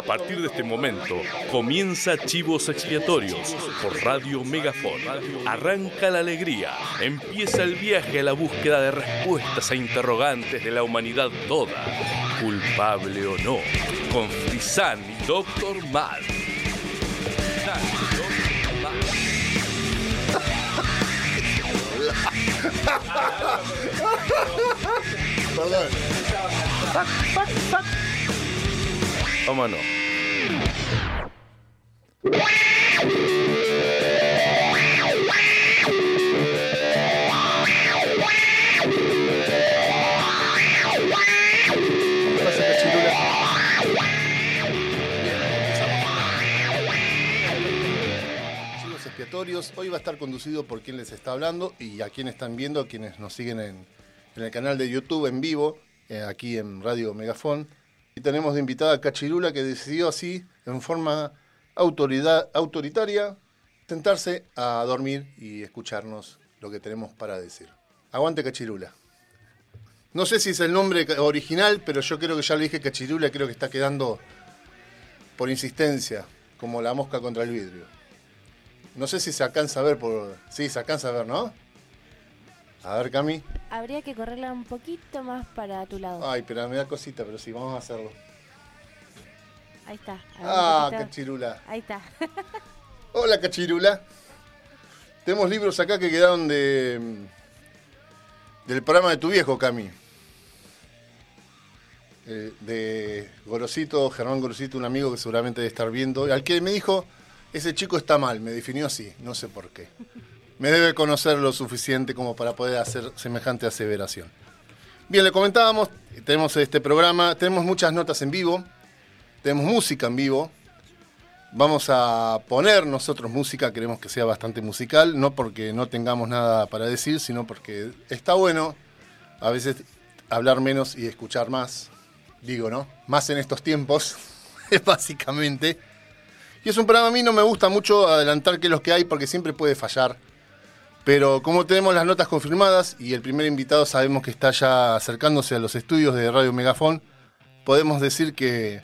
A partir de este momento comienza Chivos Expiatorios por Radio Megafon. Arranca la alegría, empieza el viaje a la búsqueda de respuestas a interrogantes de la humanidad toda, culpable o no, con Frisán y Doctor Mal. Vámonos. Hoy va a estar conducido por quien les está hablando y a quienes están viendo, a quienes nos siguen en, en el canal de YouTube en vivo, eh, aquí en Radio Megafón. Y tenemos de invitada a Cachirula que decidió así, en forma autoridad, autoritaria, sentarse a dormir y escucharnos lo que tenemos para decir. Aguante Cachirula. No sé si es el nombre original, pero yo creo que ya le dije Cachirula, creo que está quedando por insistencia, como la mosca contra el vidrio. No sé si se alcanza a ver por. Sí, se alcanza a ver, ¿no? A ver, Cami. Habría que correrla un poquito más para tu lado. Ay, pero me da cosita, pero sí, vamos a hacerlo. Ahí está. Ah, poquito. cachirula. Ahí está. Hola, cachirula. Tenemos libros acá que quedaron de. del programa de tu viejo, Cami. Eh, de Gorosito, Germán Gorosito, un amigo que seguramente debe estar viendo, al que me dijo, ese chico está mal, me definió así, no sé por qué. Me debe conocer lo suficiente como para poder hacer semejante aseveración. Bien, le comentábamos, tenemos este programa, tenemos muchas notas en vivo, tenemos música en vivo, Vamos a poner nosotros música, queremos que sea bastante musical, no porque no tengamos nada para decir, sino porque está bueno a veces hablar menos y escuchar más. Digo, ¿no? Más en estos tiempos, básicamente. Y es un programa, a mí no me gusta mucho adelantar qué es lo que hay porque siempre puede fallar. Pero como tenemos las notas confirmadas y el primer invitado sabemos que está ya acercándose a los estudios de Radio Megafón, podemos decir que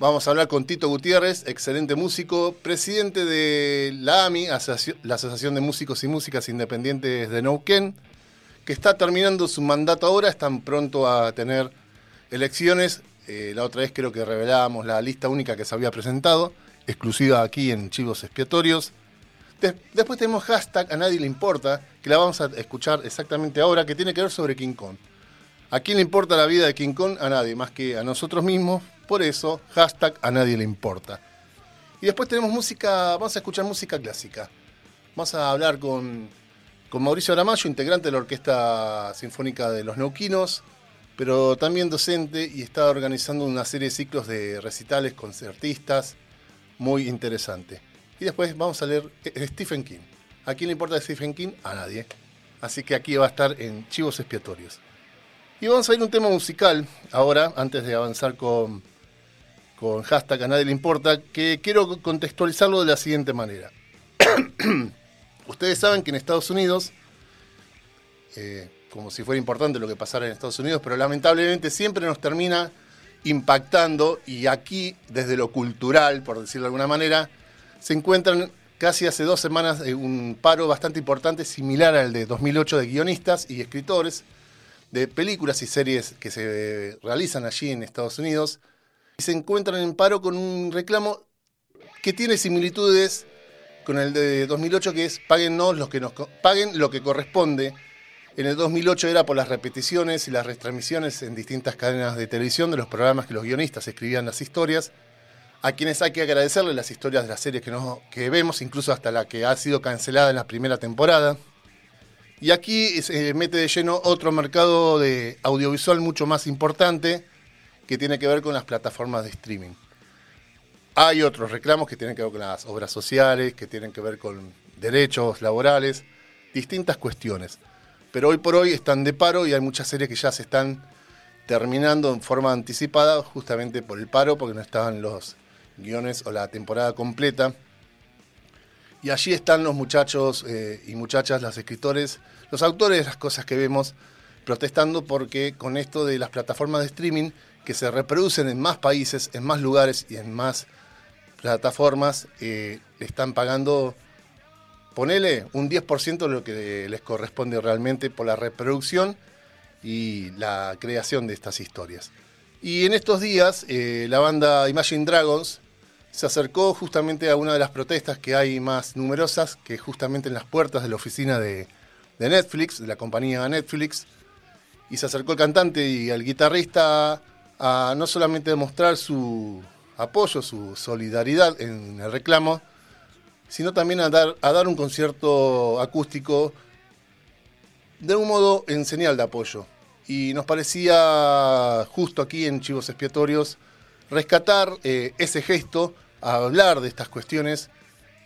Vamos a hablar con Tito Gutiérrez, excelente músico, presidente de la AMI, la Asociación de Músicos y Músicas Independientes de Neuquén, que está terminando su mandato ahora, están pronto a tener elecciones. Eh, la otra vez creo que revelábamos la lista única que se había presentado, exclusiva aquí en Chivos Expiatorios. De- después tenemos hashtag a nadie le importa, que la vamos a escuchar exactamente ahora, que tiene que ver sobre King Kong. ¿A quién le importa la vida de King Kong? A nadie, más que a nosotros mismos. Por eso, hashtag a nadie le importa. Y después tenemos música, vamos a escuchar música clásica. Vamos a hablar con, con Mauricio Aramayo, integrante de la Orquesta Sinfónica de los Neuquinos, pero también docente y está organizando una serie de ciclos de recitales, concertistas, muy interesante. Y después vamos a leer eh, Stephen King. ¿A quién le importa Stephen King? A nadie. Así que aquí va a estar en Chivos Expiatorios. Y vamos a ir un tema musical ahora, antes de avanzar con, con hashtag a nadie le importa, que quiero contextualizarlo de la siguiente manera. Ustedes saben que en Estados Unidos, eh, como si fuera importante lo que pasara en Estados Unidos, pero lamentablemente siempre nos termina impactando y aquí, desde lo cultural, por decirlo de alguna manera, se encuentran casi hace dos semanas eh, un paro bastante importante, similar al de 2008 de guionistas y escritores, de películas y series que se realizan allí en Estados Unidos y se encuentran en paro con un reclamo que tiene similitudes con el de 2008 que es los que nos paguen lo que corresponde. En el 2008 era por las repeticiones y las retransmisiones en distintas cadenas de televisión de los programas que los guionistas escribían las historias, a quienes hay que agradecerles las historias de las series que, no, que vemos, incluso hasta la que ha sido cancelada en la primera temporada. Y aquí se mete de lleno otro mercado de audiovisual mucho más importante que tiene que ver con las plataformas de streaming. Hay otros reclamos que tienen que ver con las obras sociales, que tienen que ver con derechos laborales, distintas cuestiones. Pero hoy por hoy están de paro y hay muchas series que ya se están terminando en forma anticipada justamente por el paro, porque no estaban los guiones o la temporada completa. Y allí están los muchachos eh, y muchachas, los escritores, los autores las cosas que vemos, protestando porque con esto de las plataformas de streaming, que se reproducen en más países, en más lugares y en más plataformas, eh, están pagando, ponele un 10% de lo que les corresponde realmente por la reproducción y la creación de estas historias. Y en estos días, eh, la banda Imagine Dragons se acercó justamente a una de las protestas que hay más numerosas, que justamente en las puertas de la oficina de, de Netflix, de la compañía Netflix, y se acercó el cantante y el guitarrista a no solamente demostrar su apoyo, su solidaridad en el reclamo, sino también a dar, a dar un concierto acústico de un modo en señal de apoyo. Y nos parecía justo aquí en Chivos Expiatorios rescatar eh, ese gesto, hablar de estas cuestiones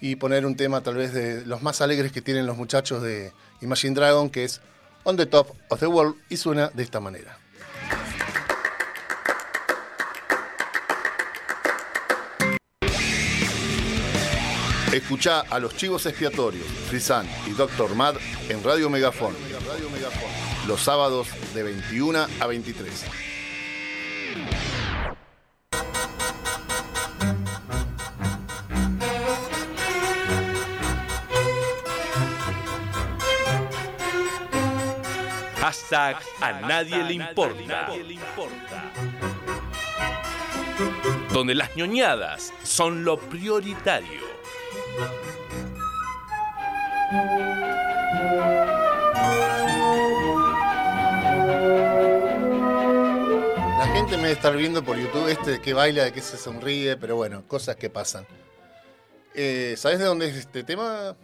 y poner un tema tal vez de los más alegres que tienen los muchachos de Imagine Dragon, que es On the Top of the World, y suena de esta manera. Escucha a los chivos expiatorios, Frisan y Dr. Mad en Radio Megafon. Los sábados de 21 a 23. Hashtag a nadie le importa. Donde las ñoñadas son lo prioritario. La gente me debe estar viendo por YouTube este que baila, de que se sonríe, pero bueno, cosas que pasan. Eh, ¿Sabes de dónde es este tema?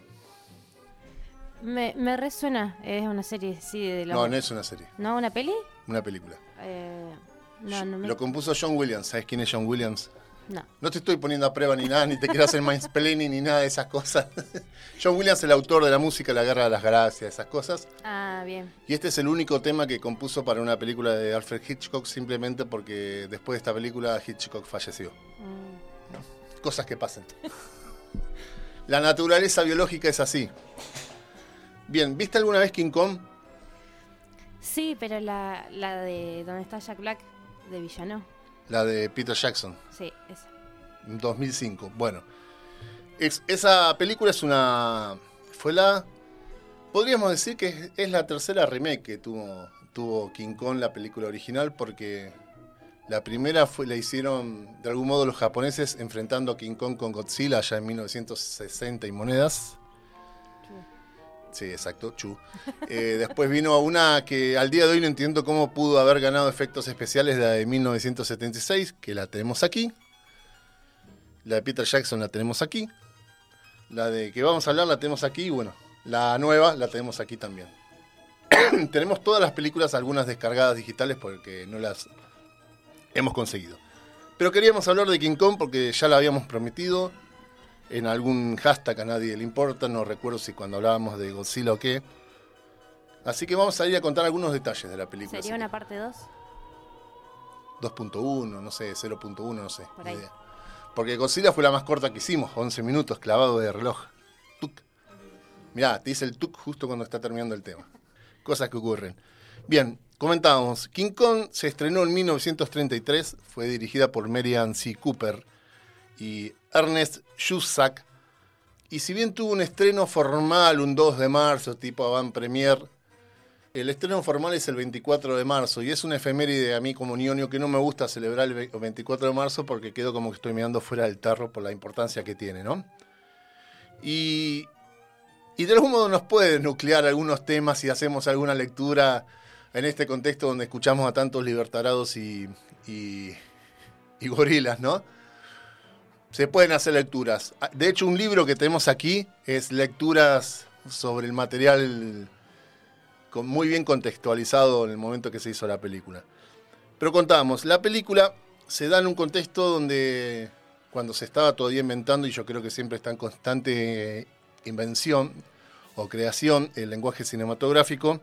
Me, me resuena, es una serie, sí, de la... No, no es una serie, ¿No, una peli? una película. Eh, no, no me... Lo compuso John Williams. ¿Sabes quién es John Williams? No. No te estoy poniendo a prueba ni nada, ni te quiero hacer mansplaining ni nada de esas cosas. John Williams es el autor de la música La Guerra de las Gracias, esas cosas. Ah, bien. Y este es el único tema que compuso para una película de Alfred Hitchcock simplemente porque después de esta película Hitchcock falleció. Mm, Cosas que pasan. La naturaleza biológica es así. Bien, ¿viste alguna vez King Kong? Sí, pero la, la de donde está Jack Black, de Villano. La de Peter Jackson, Sí, esa. en 2005. Bueno, es- esa película es una... Fue la... Podríamos decir que es, es la tercera remake que tuvo, tuvo King Kong, la película original, porque la primera fue, la hicieron de algún modo los japoneses enfrentando a King Kong con Godzilla allá en 1960 y monedas. Sí, exacto, Chu. Eh, después vino una que al día de hoy no entiendo cómo pudo haber ganado efectos especiales, la de 1976, que la tenemos aquí. La de Peter Jackson la tenemos aquí. La de que vamos a hablar la tenemos aquí. Y bueno, la nueva la tenemos aquí también. tenemos todas las películas, algunas descargadas digitales porque no las hemos conseguido. Pero queríamos hablar de King Kong porque ya la habíamos prometido en algún hashtag a nadie le importa, no recuerdo si cuando hablábamos de Godzilla o qué. Así que vamos a ir a contar algunos detalles de la película. ¿Sería una parte 2? que 2.1, no sé, 0.1, no sé. Por idea. Porque Godzilla fue la más corta que hicimos, 11 minutos clavado de reloj. Tuc. Mirá, te dice el tuk justo cuando está terminando el tema. Cosas que ocurren. Bien, comentábamos. King Kong se estrenó en 1933, fue dirigida por Marian C. Cooper y Ernest Shusак. Y si bien tuvo un estreno formal un 2 de marzo, tipo avant premier, el estreno formal es el 24 de marzo y es una efeméride a mí como ñoño que no me gusta celebrar el ve- 24 de marzo porque quedo como que estoy mirando fuera del tarro por la importancia que tiene, ¿no? Y, y de algún modo nos puede nuclear algunos temas si hacemos alguna lectura en este contexto donde escuchamos a tantos libertarados y, y, y gorilas, ¿no? Se pueden hacer lecturas. Ah, De hecho, un libro que tenemos aquí es lecturas sobre el material con- muy bien contextualizado en el momento que se hizo la película. Pero contábamos, la película se da en un contexto donde cuando se estaba todavía inventando, y yo creo que siempre está en constante eh, invención o creación el lenguaje cinematográfico,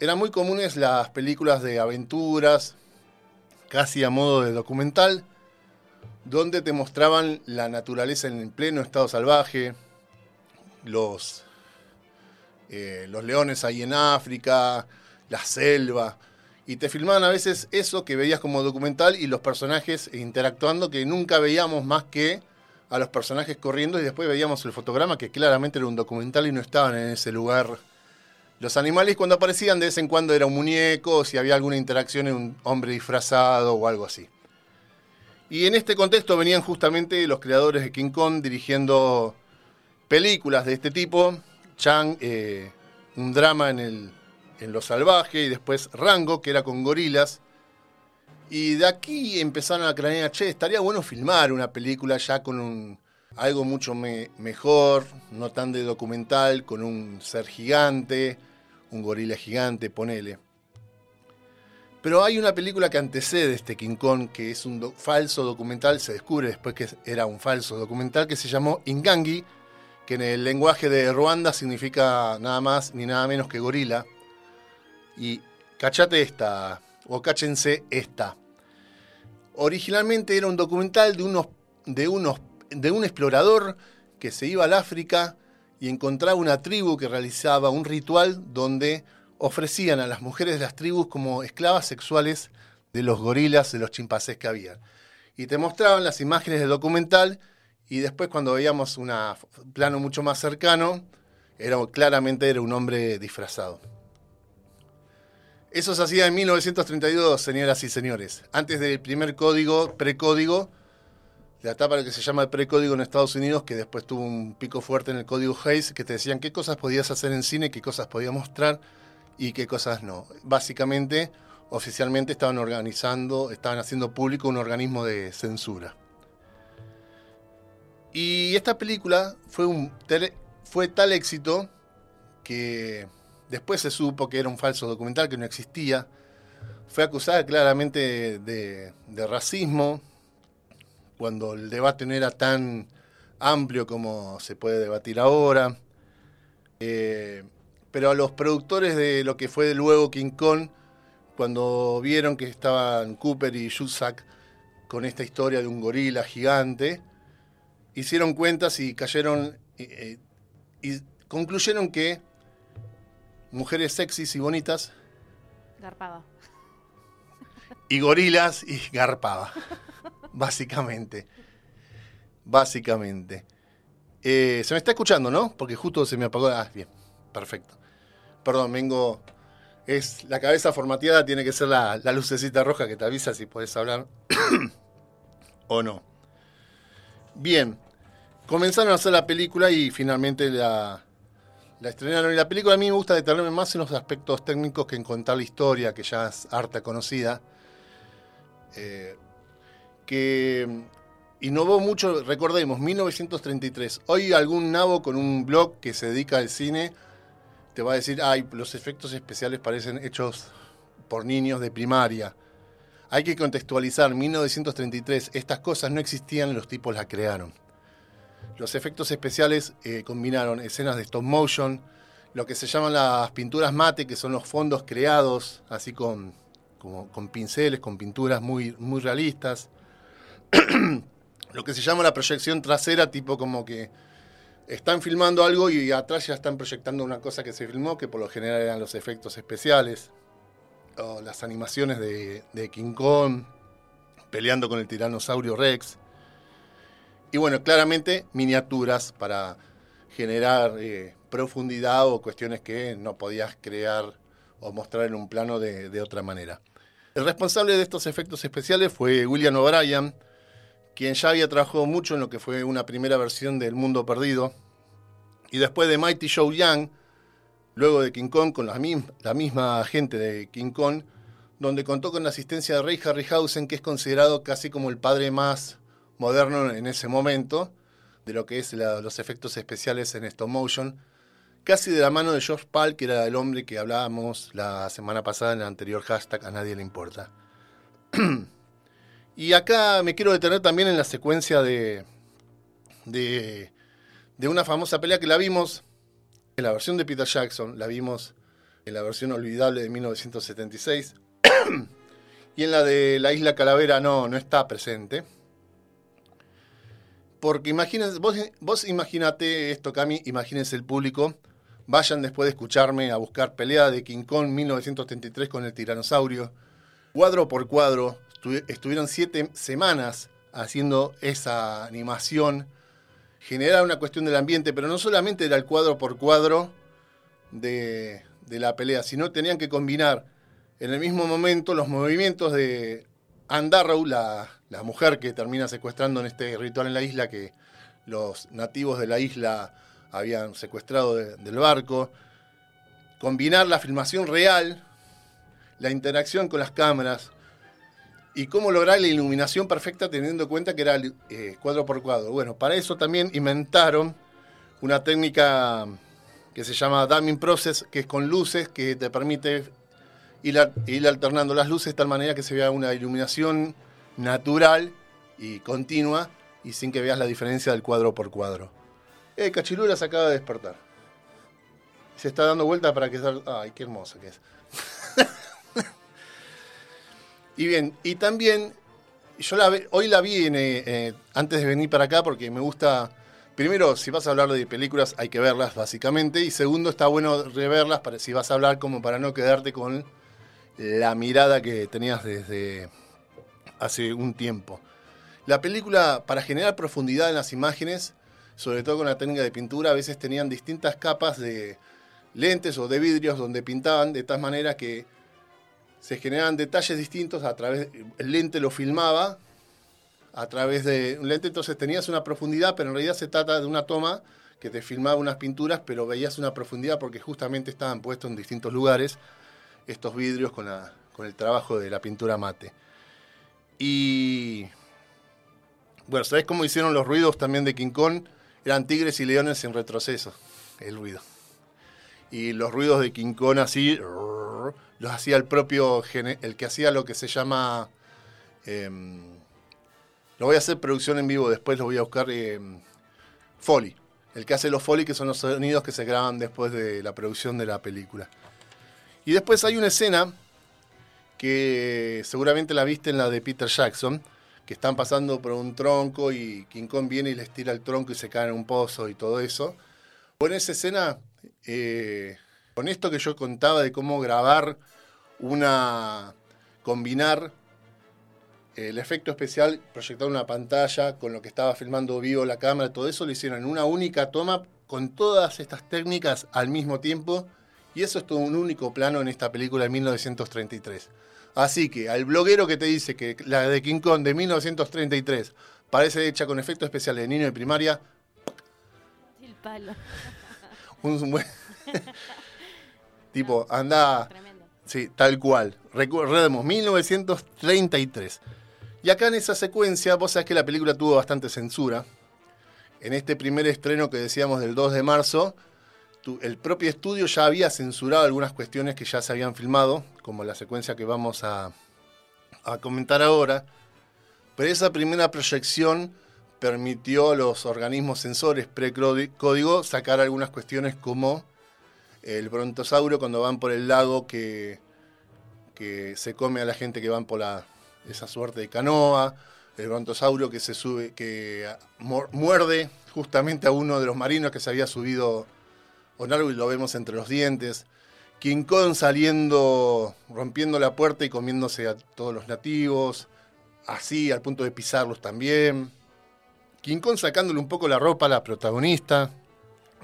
eran muy comunes las películas de aventuras, casi a modo de documental, donde te mostraban la naturaleza en pleno estado salvaje, los, eh, los leones ahí en África, la selva, Y te filmaban a veces eso que veías como documental y los personajes interactuando que nunca veíamos más que a los personajes corriendo y después veíamos el fotograma que claramente era un documental y no estaban en ese lugar. Los animales cuando aparecían de vez en cuando era un muñeco, si había alguna interacción en un hombre disfrazado o algo así. Y en este contexto venían justamente los creadores de King Kong dirigiendo películas de este tipo. Chang, eh, un drama en el, en lo salvaje y después Rango, que era con gorilas. Y de aquí empezaron a cranear, che, estaría bueno filmar una película ya con un, algo mucho mejor, no tan de documental, con un ser gigante, un gorila gigante, ponele. Pero hay una película que antecede este King Kong, que es un falso documental, se descubre después que era un falso documental, que se llamó Ingangi, que en el lenguaje de Ruanda significa nada más ni nada menos que gorila. Y cachate esta, o cáchense esta. Originalmente era un documental de, unos, de, unos, de un explorador que se iba al África y encontraba una tribu que realizaba un ritual donde ofrecían a las mujeres de las tribus como esclavas sexuales de los gorilas, de los chimpancés que había. Y te mostraban las imágenes del documental y después cuando veíamos un plano mucho más cercano, era, claramente era un hombre disfrazado. Eso se hacía en 1932, señoras y señores. Antes del primer código, precódigo, la etapa que se llama el precódigo en Estados Unidos, que después tuvo un pico fuerte en el código Hayes, que te decían qué cosas podías hacer en cine, qué cosas podías mostrar y qué cosas no. Básicamente, oficialmente estaban organizando, estaban haciendo público un organismo de censura. Y esta película fue, un fue tal éxito que Después se supo que era un falso documental, que no existía. Fue acusada claramente de, racismo, cuando el debate no era tan amplio como se puede debatir ahora. Eh, pero a los productores de lo que fue luego King Kong, cuando vieron que estaban Cooper y Shuzak con esta historia de un gorila gigante, hicieron cuentas y cayeron eh, y concluyeron que mujeres sexys y bonitas. Garpaba. Y gorilas y garpaba. básicamente. Básicamente. Eh, se me está escuchando, ¿no? Porque justo se me apagó. Ah, bien. Perfecto. Perdón, vengo. Es la cabeza formateada, tiene que ser la, la lucecita roja que te avisa si puedes hablar o no. Bien. Comenzaron a hacer la película y finalmente la, la estrenaron y la película a mí me gusta detenerme más en los aspectos técnicos que en contar la historia, que ya es harta conocida. Eh, que innovó mucho, recordemos, 1933. Hoy algún nabo con un blog que se dedica al cine te va a decir, ay, los efectos especiales parecen hechos por niños de primaria. Hay que contextualizar, 1933, estas cosas no existían, los tipos las crearon. Los efectos especiales eh, combinaron escenas de stop motion, lo que se llaman las pinturas mate, que son los fondos creados, así con, con pinceles, con pinturas muy, muy realistas. lo que se llama la proyección trasera, tipo como que están filmando algo y atrás ya están proyectando una cosa que se filmó, que por lo general eran los efectos especiales, o las animaciones de, de King Kong peleando con el tiranosaurio Rex. Y bueno, claramente miniaturas para generar eh, profundidad o cuestiones que no podías crear o mostrar en un plano de, otra manera. El responsable de estos efectos especiales fue William O'Brien, quien ya había trabajado mucho en lo que fue una primera versión del Mundo Perdido. Y después de Mighty Joe Young, luego de King Kong, con la, misma gente de King Kong, donde contó con la asistencia de Ray Harryhausen, que es considerado casi como el padre más moderno en ese momento de lo que es los efectos especiales en stop motion, casi de la mano de George Pal, que era el hombre que hablábamos la semana pasada en el anterior hashtag A Nadie Le Importa. y acá me quiero detener también en la secuencia de, de, de una famosa pelea que la vimos en la versión de Peter Jackson, la vimos en la versión olvidable de 1976, y en la de la Isla Calavera no, no está presente. Porque imagínense, vos, vos imagínate esto, Cami, imagínense el público Vayan después de escucharme a buscar pelea de King Kong 1933 con el tiranosaurio. Cuadro por cuadro, estuvieron siete semanas haciendo esa animación. Generaba una cuestión del ambiente, pero no solamente era el cuadro por cuadro de, la pelea, sino tenían que combinar en el mismo momento los movimientos de Andarrow, la mujer que termina secuestrando en este ritual en la isla que los nativos de la isla habían secuestrado del barco, combinar la filmación real, la interacción con las cámaras y cómo lograr la iluminación perfecta teniendo en cuenta que era eh, cuadro por cuadro. Bueno, para eso también inventaron una técnica que se llama Damming Process, que es con luces, que te permite ir, alternando las luces de tal manera que se vea una iluminación natural y continua y sin que veas la diferencia del cuadro por cuadro. Eh, Cachilura se acaba de despertar. Se está dando vuelta para que... Ay, qué hermosa que es. y bien, y también, yo la, hoy la vi eh, eh, antes de venir para acá porque me gusta... Primero, si vas a hablar de películas, hay que verlas básicamente. Y segundo, está bueno reverlas para, si vas a hablar como para no quedarte con la mirada que tenías desde hace un tiempo. La película, para generar profundidad en las imágenes, sobre todo con la técnica de pintura, a veces tenían distintas capas de lentes o de vidrios donde pintaban de tal manera que se generaban detalles distintos a través, el lente lo filmaba a través de un lente, entonces tenías una profundidad, pero en realidad se trata de una toma que te filmaba unas pinturas, pero veías una profundidad porque justamente estaban puestos en distintos lugares estos vidrios con, la, con el trabajo de la pintura mate. Y bueno, ¿sabés cómo hicieron los ruidos también de King Kong? Eran tigres y leones en retroceso, el ruido. Y los ruidos de King Kong así, los hacía el propio, el que hacía lo que se llama... Em, lo voy a hacer producción en vivo, después lo voy a buscar. Eh, Foley. El que hace los Foley, que son los sonidos que se graban después de la producción de la película. Y después hay una escena que seguramente la viste en la de Peter Jackson, que están pasando por un tronco y King Kong viene y les tira el tronco y se cae en un pozo y todo eso. Bueno, esa escena, eh, con esto que yo contaba de cómo grabar una, combinar el efecto especial, proyectar una pantalla con lo que estaba filmando vivo la cámara, todo eso lo hicieron en una única toma con todas estas técnicas al mismo tiempo. Y eso es todo un único plano en esta película de 1933. Así que al bloguero que te dice que la de King Kong de 1933 parece hecha con efectos especiales de niño de primaria. El palo. Un buen. tipo, anda. Tremendo. Sí, tal cual. Recordemos, 1933. Y acá en esa secuencia, vos sabés que la película tuvo bastante censura. En este primer estreno que decíamos del 2 de marzo, el propio estudio ya había censurado algunas cuestiones que ya se habían filmado, como la secuencia que vamos a, comentar ahora, pero esa primera proyección permitió a los organismos censores pre-código sacar algunas cuestiones como el brontosauro cuando van por el lago que, que se come a la gente que van por la, esa suerte de canoa, el brontosauro que se sube, que muerde justamente a uno de los marinos que se había subido y lo vemos entre los dientes. King saliendo, rompiendo la puerta y comiéndose a todos los nativos, así al punto de pisarlos también. King Kong sacándole un poco la ropa a la protagonista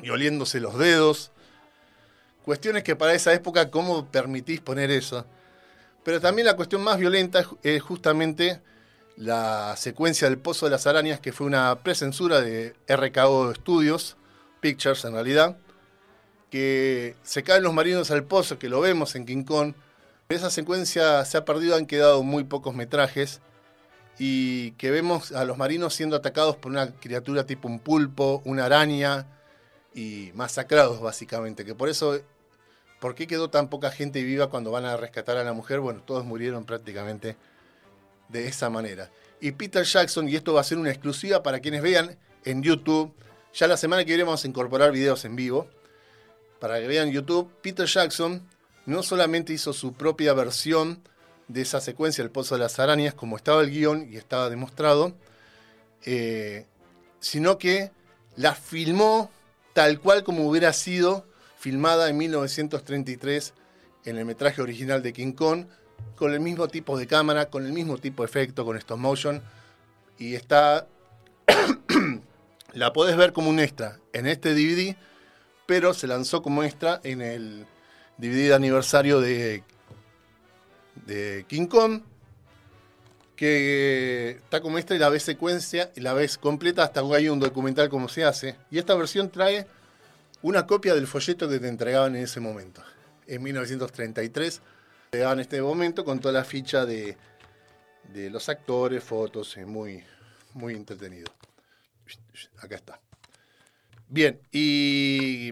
y oliéndose los dedos. Cuestiones que para esa época, ¿cómo permitís poner eso? Pero también la cuestión más violenta es justamente la secuencia del Pozo de las Arañas, que fue una presensura de RKO Studios, Pictures en realidad, que se caen los marinos al pozo, que lo vemos en King Kong. Esa secuencia se ha perdido, han quedado muy pocos metrajes y que vemos a los marinos siendo atacados por una criatura tipo un pulpo, una araña y masacrados básicamente, que por eso, ¿por qué quedó tan poca gente viva cuando van a rescatar a la mujer? Bueno, todos murieron prácticamente de esa manera. Y Peter Jackson, y esto va a ser una exclusiva para quienes vean en YouTube, ya la semana que viene vamos a incorporar videos en vivo, para que vean YouTube, Peter Jackson no solamente hizo su propia versión de esa secuencia, El Pozo de las Arañas, como estaba el guion y estaba demostrado, eh, sino que la filmó tal cual como hubiera sido filmada en 1933 en el metraje original de King Kong, con el mismo tipo de cámara, con el mismo tipo de efecto, con stop motion, y está... la podés ver como un extra en este DVD, pero se lanzó como extra en el DVD de aniversario de, King Kong, que está como extra y la ves secuencia y la ves completa hasta que hay un documental como se hace. Y esta versión trae una copia del folleto que te entregaban en ese momento. En 1933 te daban este momento con toda la ficha de, de los actores, fotos, es muy, muy entretenido. Acá está. Bien, y,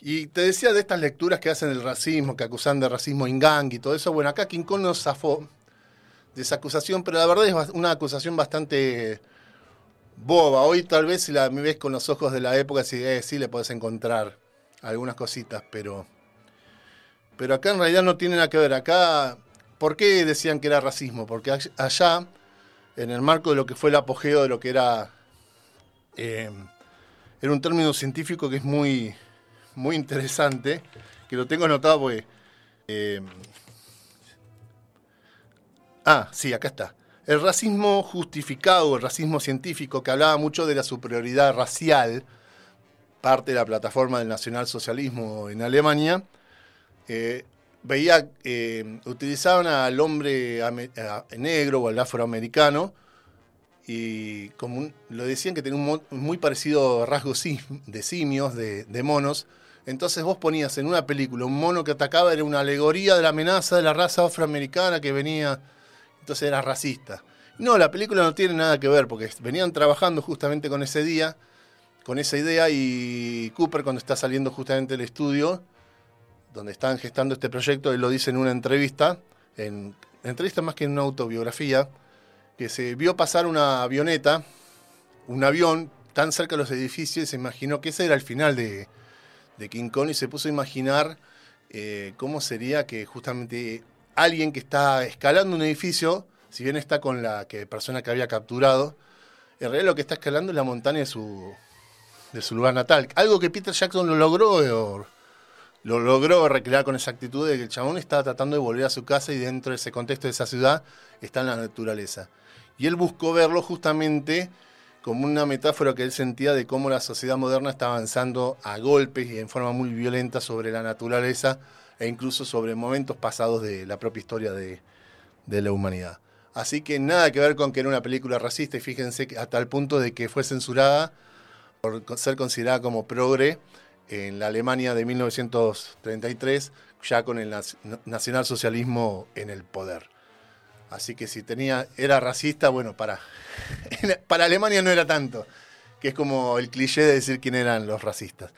y te decía de estas lecturas que hacen del racismo, que acusan de racismo en gang y todo eso. Bueno, acá Kong nos zafó de esa acusación, pero la verdad es una acusación bastante boba. Hoy tal vez si la me ves con los ojos de la época, sí, eh, le puedes encontrar algunas cositas, pero, pero acá en realidad no tiene nada que ver. Acá, ¿por qué decían que era racismo? Porque allá, en el marco de lo que fue el apogeo de lo que era... Eh, era un término científico que es muy, muy interesante, que lo tengo anotado porque... Eh, ah, sí, acá está. El racismo justificado, el racismo científico, que hablaba mucho de la superioridad racial, parte de la plataforma del nacionalsocialismo en Alemania, eh, veía, eh, utilizaban al hombre negro o al afroamericano y como lo decían que tenía un muy parecido rasgos de simios, de, de, monos. Entonces vos ponías en una película un mono que atacaba, era una alegoría de la amenaza de la raza afroamericana que venía entonces era racista. No, la película no tiene nada que ver, porque venían trabajando justamente con ese día, con esa idea, y Cooper cuando está saliendo justamente del estudio, donde están gestando este proyecto, él lo dice en una entrevista, en entrevista más que en una autobiografía, que se vio pasar una avioneta, un avión tan cerca de los edificios, y se imaginó que ese era el final de, King Kong, y se puso a imaginar eh, cómo sería que justamente alguien que está escalando un edificio, si bien está con la persona que había capturado, en realidad lo que está escalando es la montaña de su, de su lugar natal. Algo que Peter Jackson lo logró, lo logró recrear con esa actitud de que el chabón estaba tratando de volver a su casa y dentro de ese contexto de esa ciudad está en la naturaleza. Y él buscó verlo justamente como una metáfora que él sentía de cómo la sociedad moderna está avanzando a golpes y en forma muy violenta sobre la naturaleza e incluso sobre momentos pasados de la propia historia de, la humanidad. Así que nada que ver con que era una película racista y fíjense que hasta el punto de que fue censurada por ser considerada como progre en la Alemania de 1933, ya con el nacionalsocialismo en el poder. Así que si tenía, era racista, bueno, para, para Alemania no era tanto, que es como el cliché de decir quién eran los racistas.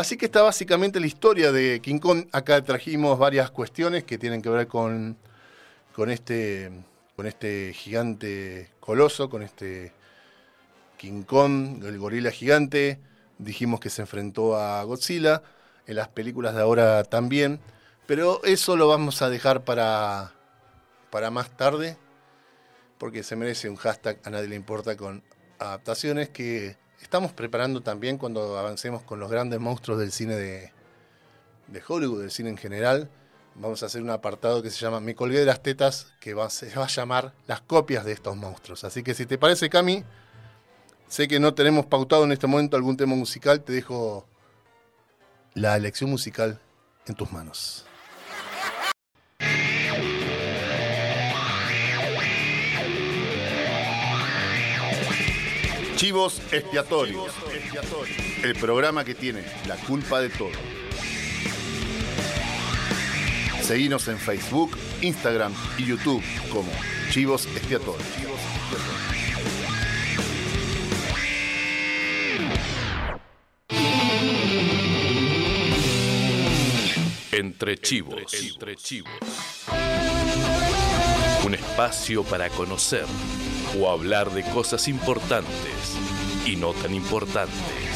Así que está básicamente la historia de King Kong. Acá trajimos varias cuestiones que tienen que ver con, con, este, con este gigante coloso, con este King Kong, el gorila gigante. Dijimos que se enfrentó a Godzilla, en las películas de ahora también. Pero eso lo vamos a dejar para, para más tarde, porque se merece un hashtag a nadie le importa con adaptaciones que estamos preparando también cuando avancemos con los grandes monstruos del cine de, Hollywood, del cine en general. Vamos a hacer un apartado que se llama Me colgué de las tetas, que va, se va a llamar las copias de estos monstruos. Así que si te parece, Cami, sé que no tenemos pautado en este momento algún tema musical, te dejo la elección musical en tus manos. Chivos Expiatorios. El programa que tiene la culpa de todo. Seguinos en Facebook, Instagram y YouTube como Chivos Expiatorios. Entre chivos. Entre chivos. Un espacio para conocer o hablar de cosas importantes y no tan importantes.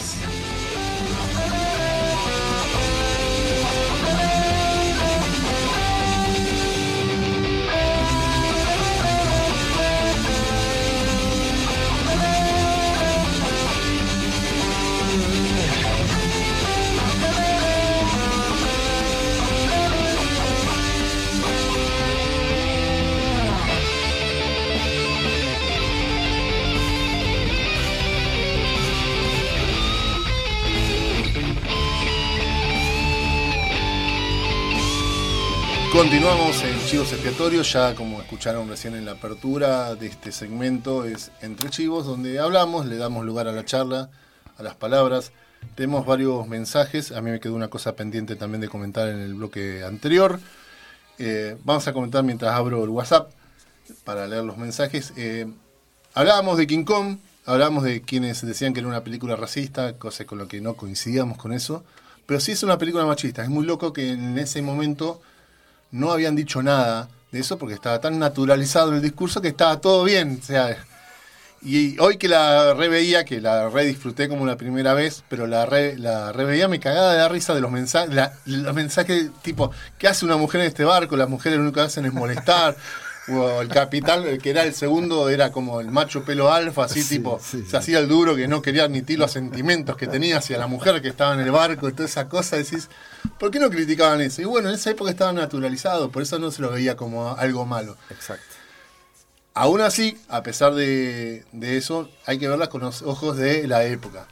Continuamos en Chivos Expiatorios, ya como escucharon recién en la apertura de este segmento, es Entre Chivos, donde hablamos, le damos lugar a la charla, a las palabras. Tenemos varios mensajes, a mí me quedó una cosa pendiente también de comentar en el bloque anterior. Eh, vamos a comentar mientras abro el WhatsApp para leer los mensajes. Eh, hablábamos de King Kong, hablábamos de quienes decían que era una película racista, cosa con lo que no coincidíamos con eso, pero sí es una película machista. Es muy loco que en ese momento no habían dicho nada de eso porque estaba tan naturalizado el discurso que estaba todo bien. O sea, y hoy que la reveía, que la re disfruté como la primera vez, pero la re, la reveía me cagaba de la risa de los mensajes, los mensajes tipo, ¿qué hace una mujer en este barco? Las mujeres lo único que hacen es molestar. o el capitán, que era el segundo, era como el macho pelo alfa, así tipo, se hacía el duro que no quería admitir los sentimientos que tenía hacia la mujer que estaba en el barco y toda esa cosa. Decís, ¿por qué no criticaban eso? Y bueno, en esa época estaba naturalizado, por eso no se lo veía como algo malo. Exacto. Aún así, a pesar de, eso, hay que verla con los ojos de la época.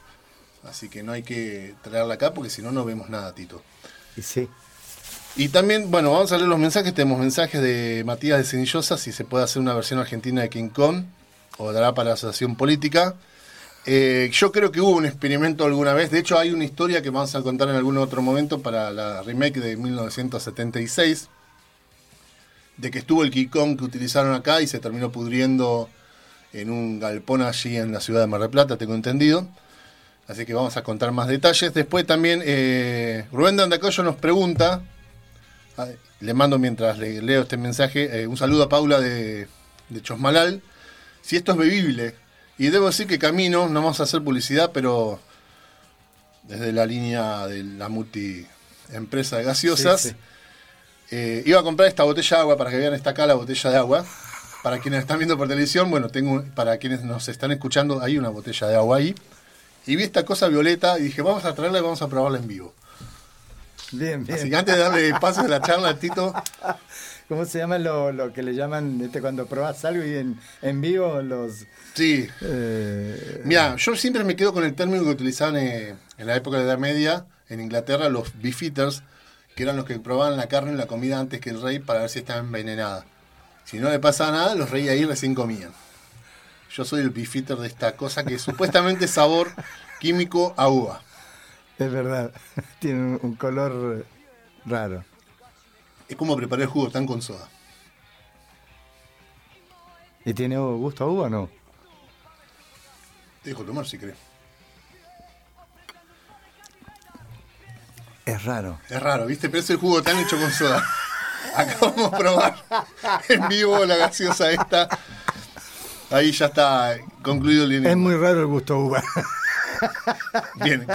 Así que no hay que traerla acá porque si no, no vemos nada, Tito. Y sí. Y también, bueno, vamos a leer los mensajes. Tenemos mensajes de Matías de Cenillosa, si se puede hacer una versión argentina de King Kong, o dará para la asociación política. Eh, yo creo que hubo un experimento alguna vez. De hecho, hay una historia que vamos a contar en algún otro momento para la remake de 1976. De que estuvo el King Kong que utilizaron acá y se terminó pudriendo en un galpón allí en la ciudad de Mar del Plata, tengo entendido. Así que vamos a contar más detalles. Después también eh, Rubén Dandacoyo nos pregunta, le mando mientras le leo este mensaje, eh, un saludo a Paula de, de Chosmalal, si esto es bebible. Y debo decir que camino, no vamos a hacer publicidad, pero desde la línea de la multi empresa de gaseosas, eh, iba a comprar esta botella de agua para que vean esta acá la botella de agua. Para quienes están viendo por televisión, bueno, tengo para quienes nos están escuchando, hay una botella de agua ahí. Y vi esta cosa violeta y dije, vamos a traerla y vamos a probarla en vivo. Bien, bien. Así que antes de darle paso a la charla Tito, ¿Cómo se llama lo, que le llaman este, cuando probás algo y en, en vivo los... Sí. Eh, Mira, yo siempre me quedo con el término que utilizaban eh, en la época de la Edad Media en Inglaterra los beefeaters, que eran los que probaban la carne y la comida antes que el rey para ver si estaba envenenada. Si no le pasaba nada, los reyes ahí recién comían. Yo soy el beefeater de esta cosa que supuestamente es sabor químico a uva. Es verdad, tiene un color raro. Es como preparar el jugo tan con soda. ¿Y tiene gusto a uva o no? Te dejo tomar si crees. Es raro. Es raro, ¿viste? Pero es el jugo tan hecho con soda. Acá vamos a probar en vivo la gaseosa esta. Ahí ya está concluido el Es muy raro el gusto a uva. Bien,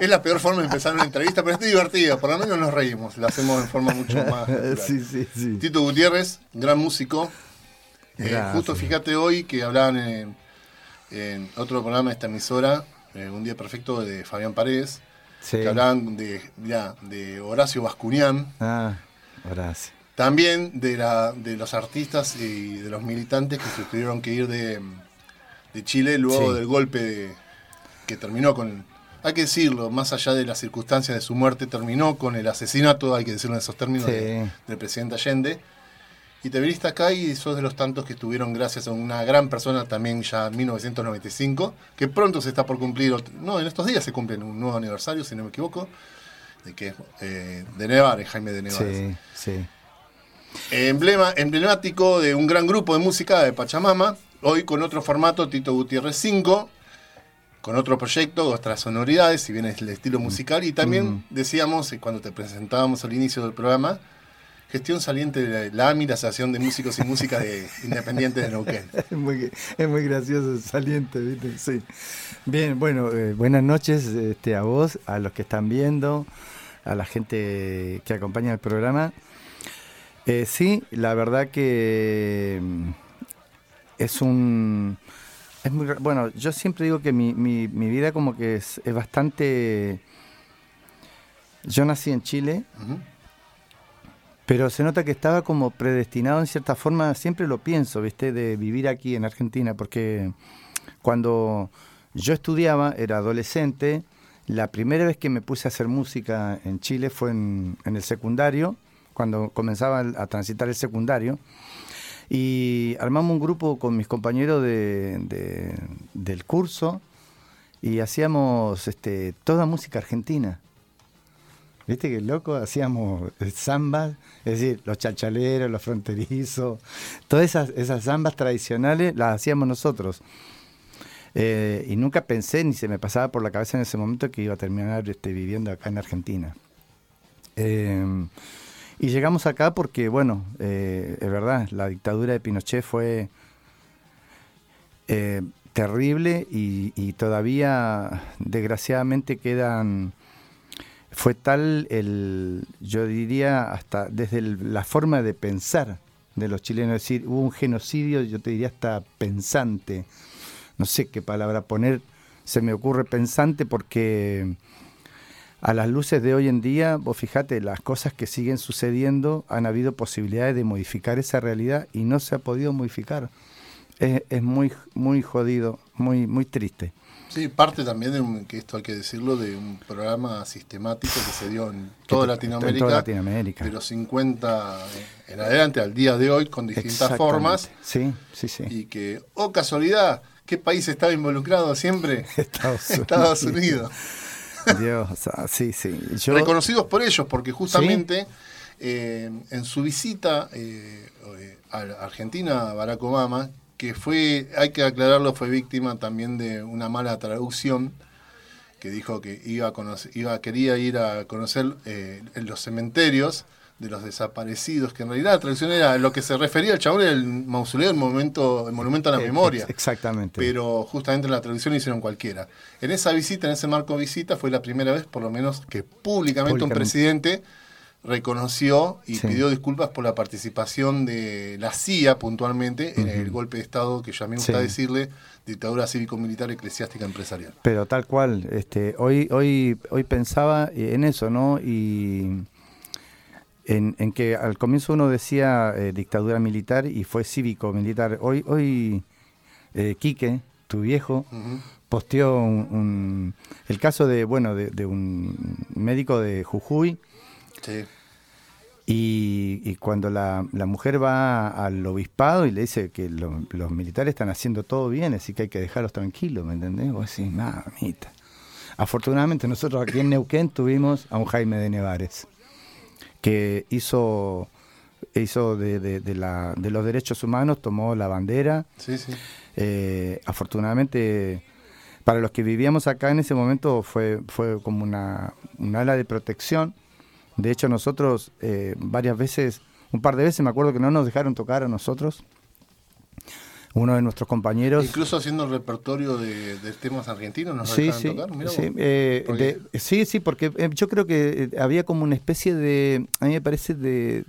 es la peor forma de empezar una entrevista, pero es divertida, por lo menos nos reímos, lo hacemos de forma mucho más. Sí, sí, sí. Tito Gutiérrez, gran músico. Eh, justo fíjate hoy que hablaban en, otro programa de esta emisora, eh, Un Día Perfecto de Fabián Paredes, que hablaban de, de Horacio Bascunián. Ah, Horacio. También de, la, de los artistas y de los militantes que se tuvieron que ir de, Chile luego del golpe de que terminó con, hay que decirlo, más allá de las circunstancias de su muerte, terminó con el asesinato, hay que decirlo en esos términos, del presidente Allende. Y te viniste acá y sos de los tantos que estuvieron gracias a una gran persona también ya en 1995, que pronto se está por cumplir, no, en estos días se cumple un nuevo aniversario, si no me equivoco, de que eh, de Nevares, Jaime de Nevares. Sí, sí. Emblema, emblemático de un gran grupo de música de Pachamama, hoy con otro formato, Tito Gutiérrez 5, con otro proyecto, otras sonoridades, si bien es el estilo musical. Y también mm. decíamos, eh, cuando te presentábamos al inicio del programa, gestión saliente de la AMI, la Asociación de Músicos y Música de Independientes de Neuquén. Es muy, es muy gracioso, saliente, ¿viste? Sí. Bien, bueno, eh, buenas noches este, a vos, a los que están viendo, a la gente que acompaña el programa. Eh, sí, la verdad que mm, es un es muy, bueno, yo siempre digo que mi, mi, vida como que es, bastante... Yo nací en Chile, pero se nota que estaba como predestinado en cierta forma, siempre lo pienso, ¿viste? De vivir aquí en Argentina, porque cuando yo estudiaba, era adolescente, la primera vez que me puse a hacer música en Chile fue en, en el secundario, cuando comenzaba a transitar el secundario. Y armamos un grupo con mis compañeros de, del curso y hacíamos este, toda música argentina. ¿Viste qué loco? Hacíamos zambas, es decir, los chachaleros, los fronterizos, todas esas, esas zambas tradicionales las hacíamos nosotros. Eh, y nunca pensé ni se me pasaba por la cabeza en ese momento que iba a terminar este, viviendo acá en Argentina. Eh, y llegamos acá porque, bueno, eh, es verdad, la dictadura de Pinochet fue terrible y, y, todavía, desgraciadamente, quedan fue tal el, yo diría, hasta desde la forma de pensar de los chilenos, es decir, hubo un genocidio, yo te diría hasta pensante, no sé qué palabra poner, se me ocurre pensante porque a las luces de hoy en día, vos fíjate, las cosas que siguen sucediendo, han habido posibilidades de modificar esa realidad y no se ha podido modificar. Es, es muy, muy jodido, muy, muy triste. Sí, parte también de un, que esto hay que decirlo, de un programa sistemático que se dio en toda Latinoamérica, en toda Latinoamérica. de los 50 en adelante al día de hoy con distintas formas. Sí, sí, sí. Y que, oh casualidad, ¿qué país estaba involucrado siempre? Estados Unidos. Dios, sí, sí. Reconocidos por ellos, porque justamente eh, en su visita eh, eh, a Argentina, Barack Obama, que fue, hay que aclararlo, fue víctima también de una mala traducción, que dijo que iba a conocer, iba, quería ir a conocer eh, los cementerios de los desaparecidos, que en realidad la traducción era lo que se refería al chabón el mausoleo, el momento, el monumento a la eh, memoria. Exactamente. Pero justamente en la traducción hicieron cualquiera. En esa visita, en ese marco de visita, fue la primera vez, por lo menos, que públicamente. un presidente reconoció y pidió disculpas por la participación de la CIA puntualmente en el golpe de Estado que ya me gusta decirle dictadura cívico-militar eclesiástica empresarial. Pero tal cual, este, hoy, hoy, hoy pensaba en eso, ¿no? Y en, que al comienzo uno decía eh, dictadura militar y fue cívico-militar. Hoy, hoy eh, Quique, tu viejo, posteó un, el caso de, bueno, de, de un médico de Jujuy y, cuando la, mujer va al obispado y le dice que los militares están haciendo todo bien, así que hay que dejarlos tranquilos, ¿me entendés? Vos decís, mamita. Afortunadamente nosotros aquí en Neuquén tuvimos a un Jaime de Nevares, que hizo, hizo de, la, de los derechos humanos, tomó la bandera. Sí, sí. Eh, afortunadamente, para los que vivíamos acá en ese momento fue, fue como una, una ala de protección de hecho, nosotros eh, varias veces, un par de veces me acuerdo que no nos dejaron tocar a nosotros. Uno de nuestros compañeros. Incluso haciendo el repertorio de, temas argentinos, ¿nos sí, sí, tocar? sí, eh, sí, sí, porque eh, yo creo que había como una especie de, a mí me parece, de,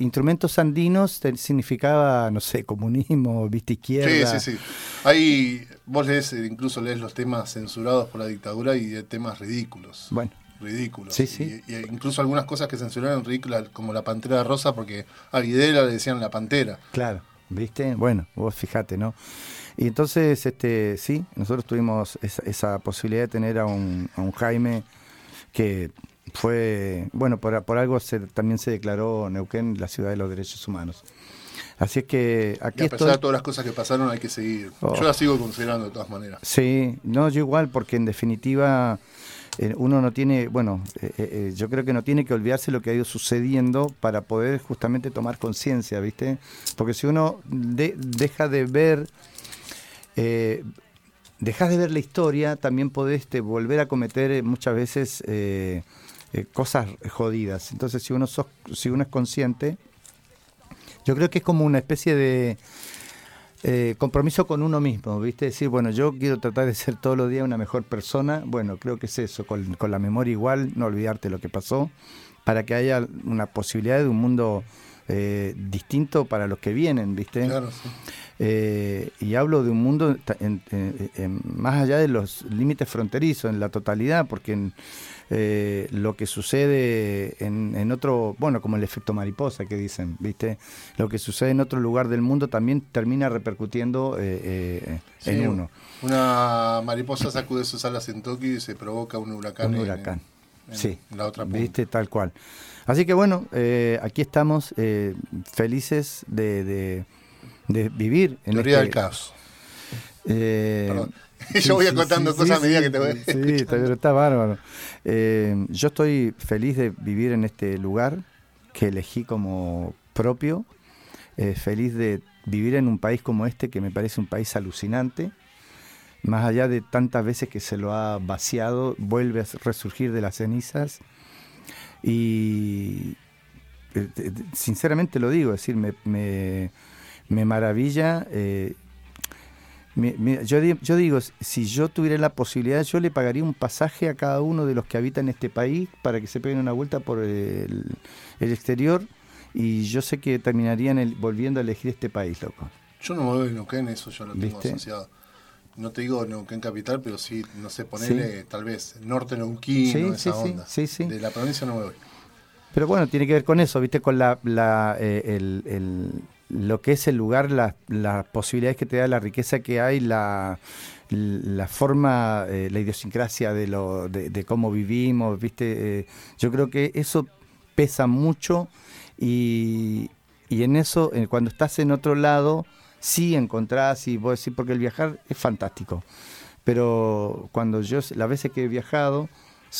instrumentos andinos, significaba, no sé, comunismo, vista izquierda. Sí, sí, sí. Ahí vos lees, incluso lees los temas censurados por la dictadura y de temas ridículos. Bueno ridículos. Sí, sí. Y, incluso algunas cosas que censuraron ridículas, como la pantera rosa, porque a Videla le decían la pantera. Claro, ¿viste? Bueno, vos fijate, ¿no? Y entonces, este, sí, nosotros tuvimos esa, posibilidad de tener a un, a un, Jaime que fue, bueno, por, por algo se, también se declaró Neuquén la ciudad de los derechos humanos. Así es que aquí y a pesar de todas las cosas que pasaron hay que seguir. Yo la oh. sigo considerando de todas maneras. Sí, no, yo igual, porque en definitiva eh, uno no tiene, bueno, eh, eh, yo creo que no tiene que olvidarse lo que ha ido sucediendo para poder justamente tomar conciencia, ¿viste? Porque si uno deja de ver, dejas de ver la historia, también podés este, volver a cometer muchas veces cosas jodidas. Entonces, si uno, si uno es consciente, yo creo que es como una especie de eh, compromiso con uno mismo, ¿viste? Decir, bueno, yo quiero tratar de ser todos los días una mejor persona. Bueno, creo que es eso, con, la memoria igual, no olvidarte lo que pasó, para que haya una posibilidad de un mundo eh, distinto para los que vienen, ¿viste? Claro, sí. Eh, y hablo de un mundo más allá de los límites fronterizos, en la totalidad, porque en, eh, lo que sucede en, otro, bueno, como el efecto mariposa que dicen, ¿viste? Lo que sucede en otro lugar del mundo también termina repercutiendo eh, eh, en uno. Una mariposa sacude sus alas en Tokio y se provoca un huracán. Un huracán. en Sí, la otra punta. viste, tal cual. Así que bueno, aquí estamos felices de, de- de vivir en Teoría este- del caos. Eh, Yo voy acotando cosas a medida que te voy Sí, está, pero está bárbaro. Eh, yo estoy feliz de vivir en este lugar que elegí como propio. eh, feliz de vivir en un país como este, que me parece un país alucinante. Más allá de tantas veces que se lo ha vaciado, vuelve a resurgir de las cenizas. Y eh, eh, sinceramente lo digo, es decir, me, me- me maravilla. eh, mi- mi- yo, yo digo, si yo tuviera la posibilidad, yo le pagaría un pasaje a cada uno de los que habitan este país para que se peguen una vuelta por el, el exterior y yo sé que terminarían el- volviendo a elegir este país, loco. Yo no me voy de Neuquén, eso yo lo tengo ¿Viste? asociado. No te digo Neuquén capital, pero sí, no sé, ponerle tal vez norte Neuquén, Sí, esa sí, sí, onda. sí, sí. De la provincia no me voy. Pero bueno, tiene que ver con eso, ¿viste? Con la, la, eh, el, el- lo que es el lugar, la- las posibilidades que te da, la riqueza que hay, la, la forma, eh, la idiosincrasia de, lo, de, cómo vivimos, ¿viste? Eh, yo creo que eso pesa mucho y, y en eso, cuando estás en otro lado, sí encontrás y vos decís, porque el viajar es fantástico. Pero cuando yo, las veces que he viajado,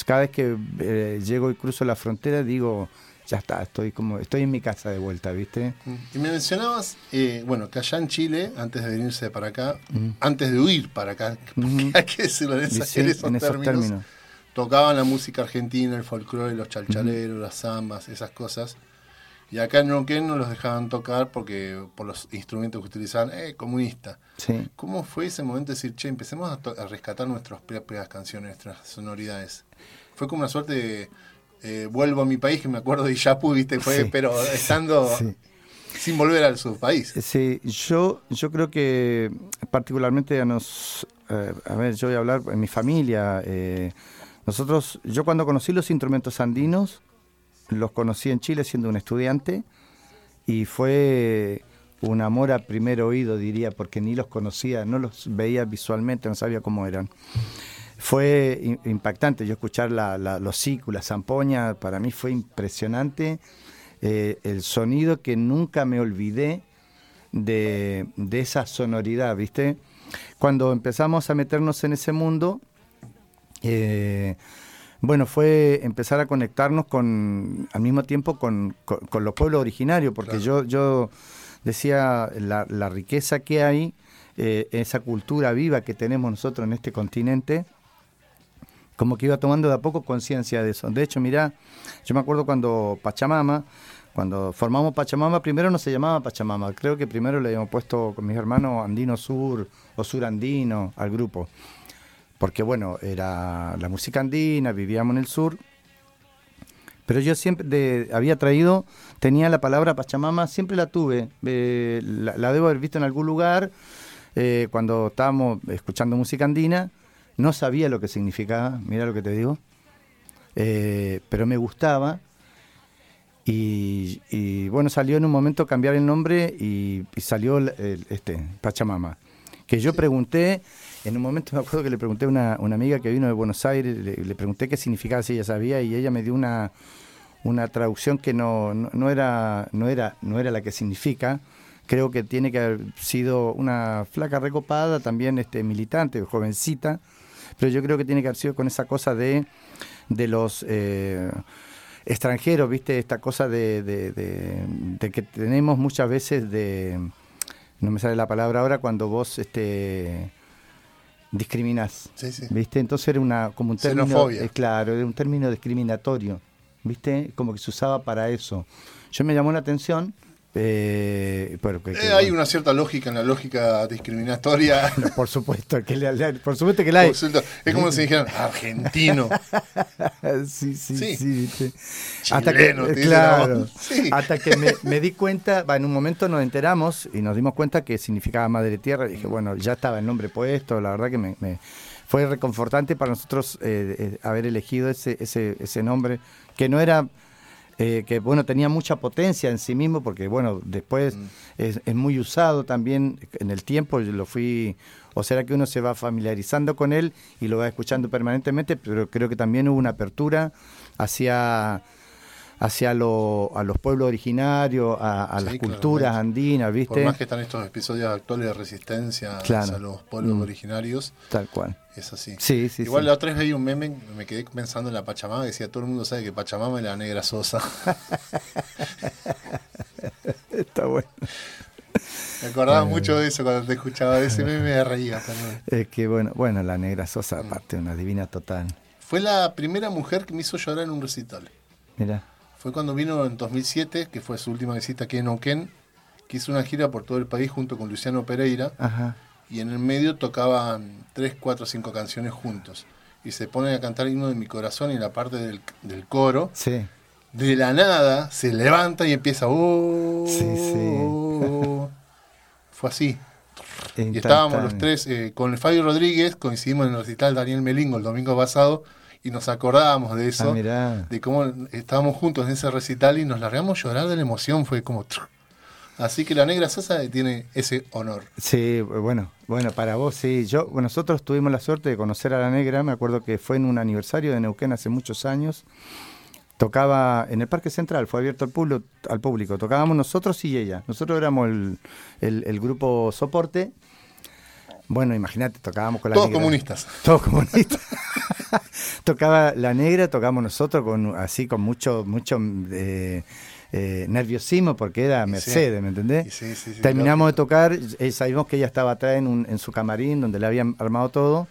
cada vez que eh, llego y cruzo la frontera, digo, ya está, estoy como, estoy en mi casa de vuelta, ¿viste? Y me mencionabas, eh, bueno, que allá en Chile, antes de venirse para acá, Mm. antes de huir para acá, porque hay que decirlo en, en esos, en esos términos, términos. tocaban la música argentina, el folclore, los chalchaleros, las zambas, esas cosas. Y acá en Neuquén no los dejaban tocar porque por los instrumentos que utilizaban, eh, comunista. Sí. ¿Cómo fue ese momento de decir, che, empecemos a, a rescatar nuestras propias canciones, nuestras sonoridades? Fue como una suerte de eh, vuelvo a mi país, que me acuerdo de Iyapu, viste, fue, Sí. pero estando Sí. sin volver a su país. Sí, yo, yo creo que particularmente a nos, eh, a ver, yo voy a hablar en mi familia. eh, nosotros, yo cuando conocí los instrumentos andinos, los conocí en Chile siendo un estudiante y fue un amor a primer oído, diría, porque ni los conocía, no los veía visualmente, no sabía cómo eran. Fue impactante yo escuchar la, la- los sicu, la zampoña, para mí fue impresionante eh, el sonido que nunca me olvidé de, de esa sonoridad, ¿viste? Cuando empezamos a meternos en ese mundo, eh, bueno, fue empezar a conectarnos con, al mismo tiempo con, con- con los pueblos originarios, porque Claro. yo, yo decía la, la riqueza que hay, eh, esa cultura viva que tenemos nosotros en este continente, como que iba tomando de a poco conciencia de eso. De hecho, mirá, yo me acuerdo cuando Pachamama, cuando formamos Pachamama, primero no se llamaba Pachamama, creo que primero le habíamos puesto con mis hermanos Andino Sur o Sur Andino al grupo, porque bueno, era la música andina, vivíamos en el sur, pero yo siempre había traído, tenía la palabra Pachamama, siempre la tuve, eh, la, la debo haber visto en algún lugar, eh, cuando estábamos escuchando música andina, no sabía lo que significaba, mira lo que te digo, eh, pero me gustaba. Y, bueno, salió en un momento cambiar el nombre y, salió este, Pachamama. Que yo pregunté, en un momento me acuerdo que le pregunté a una, una amiga que vino de Buenos Aires, le, le pregunté qué significaba, si ella sabía, y ella me dio una, una traducción que no, no, no era, no, era, no era la que significa. Creo que tiene que haber sido una flaca recopada, también este, militante, jovencita, pero yo creo que tiene que haber sido con esa cosa de, de los eh, extranjeros, ¿viste? Esta cosa de, de- de- de que tenemos muchas veces de, no me sale la palabra ahora, cuando vos este, discriminás, Sí, sí. ¿viste? Entonces era una, como un término, eh, claro, era un término discriminatorio, ¿viste? Como que se usaba para eso. Yo me llamó la atención, eh, que- que, Eh, hay bueno, una cierta lógica en la lógica discriminatoria. por supuesto que la- la- por supuesto que la hay. Es como si dijeran argentino. sí, sí, Sí. sí, ¿viste? Chileno, te dicen a claro, vos. Sí. hasta que me, me di cuenta, en un momento nos enteramos y nos dimos cuenta que significaba Madre Tierra. Y dije, bueno, ya estaba el nombre puesto, la verdad que me, me- fue reconfortante para nosotros eh, eh, haber elegido ese, ese, ese nombre, que no era eh, que bueno, tenía mucha potencia en sí mismo, porque bueno, después Mm. es, es muy usado también en el tiempo, yo lo fui, o será que uno se va familiarizando con él y lo va escuchando permanentemente, pero creo que también hubo una apertura hacia hacia lo- a los pueblos originarios, a, a Sí, las culturas andinas, Por ¿viste? más que están estos episodios actuales de resistencia Claro. hacia los pueblos Mm. originarios, Tal cual. es así. Sí, sí, Igual sí. la otra vez veía un meme, me quedé pensando en la Pachamama, que decía, todo el mundo sabe que Pachamama es la negra sosa. Está bueno. me acordaba Eh. mucho de eso cuando te escuchaba de ese meme, me reía también. Es que bueno, bueno, la negra Sosa, aparte, una divina total. Fue la primera mujer que me hizo llorar en un recital. Mira, Fue cuando vino en 2007, que fue su última visita aquí en Neuquén, que hizo una gira por todo el país junto con Luciano Pereira, ajá. y en el medio tocaban tres, cuatro, cinco canciones juntos. Y se ponen a cantar el himno de mi corazón y la parte del, del coro, Sí, de la nada, se levanta y empieza. "Oh, Sí, sí. oh". Fue así. Y estábamos los tres eh, con Fabio Rodríguez, coincidimos en el recital Daniel Melingo el domingo pasado y nos acordábamos de eso, Ah, de cómo estábamos juntos en ese recital y nos largamos a llorar de la emoción, fue como... Así que la Negra Sosa tiene ese honor. Sí, bueno, bueno, para vos sí. Yo, nosotros tuvimos la suerte de conocer a la negra, me acuerdo que fue en un aniversario de Neuquén hace muchos años. Tocaba en el Parque Central, fue abierto al público, al público. Tocábamos nosotros y ella. Nosotros éramos el, el- el grupo soporte. Bueno, imagínate, tocábamos con la Todos negra. comunistas. Todos comunistas. Tocaba la negra, tocamos nosotros con así con mucho, mucho eh, eh, nerviosismo porque era sí. Mercedes, ¿me entendés? Sí, sí, sí, Terminamos de tocar, eh, sabíamos que ella estaba atrás en, un- en su camarín donde le habían armado todo.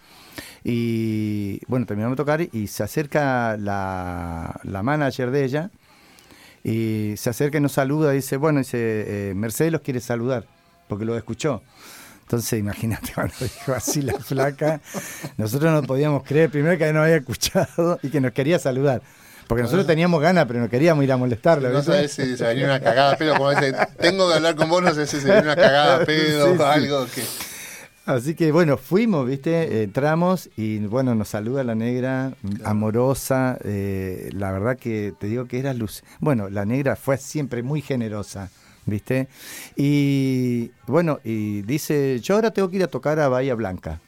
Y bueno, terminamos de tocar y se acerca la, la manager de ella y se acerca y nos saluda y dice, bueno, dice, eh, Mercedes los quiere saludar porque lo escuchó. Entonces, imagínate cuando dijo así la flaca, nosotros no podíamos creer, primero que no había escuchado y que nos quería saludar. Porque nosotros teníamos ganas, pero no queríamos ir a molestarlo. No sabes si se venía una cagada pedo, como dice, tengo que hablar con vos, no sé si se viene una cagada pedo Sí, o sí. algo que... Así que bueno, fuimos, ¿viste? Entramos y bueno, nos saluda la negra, amorosa. eh, la verdad que te digo que era luz. Bueno, la negra fue siempre muy generosa, ¿viste? Y bueno, y dice: Yo ahora tengo que ir a tocar a Bahía Blanca.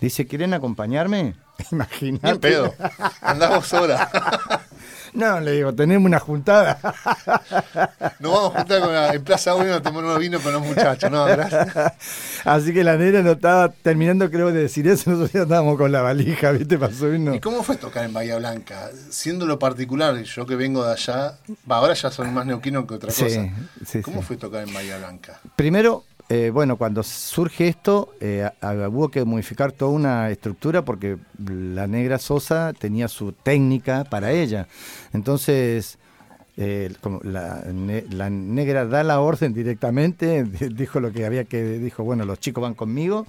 Dice: ¿Quieren acompañarme? Imagínate. Bien pedo, andamos sola. No, le digo, tenemos una juntada. Nos vamos a juntar con la- en Plaza Uno a tomar unos vinos con los muchachos, no, gracias. Así que la negra no estaba terminando, creo, de decir eso. Nosotros estábamos con la valija, ¿viste? Para subirnos. ¿Y cómo fue tocar en Bahía Blanca? Siendo lo particular, yo que vengo de allá, ahora ya son más neuquinos que otra Sí, cosa. sí, ¿Cómo sí. fue tocar en Bahía Blanca? Primero, eh, bueno, cuando surge esto, eh, hubo que modificar toda una estructura porque la negra Sosa tenía su técnica para ella. Entonces, eh, la, la negra da la orden directamente, di- dijo lo que había que, dijo, bueno, los chicos van conmigo.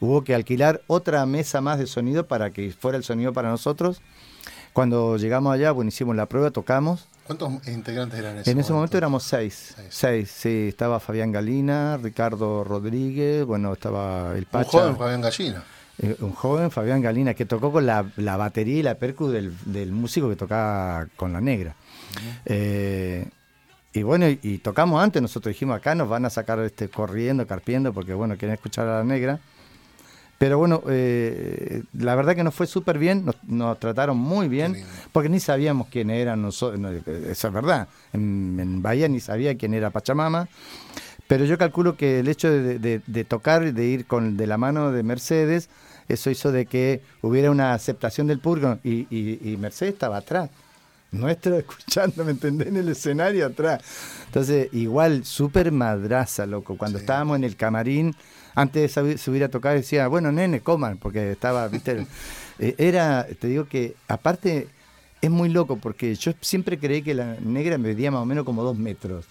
Hubo que alquilar otra mesa más de sonido para que fuera el sonido para nosotros. Cuando llegamos allá, bueno, hicimos la prueba, tocamos. ¿Cuántos integrantes eran en ese En ese momento éramos seis. Seis. Seis, sí. Estaba Fabián Galina, Ricardo Rodríguez, bueno, estaba el Un Pacha. joven Fabián Gallina. eh, un joven, Fabián Galina, que tocó con la, la batería y la percu del, del músico que tocaba con la negra. Eh, y bueno, y, y tocamos antes, nosotros dijimos, acá nos van a sacar este corriendo, carpiendo, porque bueno, quieren escuchar a la negra. Pero bueno, eh, la verdad que nos fue súper bien, nos, nos trataron muy bien, porque ni sabíamos quién eran nosotros, no, eso es verdad, en, en Bahía ni sabía quién era Pachamama, pero yo calculo que el hecho de, de- de tocar, de ir con de la mano de Mercedes, eso hizo de que hubiera una aceptación del público y, y- y Mercedes estaba atrás, nuestro escuchando, ¿me entendés? En el escenario atrás. Entonces, igual, súper madraza, loco. Cuando Sí. estábamos en el camarín, antes de subir a tocar, decía, bueno, nene, coman, porque estaba, viste, eh, era, te digo que, aparte, es muy loco, porque yo siempre creí que la negra medía más o menos como dos metros.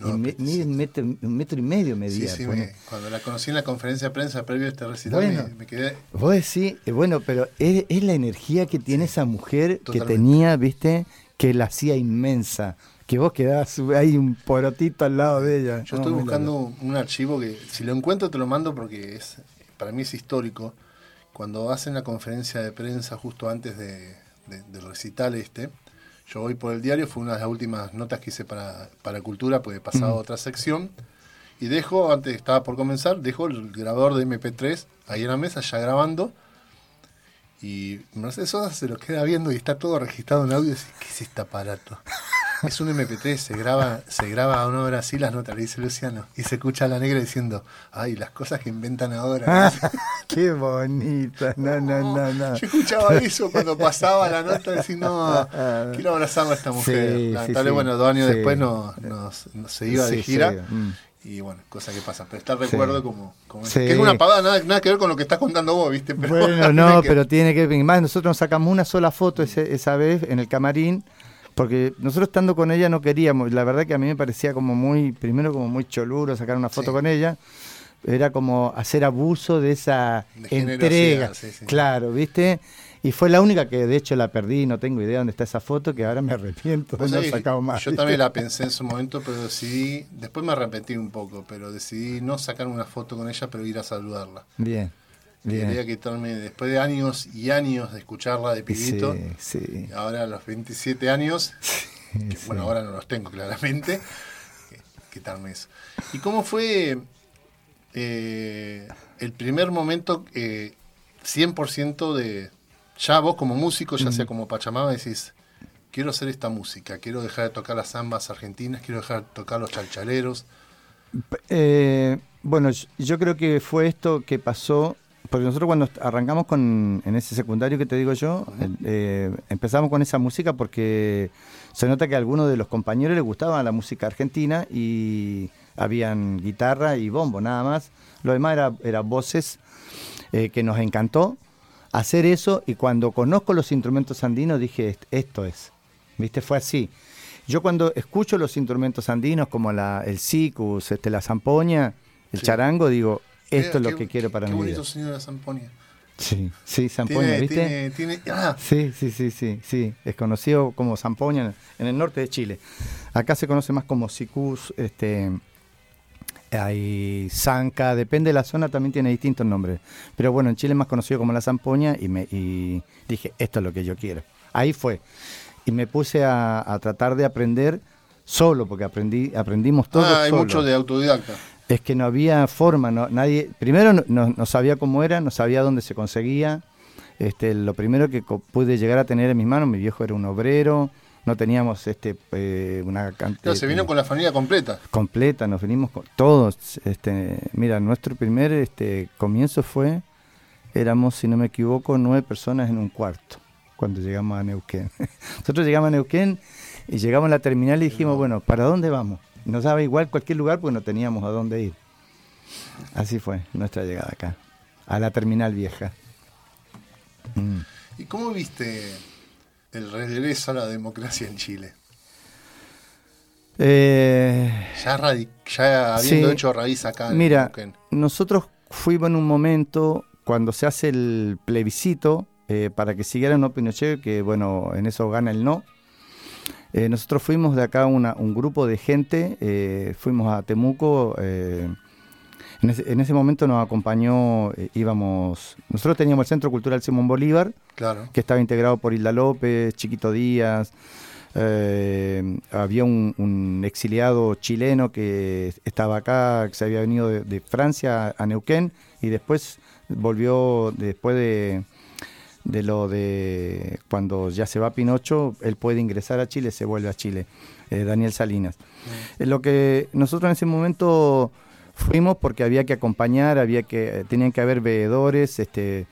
No, y me- sí. un, metro, un metro y medio medía. sí, pone. me- cuando la conocí en la conferencia de prensa previo a este recital, Bueno. me, me quedé... Vos decís, eh, bueno, pero es, es la energía que tiene esa mujer que tenía, viste, que la hacía inmensa. Que vos quedabas, hay un porotito al lado de ella. Yo No, estoy buscando un archivo que, si lo encuentro, te lo mando porque es para mí es histórico. Cuando hacen la conferencia de prensa justo antes de, de- del recital este, Yo voy por el diario, fue una de las últimas notas que hice para, para Cultura, pues he pasado a otra sección. Y dejo, antes estaba por comenzar, dejo el grabador de MP3 ahí en la mesa, ya grabando. Y Mercedes Sosa se lo queda viendo y está todo registrado en audio. Y dice, ¿qué es este aparato? Es un MP3, se graba, se graba a una hora así las notas, le dice Luciano. Y se escucha a la negra diciendo, ay, las cosas que inventan ahora. Qué bonita, no, no, no, no. Yo escuchaba eso cuando pasaba la nota, decir, no, quiero abrazarla a esta mujer. Sí, Lamentablemente, sí, sí. bueno, dos años después no, nos, nos- se iba de gira. mm. Y bueno, cosa que pasa. Pero está el recuerdo como, como Sí. que es una pavada, nada, nada que ver con lo que estás contando vos, ¿viste? Pero Bueno, no, que- pero tiene que ver. Más, nosotros nos sacamos una sola foto ese- esa vez en el camarín, porque nosotros estando con ella no queríamos. La verdad que a mí me parecía como muy, primero como muy choluro sacar una foto Sí. con ella. Era como hacer abuso de esa De entrega. sí, sí. Claro, ¿viste? Y fue la única que de hecho la perdí, no tengo idea dónde está esa foto, que ahora me arrepiento de no que sacado más. Yo ¿viste? también la pensé en su momento, pero decidí, después me arrepentí un poco, pero decidí no sacar una foto con ella, pero ir a saludarla. Bien, Quería bien. quitarme, después de años y años de escucharla de pibito, Sí, sí. y ahora a los 27 años, que, bueno, ahora no los tengo claramente, quitarme eso. ¿Y cómo fue eh, el primer momento, eh, 100% de, ya vos como músico, ya sea como Pachamama, decís, quiero hacer esta música, quiero dejar de tocar las zambas argentinas, quiero dejar de tocar los chalchaleros. Eh, bueno, yo creo que fue esto que pasó, porque nosotros cuando arrancamos con, en ese secundario que te digo yo, eh, empezamos con esa música porque se nota que a algunos de los compañeros les gustaba la música argentina y habían guitarra y bombo nada más. Lo demás era, era voces eh, que nos encantó hacer eso y cuando conozco los instrumentos andinos dije, "Est- esto es. ¿Viste? Fue así. Yo cuando escucho los instrumentos andinos como la, el sicus, este, la zampoña, el Sí. charango, digo, esto Qué- es lo qué- que quiero para qué mi bonito vida. señor la zampoña. Sí, sí, zampoña, ¿viste? tiene, tiene, ah, Sí, sí, sí, sí, sí. Es conocido como zampoña en, el norte de Chile. Acá se conoce más como sicus, este, hay zanca, depende de la zona, también tiene distintos nombres. Pero bueno, en Chile es más conocido como la zampoña y, me, y dije, esto es lo que yo quiero. Ahí fue. Y me puse a, a tratar de aprender solo, porque aprendí, aprendimos todo ah, hay solo. mucho de autodidacta. Es que no había forma, no, nadie, primero no, no- no sabía cómo era, no sabía dónde se conseguía. Este, lo primero que pude llegar a tener en mis manos, mi viejo era un obrero, no teníamos este eh, una cantidad Claro, se vino con la familia completa. completa, nos venimos con todos. Este, mira, nuestro primer este, comienzo fue, éramos, si no me equivoco, nueve personas en un cuarto cuando llegamos a Neuquén. Nosotros llegamos a Neuquén y llegamos a la terminal y dijimos, bueno, ¿para dónde vamos? Nos daba igual cualquier lugar porque no teníamos a dónde ir. Así fue nuestra llegada acá, a la terminal vieja. Mm. ¿Y cómo viste el regreso a la democracia en Chile? Eh, Ya, ya habiendo Sí. hecho raíz acá en Mira, Neuquén. nosotros fuimos en un momento cuando se hace el plebiscito eh, para que siguiera no Pinochet, que bueno, en eso gana el no. Eh, nosotros fuimos de acá una- un grupo de gente, eh, fuimos a Temuco. eh, en, ese, en ese momento nos acompañó, íbamos, nosotros teníamos el Centro Cultural Simón Bolívar, Claro. que estaba integrado por Hilda López, Chiquito Díaz. había un, un exiliado chileno que estaba acá, que se había venido de, de Francia a Neuquén y después volvió, después de, de lo de cuando ya se va Pinocho, él puede ingresar a Chile, se vuelve a Chile, eh, Daniel Salinas. Eh, Lo que nosotros en ese momento fuimos porque había que acompañar, había que, tenían que haber veedores, este,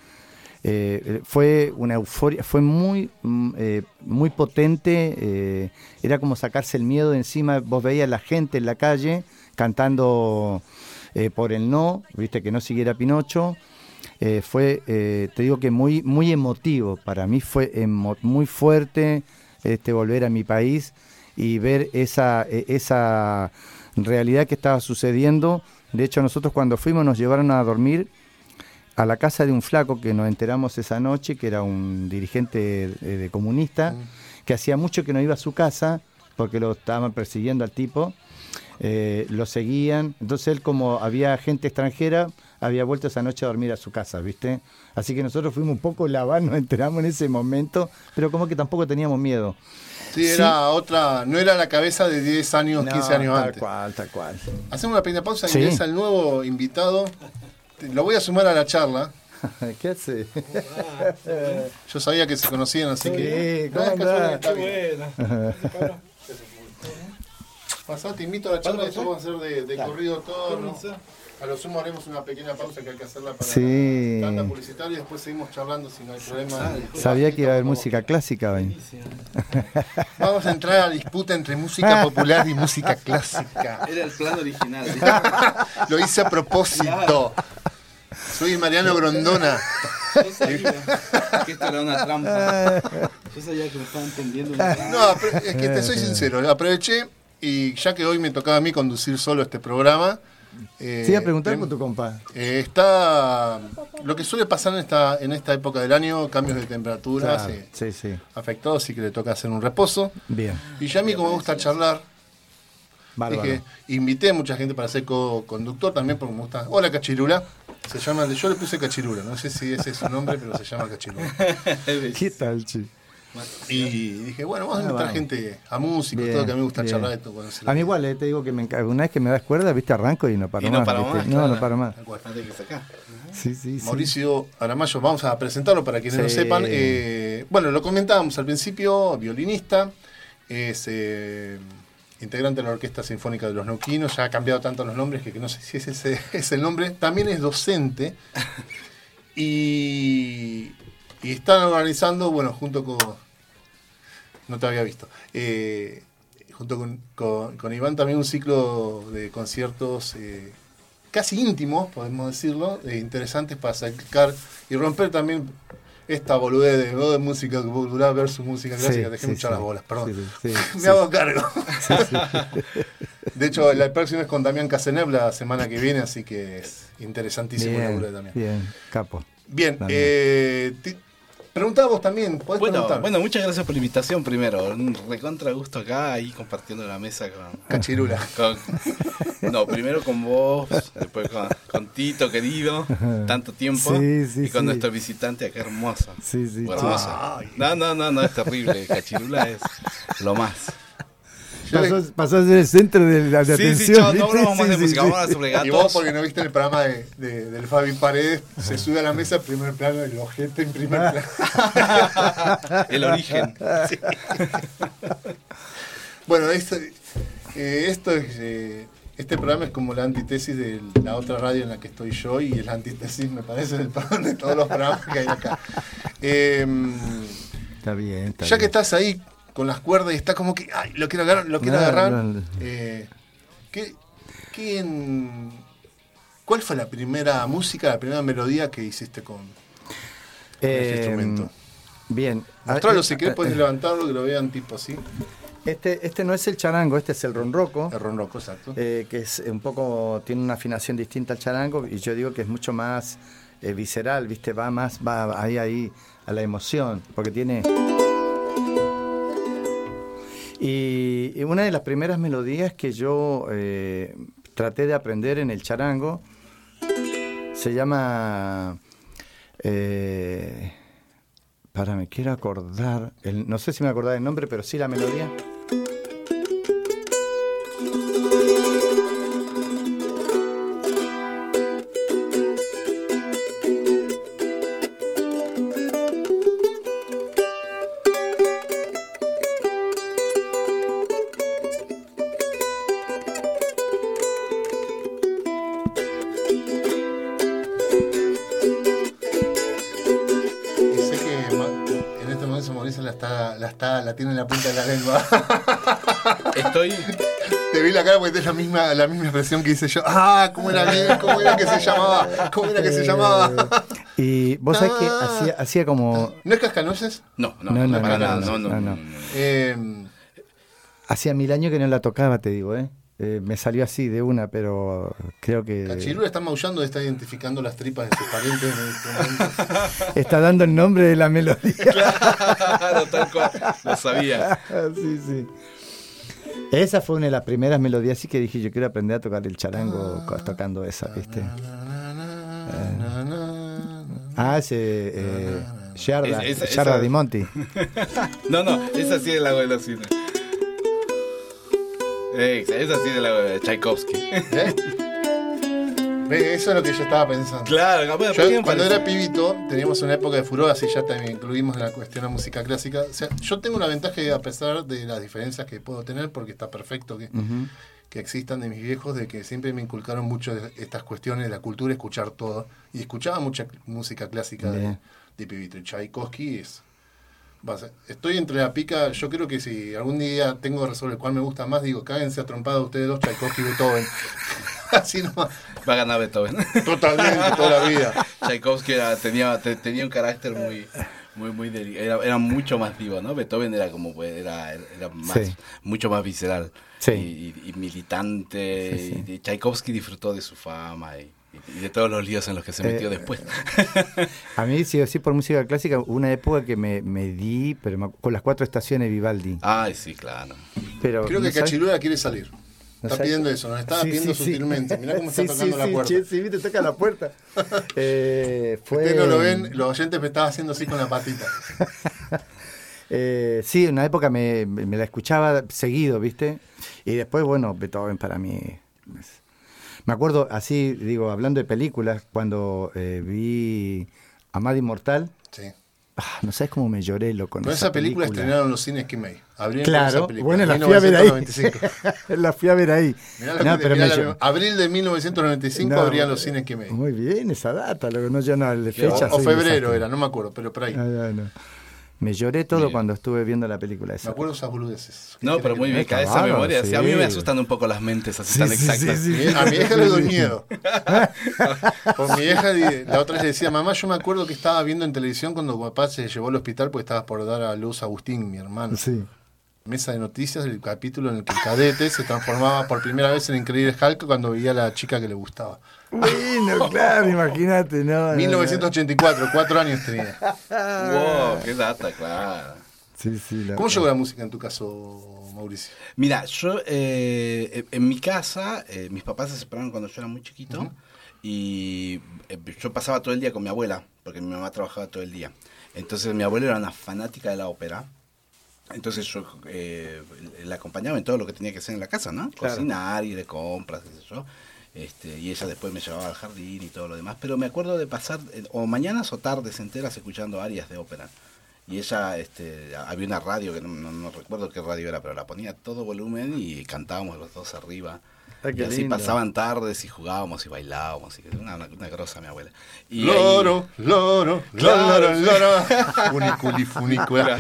eh, fue una euforia, fue muy, mm, eh, muy potente, eh, era como sacarse el miedo de encima, vos veías la gente en la calle cantando eh, por el no, viste que no siguiera Pinocho, eh, fue, eh, te digo que muy, muy emotivo, para mí fue emo- muy fuerte este, volver a mi país y ver esa, e- esa realidad que estaba sucediendo. De hecho, nosotros cuando fuimos nos llevaron a dormir a la casa de un flaco que nos enteramos esa noche, que era un dirigente de, de comunista, que hacía mucho que no iba a su casa porque lo estaban persiguiendo al tipo. eh, lo seguían. Entonces él, como había gente extranjera, había vuelto esa noche a dormir a su casa, ¿viste? Así que nosotros fuimos un poco la nos enteramos en ese momento, pero como que tampoco teníamos miedo. Sí, era otra, no era la cabeza de 10 años, 15 años tal antes. cual, tal cual. Hacemos una pequeña pausa y Sí. ingresa el nuevo invitado. Lo voy a sumar a la charla. ¿Qué hace? Yo sabía que se conocían, así que. Sí, ¿cómo No, es casual, andás? está bien. Pasá, te invito a la charla y eso vamos a hacer de, de corrido todo. ¿no? A lo sumo haremos una pequeña pausa que hay que hacerla para Sí. la tanda publicitaria y después seguimos charlando si no hay problema. Sabía que iba a haber música clásica hoy. Vamos a entrar a disputa entre música popular y música clásica. Era el plan original. Lo hice a propósito. Soy Mariano Grondona. Yo sabía que esto era una trampa. Yo sabía que me estaban tendiendo una trampa. No, es que te soy sincero, aproveché y ya que hoy me tocaba a mí conducir solo este programa. Eh, Sí, a preguntar tem- por tu compa. eh, está lo que suele pasar en esta, en esta época del año, cambios de temperatura, Claro, hace sí, sí. afectado, así que le toca hacer un reposo. Bien. Y ya a mí como me gusta charlar, Bárbaro. dije, invité a mucha gente para ser co-conductor también porque me gusta. Hola Cachirula. Se llama, yo le puse Cachirula, no sé si ese es su nombre, pero se llama Cachirula. ¿Qué tal, chi? Y dije, bueno, vamos a Ah, invitar gente a músicos, Bien, todo que a mí me gusta bien. charlar de esto. cuando se lo- A mí igual, eh, te digo que me una vez que me das cuerda, viste, arranco y no paro Y no más. paro ¿viste? más, No, claro. no paro más. Sí, sí. Mauricio Aramayo, vamos a presentarlo para quienes no Sí. sepan. Eh, bueno, lo comentábamos al principio, violinista, es eh, integrante de la Orquesta Sinfónica de los Neuquinos, ya ha cambiado tanto los nombres que, que no sé si ese ese es el nombre. También es docente y, y están organizando, bueno, junto con... No te había visto. Eh, junto con, con- con Iván también un ciclo de conciertos eh, casi íntimos, podemos decirlo, eh, interesantes para sacar y romper también esta boludez de, oh, de música popular versus música Sí, clásica. Dejé sí, muchas sí. las bolas, perdón. Me hago cargo. De hecho, la próxima es con Damián Casenev la semana que viene, así que es interesantísimo Bien, Damián. bien, capo. Bien, eh, preguntaba vos también, podés Bueno, preguntar. bueno, muchas gracias por la invitación primero. Un recontra gusto acá, ahí compartiendo la mesa con. Cachirula. con- no, primero con vos, después con, con Tito, querido, tanto tiempo. Sí, sí, y con sí. nuestro visitante acá, hermoso. Sí, sí, hermoso. No, no, no, no, es terrible. Cachirula es lo más. Pasó, pasó a ser el centro de la de Sí, sí, atención. chao, no hablamos más Sí, de sí, música, sí. vamos a sobre Y vos, gatos. porque no viste el programa de, de- del Fabi Paredes, se sube a la mesa, primer plano, el ojete en primer Ah. plano. El origen. Bueno, este, eh, esto es, eh, este programa es como la antítesis de la otra radio en la que estoy yo y es la antítesis, me parece, del programa- de todos los programas que hay acá. Eh, Está bien, está ya que estás ahí con las cuerdas y está como que, ay, lo quiero agarrar, lo quiero No, agarrar. no, eh, ¿qué- quién- ¿Cuál fue la primera música, la primera melodía que hiciste con, este Eh, instrumento? Bien. Mostralo si eh, querés, puedes levantarlo, que lo vean tipo así. Este, este no es el charango, este es el ronroco. El ronroco, exacto. eh, que es un poco, tiene una afinación distinta al charango y yo digo que es mucho más eh, visceral, ¿viste? Va más, va ahí, ahí a la emoción, porque tiene... Y, una de las primeras melodías que yo eh, traté de aprender en el charango se llama... Eh, para, me quiero acordar, el- no sé si me acordaba el nombre, pero sí la melodía. Está, la está, la tiene en la punta de la lengua. Estoy. Te vi la cara porque es la misma, la misma expresión que hice yo. Ah, ¿cómo era, bien? ¿Cómo era que se llamaba? ¿Cómo era que se llamaba? Y vos sabés que Ah. hacía, hacía como. ¿No es cascanueces? No, no, No, no, no, para no, nada. no, No, no, no, no. no. Eh, Hacía mil años que no la tocaba, te digo, ¿eh? Eh, me salió así de una, pero creo que. Cachirula está maullando está identificando las tripas de sus parientes en este. Está dando el nombre de la melodía. Claro, tal cual. Lo sabía. sí, sí. Esa fue una de las primeras melodías así que dije, yo quiero aprender a tocar el charango co- tocando esa, ¿viste? Ah, ese eh, Giarda, Giarda di Monti. No, no, esa sí es el lago de sí es el lago de Tchaikovsky. ¿Eh? Eso es lo que yo estaba pensando. Claro, capaz, Yo, ¿por qué me cuando era pibito, teníamos una época de furor, así ya también incluimos la cuestión de música clásica. O sea, yo tengo una ventaja a pesar de las diferencias que puedo tener, porque está perfecto que, que existan de mis viejos, de que siempre me inculcaron mucho de estas cuestiones de la cultura, escuchar todo. Y escuchaba mucha música clásica de, de pibito. Y Tchaikovsky es... Estoy entre la pica, yo creo que si algún día tengo que resolver cuál me gusta más, digo, cáguense a trompada ustedes dos, Tchaikovsky y Beethoven. Así nomás, Va a ganar Beethoven. totalmente, toda la vida. Tchaikovsky era- tenía, te- tenía un carácter muy, muy, muy era, era mucho más vivo, ¿no? Beethoven era como, pues, era, era más, Sí. mucho más visceral Sí. y, y- y militante. Sí, sí. Y, y Tchaikovsky disfrutó de su fama y, y de todos los líos en los que se metió Eh, después. A mí, sí o sí, por música clásica, hubo una época que me, me di, pero me con las cuatro estaciones Vivaldi. Ay, sí, claro. Pero, Creo que ¿no quiere salir. ¿No Está pidiendo eso, nos estaba Sí, pidiendo sí, sí. sutilmente. Mirá cómo está Sí, tocando sí, la sí, puerta. sí, viste, toca la puerta. Eh, fue, Ustedes no lo ven, los oyentes me estaban haciendo así con la patita. Eh, sí, en una época me, me- me la escuchaba seguido, ¿viste? Y después, bueno, Beethoven para mí. es- Me acuerdo, así, digo, hablando de películas, cuando eh, vi Amada Inmortal, Sí. ah, no sabes cómo me lloré, loco. con Con esa película estrenaron los cines Kimei. Abrieron con esa Claro, bueno, la fui a ver ahí. 1995. la fui a ver ahí. Mirá lo No, que- pero me la- abril de 1995 No, abrían los cines Kimei. Muy bien esa data, loco, no, yo no, de fecha. o febrero desastre. era, no me acuerdo, pero por ahí. Ah, no. Me lloré todo Bien. cuando estuve viendo la película Me esa. acuerdo esas boludeces. ¿Qué No, pero muy bien, cada esa memoria. sí, A mí me asustan un poco las mentes así Sí, tan exactas. sí, sí. diga? A mi hija le doy miedo. Por mi hija, la otra vez le decía, mamá, yo me acuerdo que estaba viendo en televisión cuando papá se llevó al hospital porque estaba por dar a luz a Agustín, mi hermano. Sí. Mesa de noticias, el capítulo en el que el cadete se transformaba por primera vez en Increíble Hulk cuando veía a la chica que le gustaba. Bueno, claro, imagínate, no. no, no. 1984, cuatro años tenía. Wow, qué data, claro. Sí, sí. la- ¿Cómo llegó la música en tu caso, Mauricio? Mira, yo eh, en mi casa, eh, mis papás se separaron cuando yo era muy chiquito y eh, yo pasaba todo el día con mi abuela, porque mi mamá trabajaba todo el día. Entonces mi abuela era una fanática de la ópera. Entonces yo eh, la acompañaba en todo lo que tenía que hacer en la casa, ¿no? Claro. Cocinar, ir de compras, qué sé yo. Este, y ella después me llevaba al jardín y todo lo demás. Pero me acuerdo de pasar eh, o mañanas o tardes enteras escuchando arias de ópera. Y ella, este, había una radio que no, no- no recuerdo qué radio era, pero la ponía a todo volumen y cantábamos los dos arriba. Ah, y así lindo. pasaban tardes y jugábamos y bailábamos. Y una, una, una grosa mi abuela. Y ahí- Loro, loro, loro, loro. Funiculi, funicula.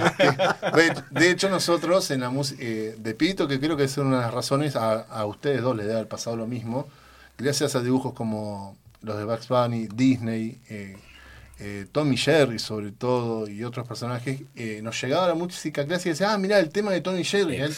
De, de hecho, nosotros en la música de Pito, que creo que es una de las razones, a, a ustedes dos les debe haber pasado lo mismo, gracias a dibujos como los de Bugs Bunny, Disney, eh, eh, Tommy Jerry sobre todo, y otros personajes, eh, nos llegaba la música clásica y decía, ah, mirá, el tema de Tommy Jerry. ¿eh?".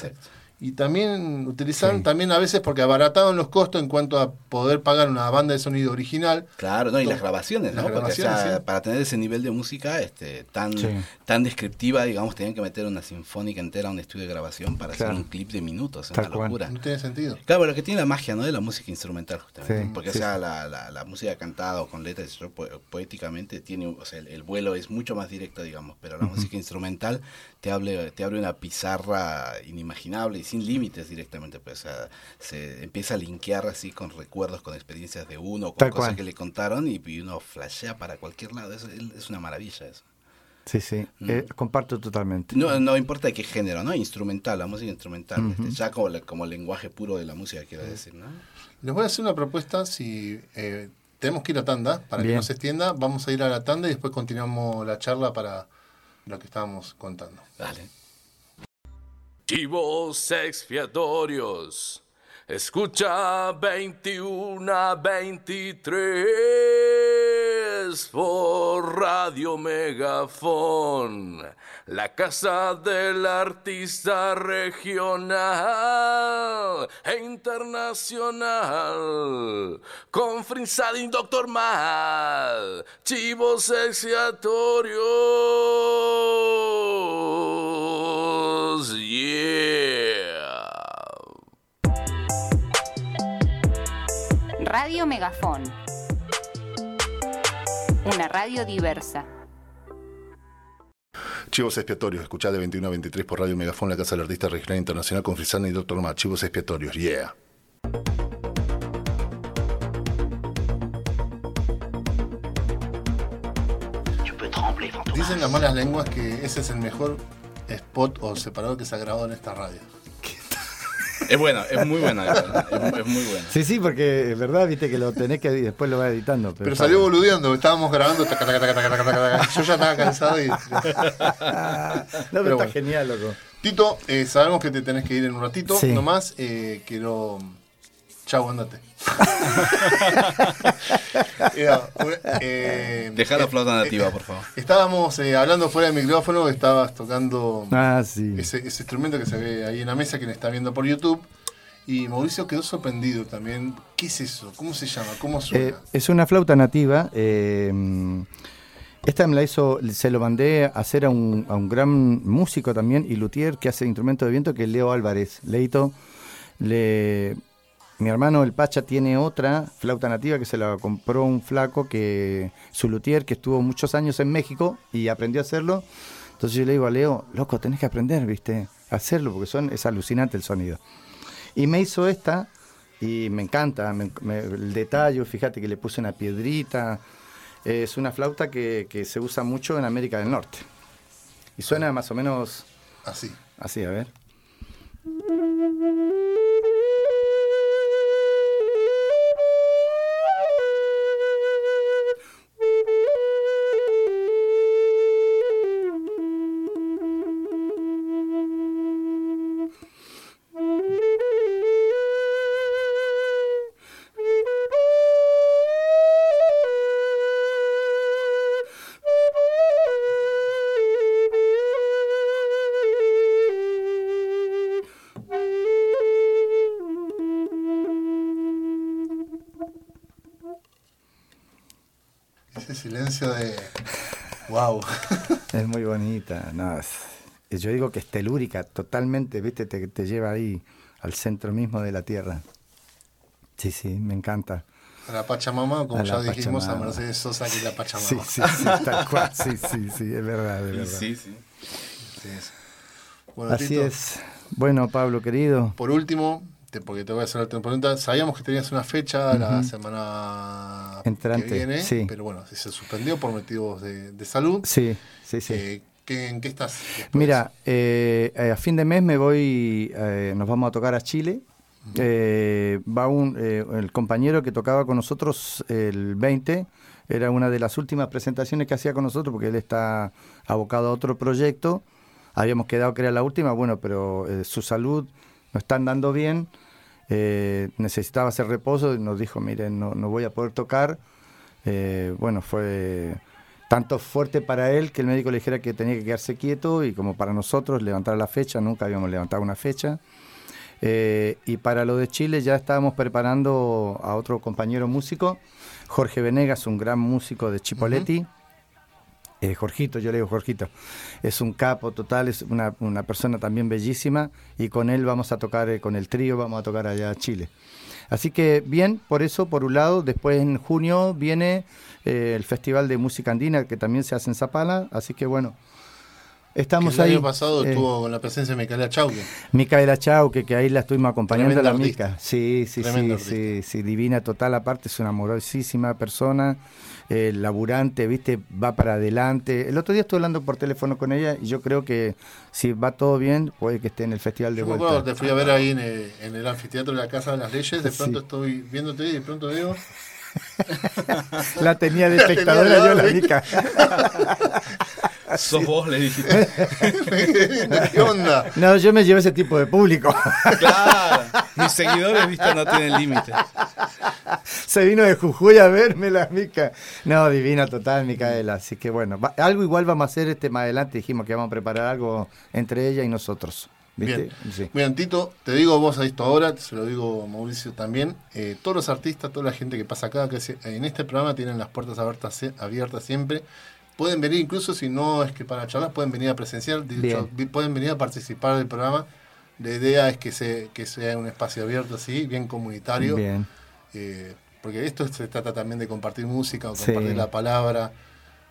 Y también utilizaron Sí. también a veces porque abarataban los costos en cuanto a poder pagar una banda de sonido original. Claro, no, y To- las grabaciones, ¿no? las Porque o sea, grabaciones, sí. para tener ese nivel de música este, tan, Sí. tan descriptiva, digamos, tenían que meter una sinfónica entera a un estudio de grabación para Claro. hacer un clip de minutos, es Tal una cual. locura. No tiene sentido. Claro, lo que tiene la magia, ¿no? De la música instrumental, justamente. Sí, Porque, sí, o sea, la, la, la música cantada o con letras, po- poéticamente, tiene, o sea, el, el vuelo es mucho más directo, digamos, pero la música instrumental te abre, te abre una pizarra inimaginable y sin límites directamente, pues, o sea, se empieza a linkear así con recuerdos, con experiencias de uno, con Tal cosas cual. que le contaron y, y uno flashea para cualquier lado. Es, es una maravilla eso. Sí, sí. eh, comparto totalmente. No, no importa de qué género, ¿no? Instrumental, la música instrumental, este, ya como, como lenguaje puro de la música, quiero decir, ¿no? Les voy a hacer una propuesta. Si eh, tenemos que ir a tanda, para que no se extienda, vamos a ir a la tanda y después continuamos la charla para lo que estábamos contando. Dale. Chivos expiatorios. Escucha 21 23 es por Radio Megafón, la casa del artista regional e internacional, con Frinsal Doctor Mal, chivos expiatorios. Yeah. Radio Megafón una radio diversa. Chivos expiatorios, escuchá de 21 a 23 por Radio Megafón, la Casa del Artista Regional Internacional con Frisana y Doctor Mar. Chivos expiatorios, yeah. Dicen las malas lenguas que ese es el mejor spot o separador que se ha grabado en esta radio. Es bueno, es muy buena. Es, es muy buena. Sí, sí, porque es verdad, viste que lo tenés que y después lo vas editando. Pero salió boludeando, estábamos grabando. taca, taca, taca, taca, taca, taca. Yo ya estaba cansado y. no, pero, Pero está bueno. genial, loco. Tito, eh, sabemos que te tenés que ir en un ratito. Sí. Nomás eh, quiero. Chau, andate. Mira, eh, Deja la eh, flauta eh, nativa, por favor. Estábamos eh, hablando fuera del micrófono, estabas tocando Ah, sí. ese, ese instrumento que se ve ahí en la mesa, quien está viendo por YouTube. Y Mauricio quedó sorprendido también. ¿Qué es eso? ¿Cómo se llama? ¿Cómo suena? Eh, es una flauta nativa. eh, esta me la hizo, se lo mandé a hacer a un, a un gran músico también y luthier que hace instrumento de viento, que es Leo Álvarez. Leito, le, mi hermano el Pacha tiene otra flauta nativa que se la compró un flaco que su luthier que estuvo muchos años en México y aprendió a hacerlo. Entonces yo le digo a Leo, loco, tenés que aprender, viste, a hacerlo porque son, es alucinante el sonido. Y me hizo esta y me encanta me- me- el detalle, fíjate que le puse una piedrita. Es una flauta que, que se usa mucho en América del Norte. Y suena más o menos Así. así, a ver. Bonita. No, es- yo digo que es telúrica, totalmente, viste, te, te lleva ahí al centro mismo de la tierra. Sí, sí, me encanta. A la Pachamama, como A ya dijimos, a. Mercedes Sosa, que es la Pachamama. Sí, sí, sí, tal cual. Sí, sí, sí, es verdad, es Y verdad. Sí, sí. Así es. Bueno, Así Tito, es. Bueno, Pablo, querido. Por último, te- porque te voy a hacer la última pregunta, sabíamos que tenías una fecha la semana Entrante, que viene, sí. pero bueno, se suspendió por motivos de, de salud. Sí, sí, sí. Eh, ¿qué- ¿En qué estás? después? Mira, eh, eh, a fin de mes me voy, eh, nos vamos a tocar a Chile. Eh, va un, el compañero que tocaba con nosotros el 20, era una de las últimas presentaciones que hacía con nosotros porque él está abocado a otro proyecto. Habíamos quedado que era la última, bueno, pero su salud no está andando bien. eh, necesitaba hacer reposo y nos dijo, miren, no, no voy a poder tocar. Eh, bueno, fue tanto fuerte para él que el médico le dijera que tenía que quedarse quieto y como para nosotros levantar la fecha, nunca habíamos levantado una fecha. Eh, y para lo de Chile ya estábamos preparando a otro compañero músico, Jorge Venegas, un gran músico de Chipoletti. Eh, Jorgito, yo le digo Jorgito, es un capo total, es una, una persona también bellísima y con él vamos a tocar, eh, con el trío vamos a tocar allá a Chile. Así que bien, por eso, por un lado, después en junio viene eh, el Festival de Música Andina que también se hace en Zapala, así que bueno, Que estamos el ahí. año pasado eh, estuvo con la presencia de Micaela Chauque. Micaela Chau, que, que ahí la estuvimos acompañando a la Tremenda Mica. artista. Sí, sí, Tremenda sí, sí, sí, divina total, aparte es una amorosísima persona, eh, laburante, viste, va para adelante. El otro día estuve hablando por teléfono con ella y yo creo que si va todo bien, puede que esté en el festival de Yo me vuelta. acuerdo, te fui a ver ahí en el, en el anfiteatro de la Casa de las Leyes, de Sí. pronto estoy viéndote y de pronto veo... La tenía de tenía espectadora yo, la. Mica. Sos vos, le dijiste. ¿Qué onda? No, yo me llevo ese tipo de público. claro. Mis seguidores, viste, no tienen límite. Se vino de Jujuy a verme la Mica. No, divina total, Micaela. Así que bueno, va- algo igual vamos a hacer este más adelante. Dijimos que vamos a preparar algo entre ella y nosotros. ¿Viste? Bien. Sí. Bien, Tito, te digo vos a esto ahora, se lo digo Mauricio también. eh, todos los artistas, toda la gente que pasa acá, que en este programa tienen las puertas abiertas, abiertas siempre. Pueden venir, incluso si no es que para charlas, pueden venir a presenciar, pueden venir a participar del programa. La idea es que, se, que sea un espacio abierto así, bien comunitario. Bien. Eh, porque esto se trata también de compartir música o Sí. compartir la palabra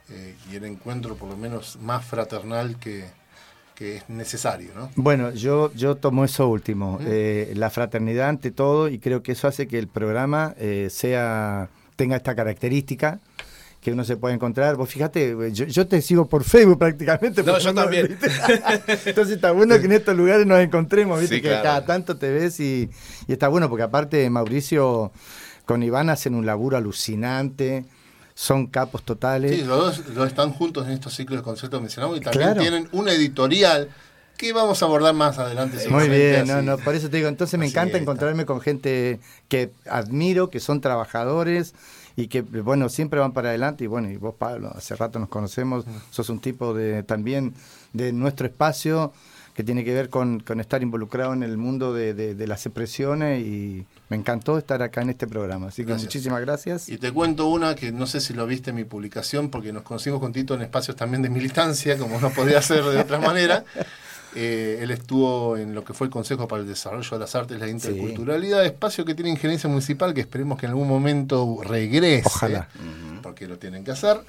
eh, y el encuentro por lo menos más fraternal que, que es necesario, ¿no? Bueno, yo, yo tomo eso último, eh, la fraternidad ante todo, y creo que eso hace que el programa eh, sea tenga esta característica que uno se puede encontrar. Vos fíjate, yo, yo te sigo por Facebook prácticamente. No, yo también. ¿viste? Entonces está bueno que en estos lugares nos encontremos, ¿viste? Sí, que claro. cada tanto te ves y, y está bueno, porque aparte Mauricio con Iván hacen un laburo alucinante, son capos totales. Sí, los dos, los están juntos en estos ciclos de conciertos que mencionamos y también Claro. tienen una editorial que vamos a abordar más adelante. Muy bien, no, no, por eso te digo, entonces me Así encanta encontrarme con gente que admiro, que son trabajadores y que, bueno, siempre van para adelante. Y bueno, y vos, Pablo, hace rato nos conocemos, Mm. sos un tipo de también de nuestro espacio que tiene que ver con, con estar involucrado en el mundo de, de- de las expresiones y me encantó estar acá en este programa. Así que Gracias. muchísimas gracias. Y te cuento una que no sé si lo viste en mi publicación, porque nos conocimos con Tito en espacios también de militancia, como no podía ser de otra manera. Eh, él estuvo en lo que fue el Consejo para el Desarrollo de las Artes y la Interculturalidad, espacio que tiene injerencia municipal, que esperemos que en algún momento regrese, Ojalá. porque lo tienen que hacer.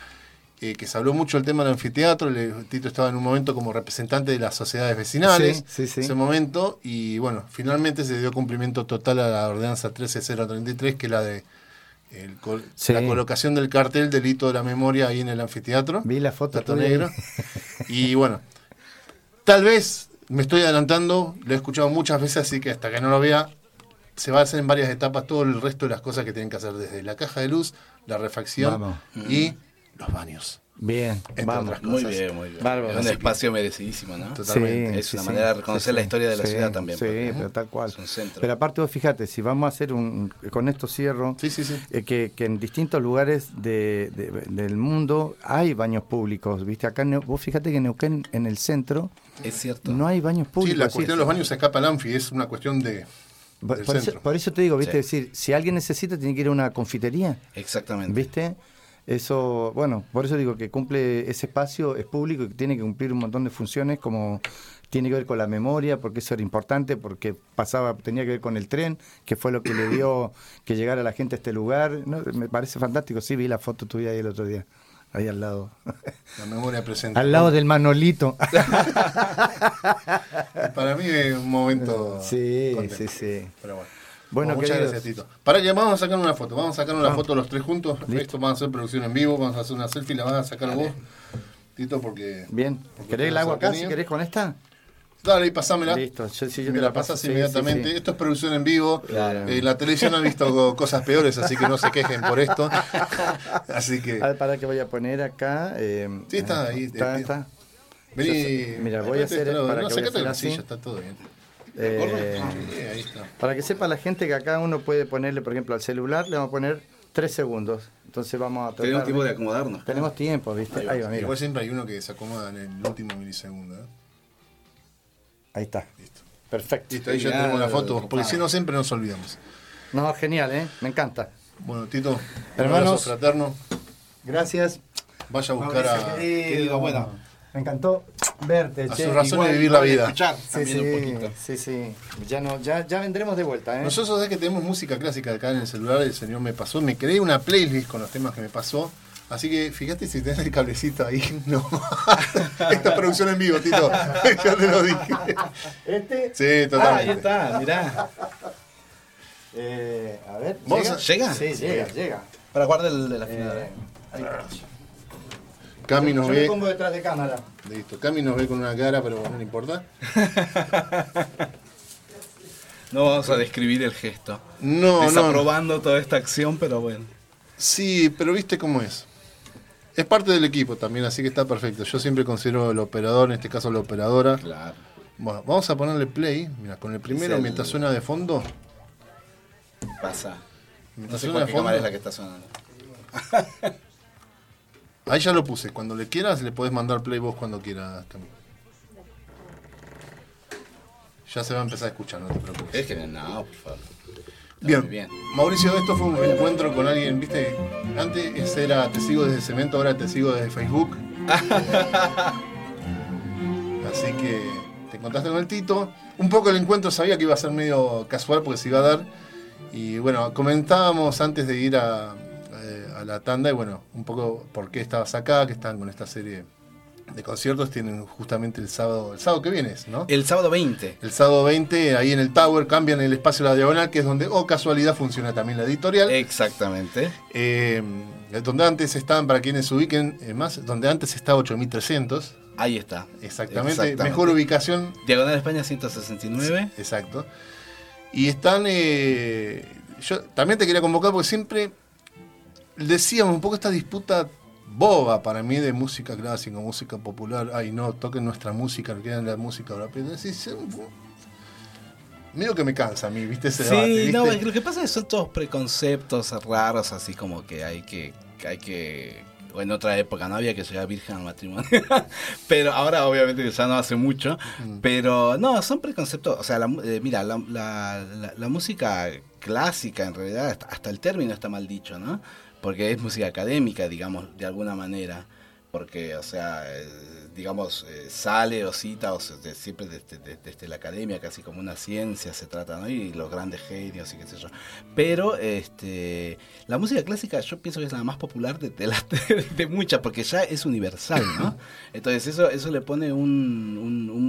Eh, que se habló mucho del tema del anfiteatro, le- Tito estaba en un momento como representante de las sociedades vecinales, Sí, sí, sí. ese momento, y bueno, finalmente se dio cumplimiento total a la ordenanza 13033, que es la de el col- la colocación del cartel delito de la memoria ahí en el anfiteatro. Vi la foto. Y bueno, tal vez me estoy adelantando, lo he escuchado muchas veces, así que hasta que no lo vea, se va a hacer en varias etapas todo el resto de las cosas que tienen que hacer, desde la caja de luz, la refacción Vamos. y los baños. Bien, Entre vamos. otras Muy cosas. bien, muy bien. Bárbaro. Es un espacio merecidísimo, ¿no? Totalmente. Es una manera de reconocer la historia de la ciudad también, Sí, porque, pero tal cual. es un centro. Pero aparte vos fíjate, si vamos a hacer un, con esto cierro, Sí, sí, sí. eh, que, que en distintos lugares de- de- del mundo hay baños públicos, ¿viste? Acá en Neu- vos fíjate que en Neuquén, en el centro, Es cierto. no hay baños Sí, públicos. la es cuestión de los baños se escapa al anfi, es una cuestión de, por, por eso, centro. por eso te digo, ¿viste? Sí. Es decir, si alguien necesita, tiene que ir a una confitería, Exactamente. ¿viste? Eso, bueno, por eso digo que cumple ese espacio, es público y tiene que cumplir un montón de funciones como tiene que ver con la memoria, porque eso era importante, porque pasaba, tenía que ver con el tren, que fue lo que le dio que llegara la gente a este lugar. ¿no? Me parece fantástico, sí, vi la foto tuya ahí el otro día, ahí al lado. La memoria presente. al lado del Manolito. Para mí es un momento. sí, contento. sí, sí. Pero bueno. Bueno, muchas queridos. gracias, Tito. Para que vamos a sacar una foto. Vamos a sacar una Ah. foto los tres juntos. Esto vamos a hacer producción en vivo. Vamos a hacer una selfie. La vas a sacar vos, Tito, porque. Bien, porque ¿querés el agua acá si querés con esta? Dale, y pasámela. Listo, yo- sí, yo me te la paso, pasas inmediatamente. sí, sí. Esto es producción en vivo. Claro. Eh, la televisión ha visto co- cosas peores, así que no se quejen por esto. así que. Ver, para que voy a poner acá. eh, Sí, está ahí, Está, eh, está. Vení. yo- mira, voy a Este, hacer- para no, que voy a hacer la así. silla, está todo bien. Eh, Sí, ahí está. para que sepa la gente que acá uno puede ponerle, por ejemplo, al celular, le vamos a poner tres segundos. Entonces vamos a tratar Tenemos tiempo de acomodarnos. Tenemos tiempo, ¿viste? Ahí va, mira. Igual siempre hay uno que se acomoda en el último milisegundo. ¿eh? Ahí está. Listo. Perfecto. Listo, ahí ya tenemos la foto. Porque si no, siempre nos olvidamos. No, genial, ¿eh? Me encanta. Bueno, Tito, Hermanos. fraterno. Gracias. Vaya a buscar a. querido, bueno. Me encantó verte, A che. sus razones Igual- de vivir la vida. Escuchar Sí, también un sí, poquito. sí, sí. Ya, no, ya, ya vendremos de vuelta, ¿eh? Nosotros es que tenemos música clásica acá en el celular, el señor me pasó, me creé una playlist con los temas que me pasó. Así que fíjate si tenés el cablecito ahí. No. Esta es producción en vivo, Tito. Yo te lo dije. ¿Este? Sí, Ah, ahí totalmente. está, mirá. Eh, a ver. Vamos ¿llega? ¿Llega? Sí, llega, llega. Para guardar el, el afinador. Eh, ahí está. Cami nos Yo me ve. pongo detrás de cámara. Listo. Cami nos ve con una cara, pero no le importa. No vamos a describir el gesto. No, no. Desaprobando toda esta acción, pero bueno. Sí, pero viste cómo es. Es parte del equipo también, así que está perfecto. Yo siempre considero el operador, en este caso la operadora. Claro. Bueno, vamos a ponerle play. Mira, con el primero, el- mientras suena de fondo. Pasa. No Mientras sé suena cuál de cámara fondo. es la que está sonando. Ahí ya lo puse. Cuando le quieras, le podés mandar play vos cuando quieras, Cami. Ya se va a empezar a escuchar, no te preocupes. Es que no, por favor. Bien. Mauricio, esto fue un encuentro con alguien, viste, antes era te sigo desde Cemento, ahora te sigo desde Facebook. Así que te encontraste con el Tito. Un poco el encuentro sabía que iba a ser medio casual porque se iba a dar. Y bueno, comentábamos antes de ir a, a la tanda, y bueno, un poco por qué estabas acá, que están con esta serie de conciertos, tienen justamente el sábado, el sábado que viene, es, ¿no? El sábado 20. El sábado 20, ahí en el Tower, cambian el espacio de la diagonal, que es donde, oh casualidad, funciona también la editorial. Exactamente. Eh, donde antes estaban, para quienes se ubiquen eh, más, donde antes estaba 8300. Ahí está. Exactamente. Exactamente. Mejor ubicación. Diagonal España 169. Exacto. Y están. eh, yo también te quería convocar porque siempre decíamos un poco esta disputa boba para mí de música clásica, música popular. Ay, no, toquen nuestra música, no quieran la música europea. Decís, medio que me cansa a mí, ¿viste? Ese Sí, debate, no, ¿viste? lo que pasa es que son todos preconceptos raros, así como que hay que, hay que, o en otra época no había que llegar virgen al matrimonio, pero ahora obviamente ya no hace mucho, Mm. pero no, son preconceptos, o sea, la eh, mira, la, la- la- la música clásica en realidad, hasta, hasta el término está mal dicho, ¿no? Porque es música académica, digamos, de alguna manera. Porque, o sea, eh, digamos, eh, sale o cita, o se- de- siempre desde, desde- desde la academia, casi como una ciencia se trata, ¿no? Y los grandes genios y qué sé yo. Pero este, la música clásica yo pienso que es la más popular de, de, las- de muchas, porque ya es universal, ¿no? Entonces eso, eso le pone un-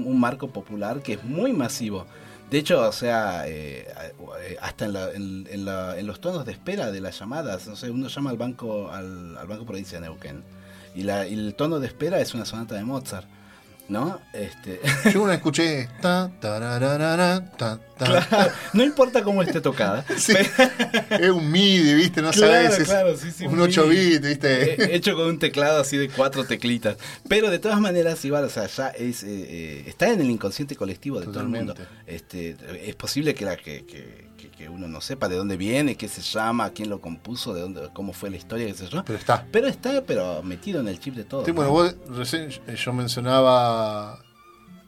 un marco popular que es muy masivo. De hecho, o sea, eh, eh, hasta en, los tonos de espera de las llamadas, no sé, uno llama al banco, al, banco provincia de Neuquén, y el tono de espera es una sonata de Mozart, ¿no? Este, Yo una escuché. Ta, tararara, ta, ta. no importa cómo esté tocada. Sí. es un MIDI, ¿viste? No Claro, sabes. es claro, sí, sí, un muy 8 bien. bits, ¿viste? Eh, hecho con un teclado así de cuatro teclitas. Pero de todas maneras, igual, o sea, ya es, eh, eh, está en el inconsciente colectivo de todo el mundo. Este, es posible que, la, que, que, que- que uno no sepa de dónde viene, qué se llama, quién lo compuso, de dónde, cómo fue la historia, qué sé yo. Pero está. Pero está, pero metido en el chip de todo. Sí, bueno, ¿no? vos recién eh, yo mencionaba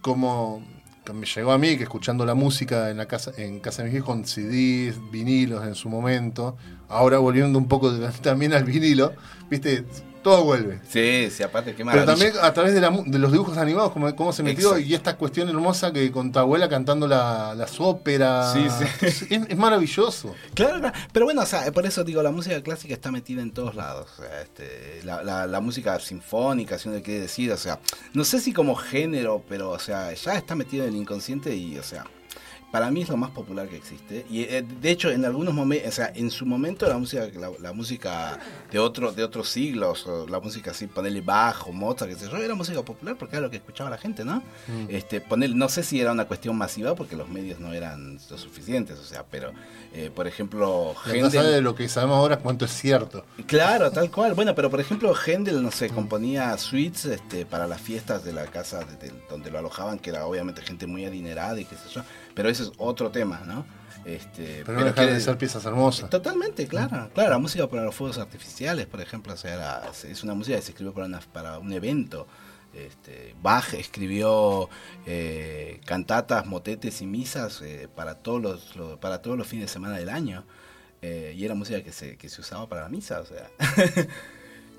cómo me llegó a mí que escuchando la música en la casa en casa de mis hijos con CDs, vinilos en su momento, ahora volviendo un poco también al vinilo, viste, todo vuelve. Sí, sí, aparte, qué Pero maravilla. también a través de, la mu- de los dibujos animados, cómo, cómo se metió, Exacto. y esta cuestión hermosa que con tu abuela cantando la- las óperas. Sí, sí. Es, es maravilloso. Claro, claro. pero bueno, o sea, por eso digo, la música clásica está metida en todos lados. O sea, este, la, la- la música sinfónica, si uno quiere decir, o sea, no sé si como género, pero, o sea, ya está metido en el inconsciente y, o sea, para mí es lo más popular que existe. Y eh, de hecho, en algunos momentos, o sea, en su momento la música, la, la música de otro, de otros siglos, o la música así, ponerle bajo, Mozart, qué sé yo, era música popular porque era lo que escuchaba la gente, ¿no? Mm. Este, poner, no sé si era una cuestión masiva porque los medios no eran lo suficientes, o sea, pero, eh, por ejemplo, Y andá a saber Händel, de lo que sabemos ahora cuánto es cierto. claro, tal cual, bueno, pero por ejemplo, Händel, no sé, componía suites este, para las fiestas de la casa de- de- donde lo alojaban, que era obviamente gente muy adinerada y qué sé yo, pero ese es otro tema, ¿no? Este, Pero no quiere- de ser piezas hermosas. Totalmente, claro. Claro, la música para los fuegos artificiales, por ejemplo, o sea, era- es una música que se escribió para, una- para un evento. Este, Bach escribió eh, cantatas, motetes y misas eh, para, todos los, lo- para todos los fines de semana del año. Eh, y era música que se, que se usaba para la misa, o sea.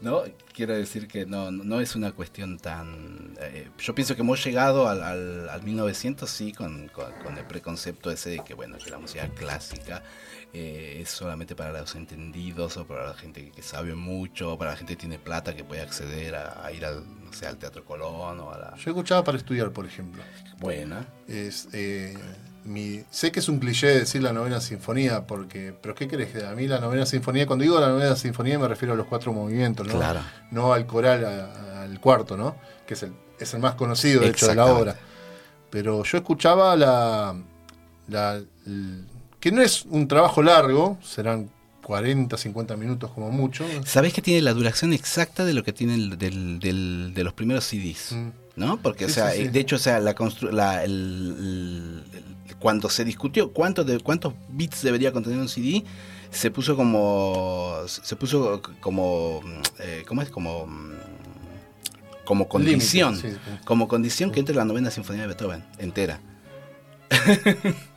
¿No? Quiero decir que no, no es una cuestión tan... eh, yo pienso que hemos llegado al, al, al 1900, sí, con, con, con el preconcepto ese de que, bueno, que la música clásica eh, es solamente para los entendidos o para la gente que sabe mucho, o para la gente que tiene plata que puede acceder a, a ir al, no sé, al Teatro Colón o a la... Yo escuchaba para estudiar, por ejemplo. Buena. Es, eh, mi, sé que es un cliché decir la novena sinfonía, porque, pero ¿qué crees? A mí la novena sinfonía, cuando digo la novena sinfonía me refiero a los cuatro movimientos, ¿no? Claro. No al coral, a- al cuarto, ¿no? Que es el, es el más conocido, de hecho, de la obra. Pero yo escuchaba la, la- que no es un trabajo largo, serán 40, 50 minutos como mucho. ¿Sabés que tiene la duración exacta de lo que tiene el- del, del- de los primeros CDs? Mm. ¿No? Porque, Sí, o sea, sí, sí. de hecho, o sea, la constru- la- el- cuando se discutió cuánto de, cuántos bits debería contener un CD, se puso como. Se puso como. eh, ¿Cómo es? Como. Como condición. Límite. Como condición que entre la novena sinfonía de Beethoven, entera.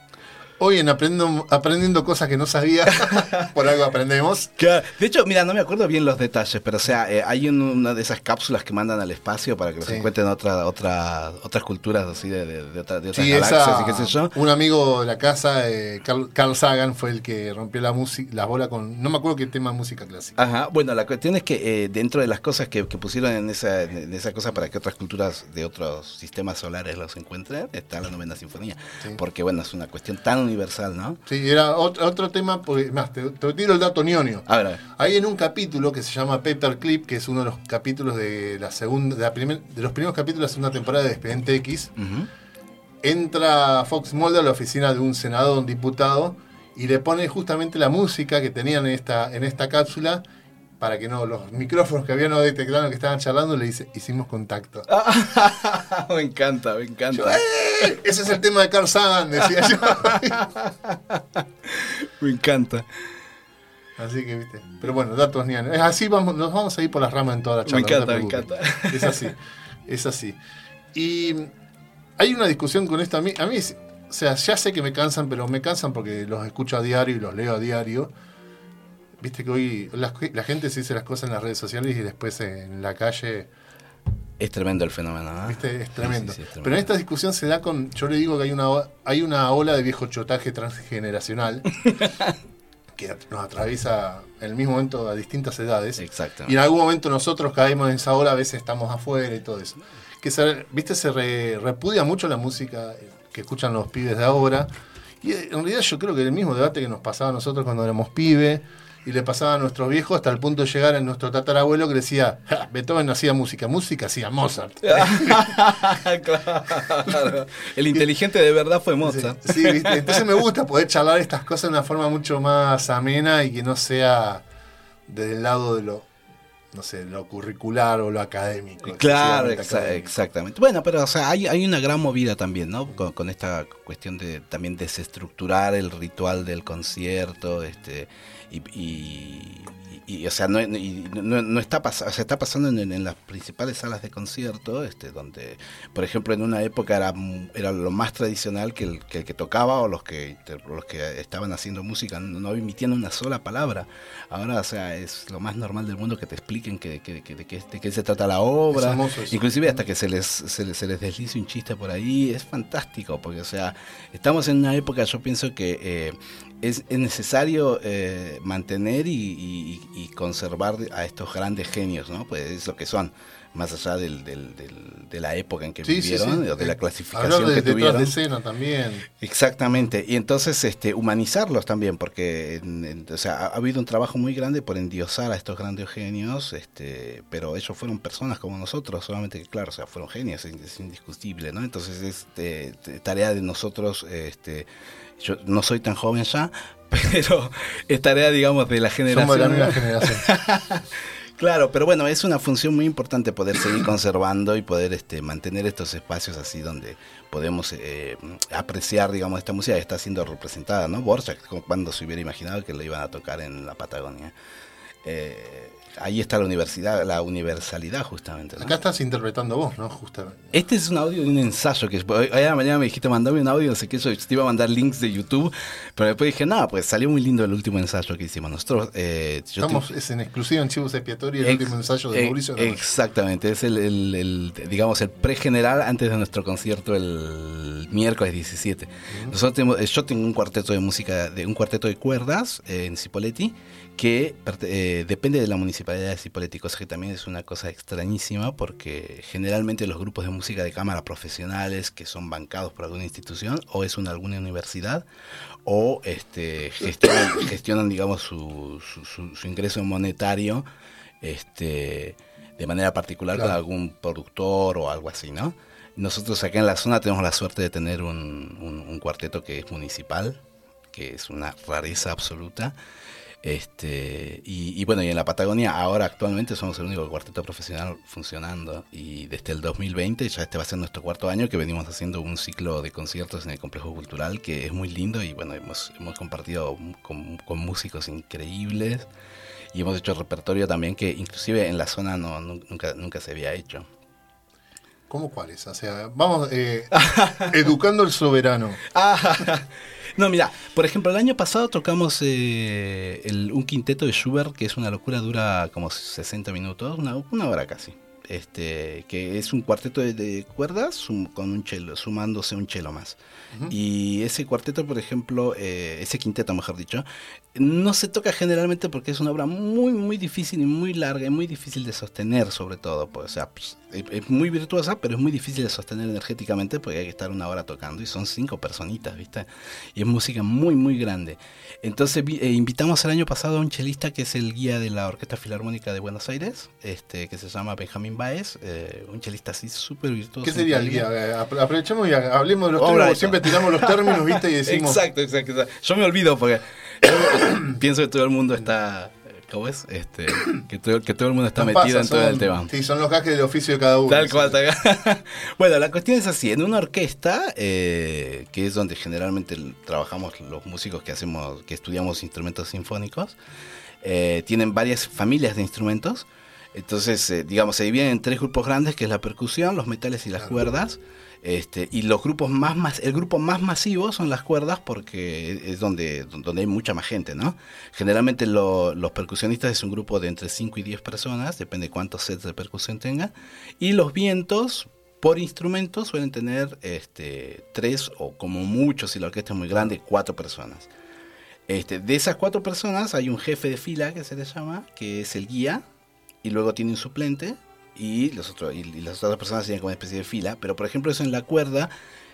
Hoy en aprendiendo, aprendiendo cosas que no sabía, por algo aprendemos. Claro. De hecho, mira, no me acuerdo bien los detalles, pero o sea, eh, hay un- una de esas cápsulas que mandan al espacio para que los Sí. encuentren otra, otra, otras culturas así de, de, de otra- de otras Sí, galaxias esa, y qué sé yo. un amigo de la casa, eh, Carl, Carl Sagan, fue el que rompió la música, la bola con, no me acuerdo qué tema de música clásica. Ajá, bueno, la cuestión es que eh, dentro de las cosas que, que pusieron en esa, en esa cosa para que otras culturas de otros sistemas solares los encuentren, está la novena sinfonía. Sí. Porque, bueno, es una cuestión tan universal, ¿no? Sí, era otro, otro tema, porque, más, te, te tiro el dato ñoño. A ver, a ver. Hay en un capítulo que se llama Paperclip, que es uno de los capítulos de la segunda, de, la primer- de los primeros capítulos de la segunda temporada de Expediente X. Entra Fox Mulder a la oficina de un senador, un diputado, y le pone justamente la música que tenían en esta, en esta cápsula para que no, los micrófonos que habían no detectaron que estaban charlando, le dice, hicimos contacto. me encanta, me encanta. ¡Eh! Ese es el tema de Carl Sagan, decía yo. Me encanta. Así que, viste. Pero bueno, datos nianos. Es así, vamos, nos vamos a ir por las ramas en toda la charla. Me no encanta, me encanta. Es así, es así. Y hay una discusión con esto. A mí, a mí, o sea, ya sé que me cansan, pero me cansan porque los escucho a diario y los leo a diario. Viste que hoy la, la gente se dice las cosas en las redes sociales y después en la calle, Es tremendo el fenómeno, ¿no? viste, es tremendo. Sí, sí, sí, es tremendo. Pero en esta discusión se da con, yo le digo que hay una, hay una ola de viejo chotaje transgeneracional que nos atraviesa en el mismo momento a distintas edades. Exacto. Y en algún momento nosotros caemos en esa ola, a veces estamos afuera y todo eso. Que se, viste, se re- repudia mucho la música eh, que escuchan los pibes de ahora. Y eh, en realidad yo creo que el mismo debate que nos pasaba a nosotros cuando éramos pibes y le pasaba a nuestros viejos hasta el punto de llegar a nuestro tatarabuelo que decía, "Ja, Beethoven no hacía música, música hacía Mozart. claro. El inteligente de verdad fue Mozart. Sí, ¿viste? entonces me gusta poder charlar estas cosas de una forma mucho más amena y que no sea desde el lado de lo, no sé, lo curricular o lo académico. Claro, excesivamente exa- académico. exactamente. Bueno, pero o sea, hay, hay una gran movida también, ¿no? Con, con esta cuestión de también desestructurar el ritual del concierto, este, y, y- y, o sea, no, y no- no está pasando, o sea, está pasando en, en las principales salas de concierto, este, donde, por ejemplo, en una época era, era lo más tradicional que el, que el que tocaba o los que los que estaban haciendo música no, no emitían una sola palabra. Ahora, o sea, es lo más normal del mundo que te expliquen que, que- que- de, qué, de qué se trata la obra. Es. Inclusive hasta que se les, se les, se les deslice un chiste por ahí, es fantástico, porque o sea, estamos en una época, yo pienso que eh, es, es necesario eh, mantener y, y- y conservar a estos grandes genios, ¿no? Pues es lo que son, más allá del, del- del- de la época en que Sí, vivieron, sí. o de la Eh, clasificación Hablar de que tuvieron. de escena también. Exactamente, y entonces este humanizarlos también, porque en- en- o sea, ha, ha habido un trabajo muy grande por endiosar a estos grandes genios, este, pero ellos fueron personas como nosotros, solamente que claro, o sea, fueron genios, es, es indiscutible, ¿no? Entonces es de tarea de nosotros, este, yo no soy tan joven ya, pero es tarea, digamos, de la generación. Somos de la misma generación. Claro, pero bueno, es una función muy importante poder seguir conservando y poder este, mantener estos espacios así donde podemos eh, apreciar, digamos, esta música que está siendo representada, ¿no? Borjak, como cuando se hubiera imaginado que lo iban a tocar en la Patagonia. Eh, ahí está la universidad, la universalidad justamente. ¿no? Acá estás interpretando vos, ¿no? Justamente. Este es un audio de un ensayo que hoy a la mañana me dijiste mandame un audio, no sé qué, yo te iba a mandar links de YouTube, pero después dije, no, pues salió muy lindo el último ensayo que hicimos nosotros. eh, yo te- Estamos, es en exclusiva en Chivos Expiatorio el Ex- último ensayo de eh, Mauricio. Garrocha. Exactamente, es el, el- el, digamos, el pre-general antes de nuestro concierto el miércoles 17. Nosotros tenemos, eh, yo tengo un cuarteto de música, de un cuarteto de cuerdas eh, en Cipoletti que eh, depende de la municipalidad de Cipoletti, cosa que también es una cosa extrañísima porque generalmente los grupos de música de cámara profesionales que son bancados por alguna institución o es una alguna universidad o este gestionan, gestionan digamos su, su, su- ingreso monetario este de manera particular con Claro. algún productor o algo así, ¿no? Nosotros acá en la zona tenemos la suerte de tener un, un- un cuarteto que es municipal, que es una rareza absoluta. Este, y, y bueno, y en la Patagonia ahora actualmente somos el único cuarteto profesional funcionando y desde el 2020 ya este va a ser nuestro cuarto año que venimos haciendo un ciclo de conciertos en el complejo cultural que es muy lindo y bueno, hemos, hemos compartido con, con músicos increíbles y hemos hecho repertorio también que inclusive en la zona no, nu- nunca, nunca se había hecho. ¿Cómo cuáles? O sea, vamos eh, educando al soberano. No, mira, por ejemplo, el año pasado tocamos eh, el- un quinteto de Schubert, que es una locura, dura como 60 minutos, una, una hora casi. Este, que es un cuarteto de, de cuerdas sum- con un chelo, sumándose un chelo más. Y ese cuarteto, por ejemplo, eh, ese quinteto, mejor dicho, no se toca generalmente porque es una obra muy, muy difícil y muy larga y muy difícil de sostener, sobre todo. Pues, o sea, pues, es, muy virtuosa, pero es muy difícil de sostener energéticamente porque hay que estar una hora tocando y son cinco personitas, ¿viste? Y es música muy, muy grande. Entonces eh, invitamos el año pasado a un chelista que es el guía de la Orquesta Filarmónica de Buenos Aires, este que se llama Benjamín Baez, eh, un chelista así súper virtuoso. ¿Qué sería el guía? Eh, apro- Aprovechemos y ha- hablemos de los términos, siempre tiramos los términos, ¿viste? Y decimos. Exacto, exacto, exacto. Yo me olvido porque pienso que todo el mundo está. ¿Cómo es? Este, que, todo, que todo el mundo está Nos metido pasa, en todo son- el tema. Sí, son los gajes del oficio de cada uno. Tal cual, tal cual. Bueno, la cuestión es así. En una orquesta, eh, que es donde generalmente trabajamos los músicos que hacemos, que estudiamos instrumentos sinfónicos, eh, tienen varias familias de instrumentos. Entonces, eh, digamos, se dividen en tres grupos grandes, que es la percusión, los metales y las Claro. cuerdas. Este, y los grupos más, más, el grupo más masivo son las cuerdas porque es donde, donde hay mucha más gente, ¿no? Generalmente lo- los percusionistas es un grupo de entre 5 y 10 personas, depende cuántos sets de percusión tenga. Y los vientos, por instrumento, suelen tener este, tres o como mucho, si la orquesta es muy grande, cuatro personas. Este, de esas cuatro personas hay un jefe de fila que se le llama, que es el guía, y luego tiene un suplente, y, los otros, y, y las otras personas tienen como una especie de fila. Pero por ejemplo, eso en la cuerda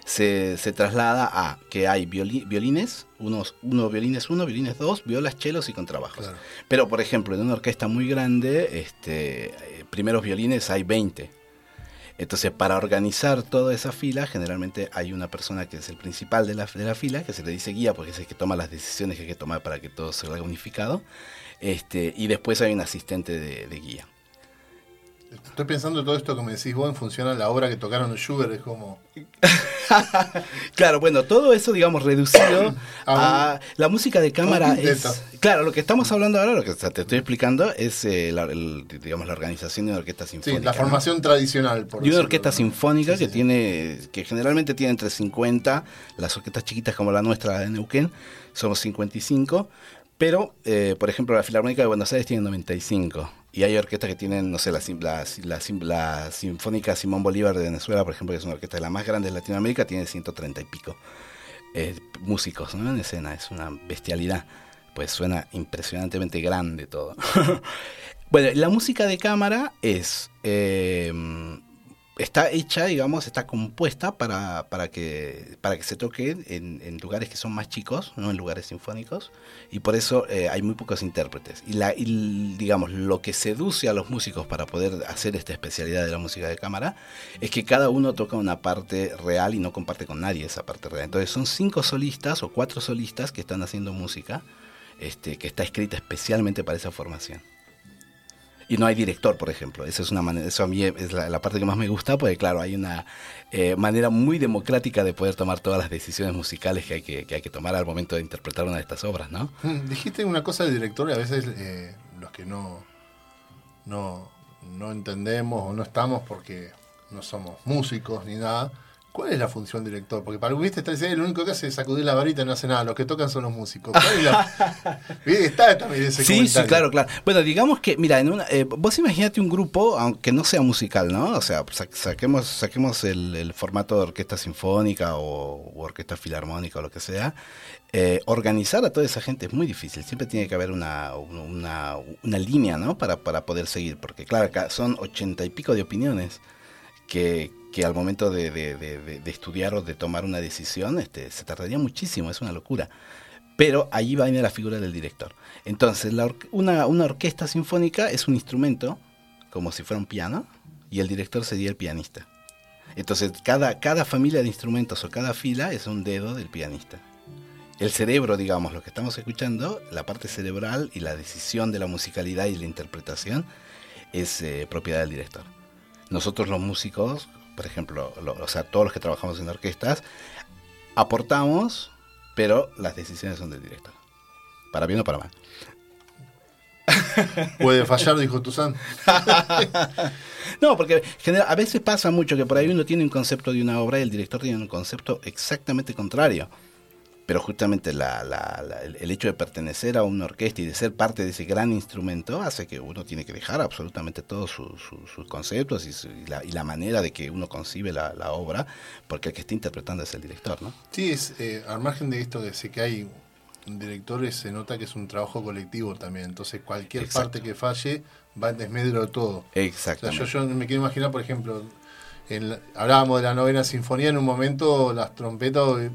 se, se traslada a que hay violi- violines, unos, uno violines uno, violines dos, violas, chelos y contrabajos. Claro. Pero, por ejemplo, en una orquesta muy grande, este, eh, primeros violines hay 20. Entonces, para organizar toda esa fila, generalmente hay una persona que es el principal de la, de la fila, que se le dice guía, porque es el que toma las decisiones que hay que tomar para que todo se haga unificado. Este, y después hay un asistente de, de guía. Estoy pensando en todo esto que me decís vos en función a la obra que tocaron Schubert. Es como. Claro, bueno, todo eso, digamos, reducido A a la música de cámara es... Claro, lo que estamos hablando ahora, lo que te estoy explicando, es eh, la, el- digamos, la organización de una orquesta Sí, sinfónica. la ¿no? formación tradicional. Por Y una orquesta ¿no? sinfónica Sí, que sí, sí. tiene, que generalmente tiene entre 50, las orquestas chiquitas como la nuestra de Neuquén, somos 55, pero, eh, por ejemplo, la Filarmónica de Buenos Aires tiene 95. Y hay orquestas que tienen, no sé, la, la, Sinfónica Simón Bolívar de Venezuela, por ejemplo, que es una orquesta de la más grande de Latinoamérica, tiene 130 y pico eh, músicos ¿no? en escena. Es una bestialidad. Pues suena impresionantemente grande todo. bueno, la música de cámara es... eh, está hecha, digamos, está compuesta para, para, que, para que se toque en, en lugares que son más chicos, no en lugares sinfónicos, y por eso eh, hay muy pocos intérpretes. Y, la, y, digamos, lo que seduce a los músicos para poder hacer esta especialidad de la música de cámara es que cada uno toca una parte real y no comparte con nadie esa parte real. Entonces son cinco solistas o cuatro solistas que están haciendo música este, que está escrita especialmente para esa formación. Y no hay director, por ejemplo. Eso es una manera, eso a mí es la, parte que más me gusta, porque claro, hay una eh, manera muy democrática de poder tomar todas las decisiones musicales que hay que, que hay que tomar al momento de interpretar una de estas obras, ¿no? Mm, Dijiste una cosa del director y a veces eh, los que no, no, no entendemos o no estamos porque no somos músicos ni nada. ¿Cuál es la función del director? Porque para viste está diciendo, el único que hace es sacudir la varita y no hace nada. Los que tocan son los músicos. ¿Cuál es la-. Está también ese Sí, sí, comentario. claro, claro. Bueno, digamos que, mira, en una, eh, vos imagínate un grupo, aunque no sea musical, ¿no? O sea, sa- saquemos, saquemos el, el formato de orquesta sinfónica o, o orquesta filarmónica o lo que sea. Eh, organizar a toda esa gente es muy difícil. Siempre tiene que haber una, una, una línea, ¿no? Para, para poder seguir. Porque, claro, acá son ochenta y pico de opiniones que, que al momento de, de- de- de- estudiar o de tomar una decisión este, se tardaría muchísimo, es una locura. Pero allí va a venir la figura del director. Entonces, la or- una, una orquesta sinfónica es un instrumento, como si fuera un piano, y el director sería el pianista. Entonces, cada, cada familia de instrumentos o cada fila es un dedo del pianista. El cerebro, digamos, lo que estamos escuchando, la parte cerebral y la decisión de la musicalidad y la interpretación es eh, propiedad del director. Nosotros los músicos, por ejemplo, lo- o sea, todos los que trabajamos en orquestas, aportamos, pero las decisiones son del director. Para bien o para mal. Puede fallar, dijo Tuzán. No, porque genera- a veces pasa mucho que por ahí uno tiene un concepto de una obra y el director tiene un concepto exactamente contrario. Pero justamente la, la- la- el hecho de pertenecer a una orquesta y de ser parte de ese gran instrumento hace que uno tiene que dejar absolutamente todos su- su- sus conceptos y, su- y la, y la manera de que uno concibe la, la obra, porque el que está interpretando es el director, ¿no? Sí, es, eh, al margen de esto de sé que hay directores, se nota que es un trabajo colectivo también. Entonces, cualquier Exacto. parte que falle va en desmedro de todo. O sea, yo, yo me quiero imaginar, por ejemplo, hablábamos de la novena sinfonía, en un momento las trompetas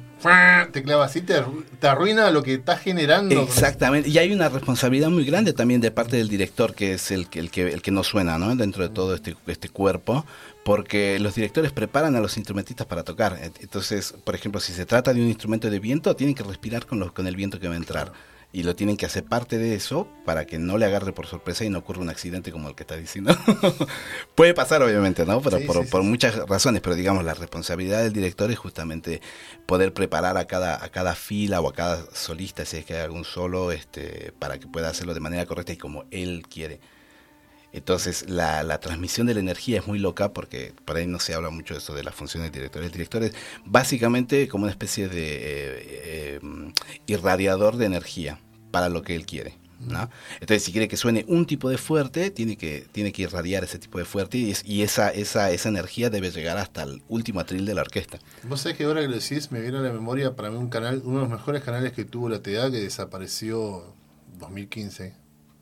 te clava así, te, te arruina lo que estás generando. Exactamente, y hay una responsabilidad muy grande también de parte del director, que es el que, el que, el que nos suena ¿no? dentro de todo este, este cuerpo, porque los directores preparan a los instrumentistas para tocar. Entonces, por ejemplo, si se trata de un instrumento de viento, tienen que respirar con, los, con el viento que va a entrar. Y lo tienen que hacer parte de eso para que no le agarre por sorpresa y no ocurra un accidente como el que está diciendo. Puede pasar, obviamente, ¿no? Pero Sí, por, sí, por sí. muchas razones, pero digamos, la responsabilidad del director es justamente poder preparar a cada, a cada fila o a cada solista, si es que hay algún solo, este, para que pueda hacerlo de manera correcta y como él quiere. Entonces, la, la transmisión de la energía es muy loca porque por ahí no se habla mucho de eso de las funciones del director. El director es básicamente como una especie de eh, eh, irradiador de energía para lo que él quiere. ¿no? Entonces, si quiere que suene un tipo de fuerte, tiene que, tiene que irradiar ese tipo de fuerte y, es- y esa, esa, esa energía debe llegar hasta el último atril de la orquesta. Vos sabés que ahora que lo decís, me viene a la memoria para mí un canal, uno de los mejores canales que tuvo la TDA, que desapareció 2015,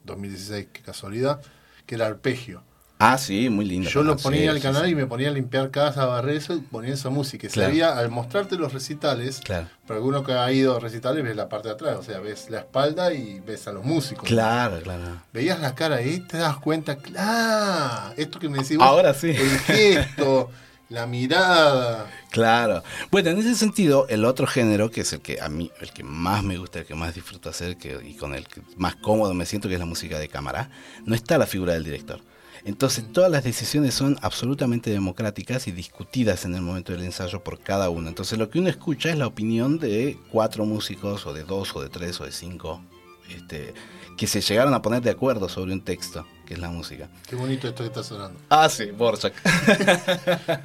2016, qué casualidad, que era Arpegio. Ah, sí, muy lindo. Yo lo ponía sí, al canal sí. y me ponía a limpiar casa, barrer eso y ponía esa música. Y Claro. sabía, al mostrarte los recitales, Claro. para alguno que ha ido a recitales, ves la parte de atrás, o sea, ves la espalda y ves a los músicos. Claro, claro. Veías la cara ahí, te das cuenta, ¡ah! Esto que me decís vos, Ahora sí. el gesto, la mirada. Claro. Bueno, en ese sentido, el otro género, que es el que a mí, el que más me gusta, el que más disfruto hacer que, y con el que más cómodo me siento, que es la música de cámara, no está la figura del director. Entonces, todas las decisiones son absolutamente democráticas y discutidas en el momento del ensayo por cada uno. Entonces, lo que uno escucha es la opinión de cuatro músicos, o de dos, o de tres, o de cinco, este, que se llegaron a poner de acuerdo sobre un texto, que es la música. Qué bonito esto que está sonando. Ah, sí, Borchak.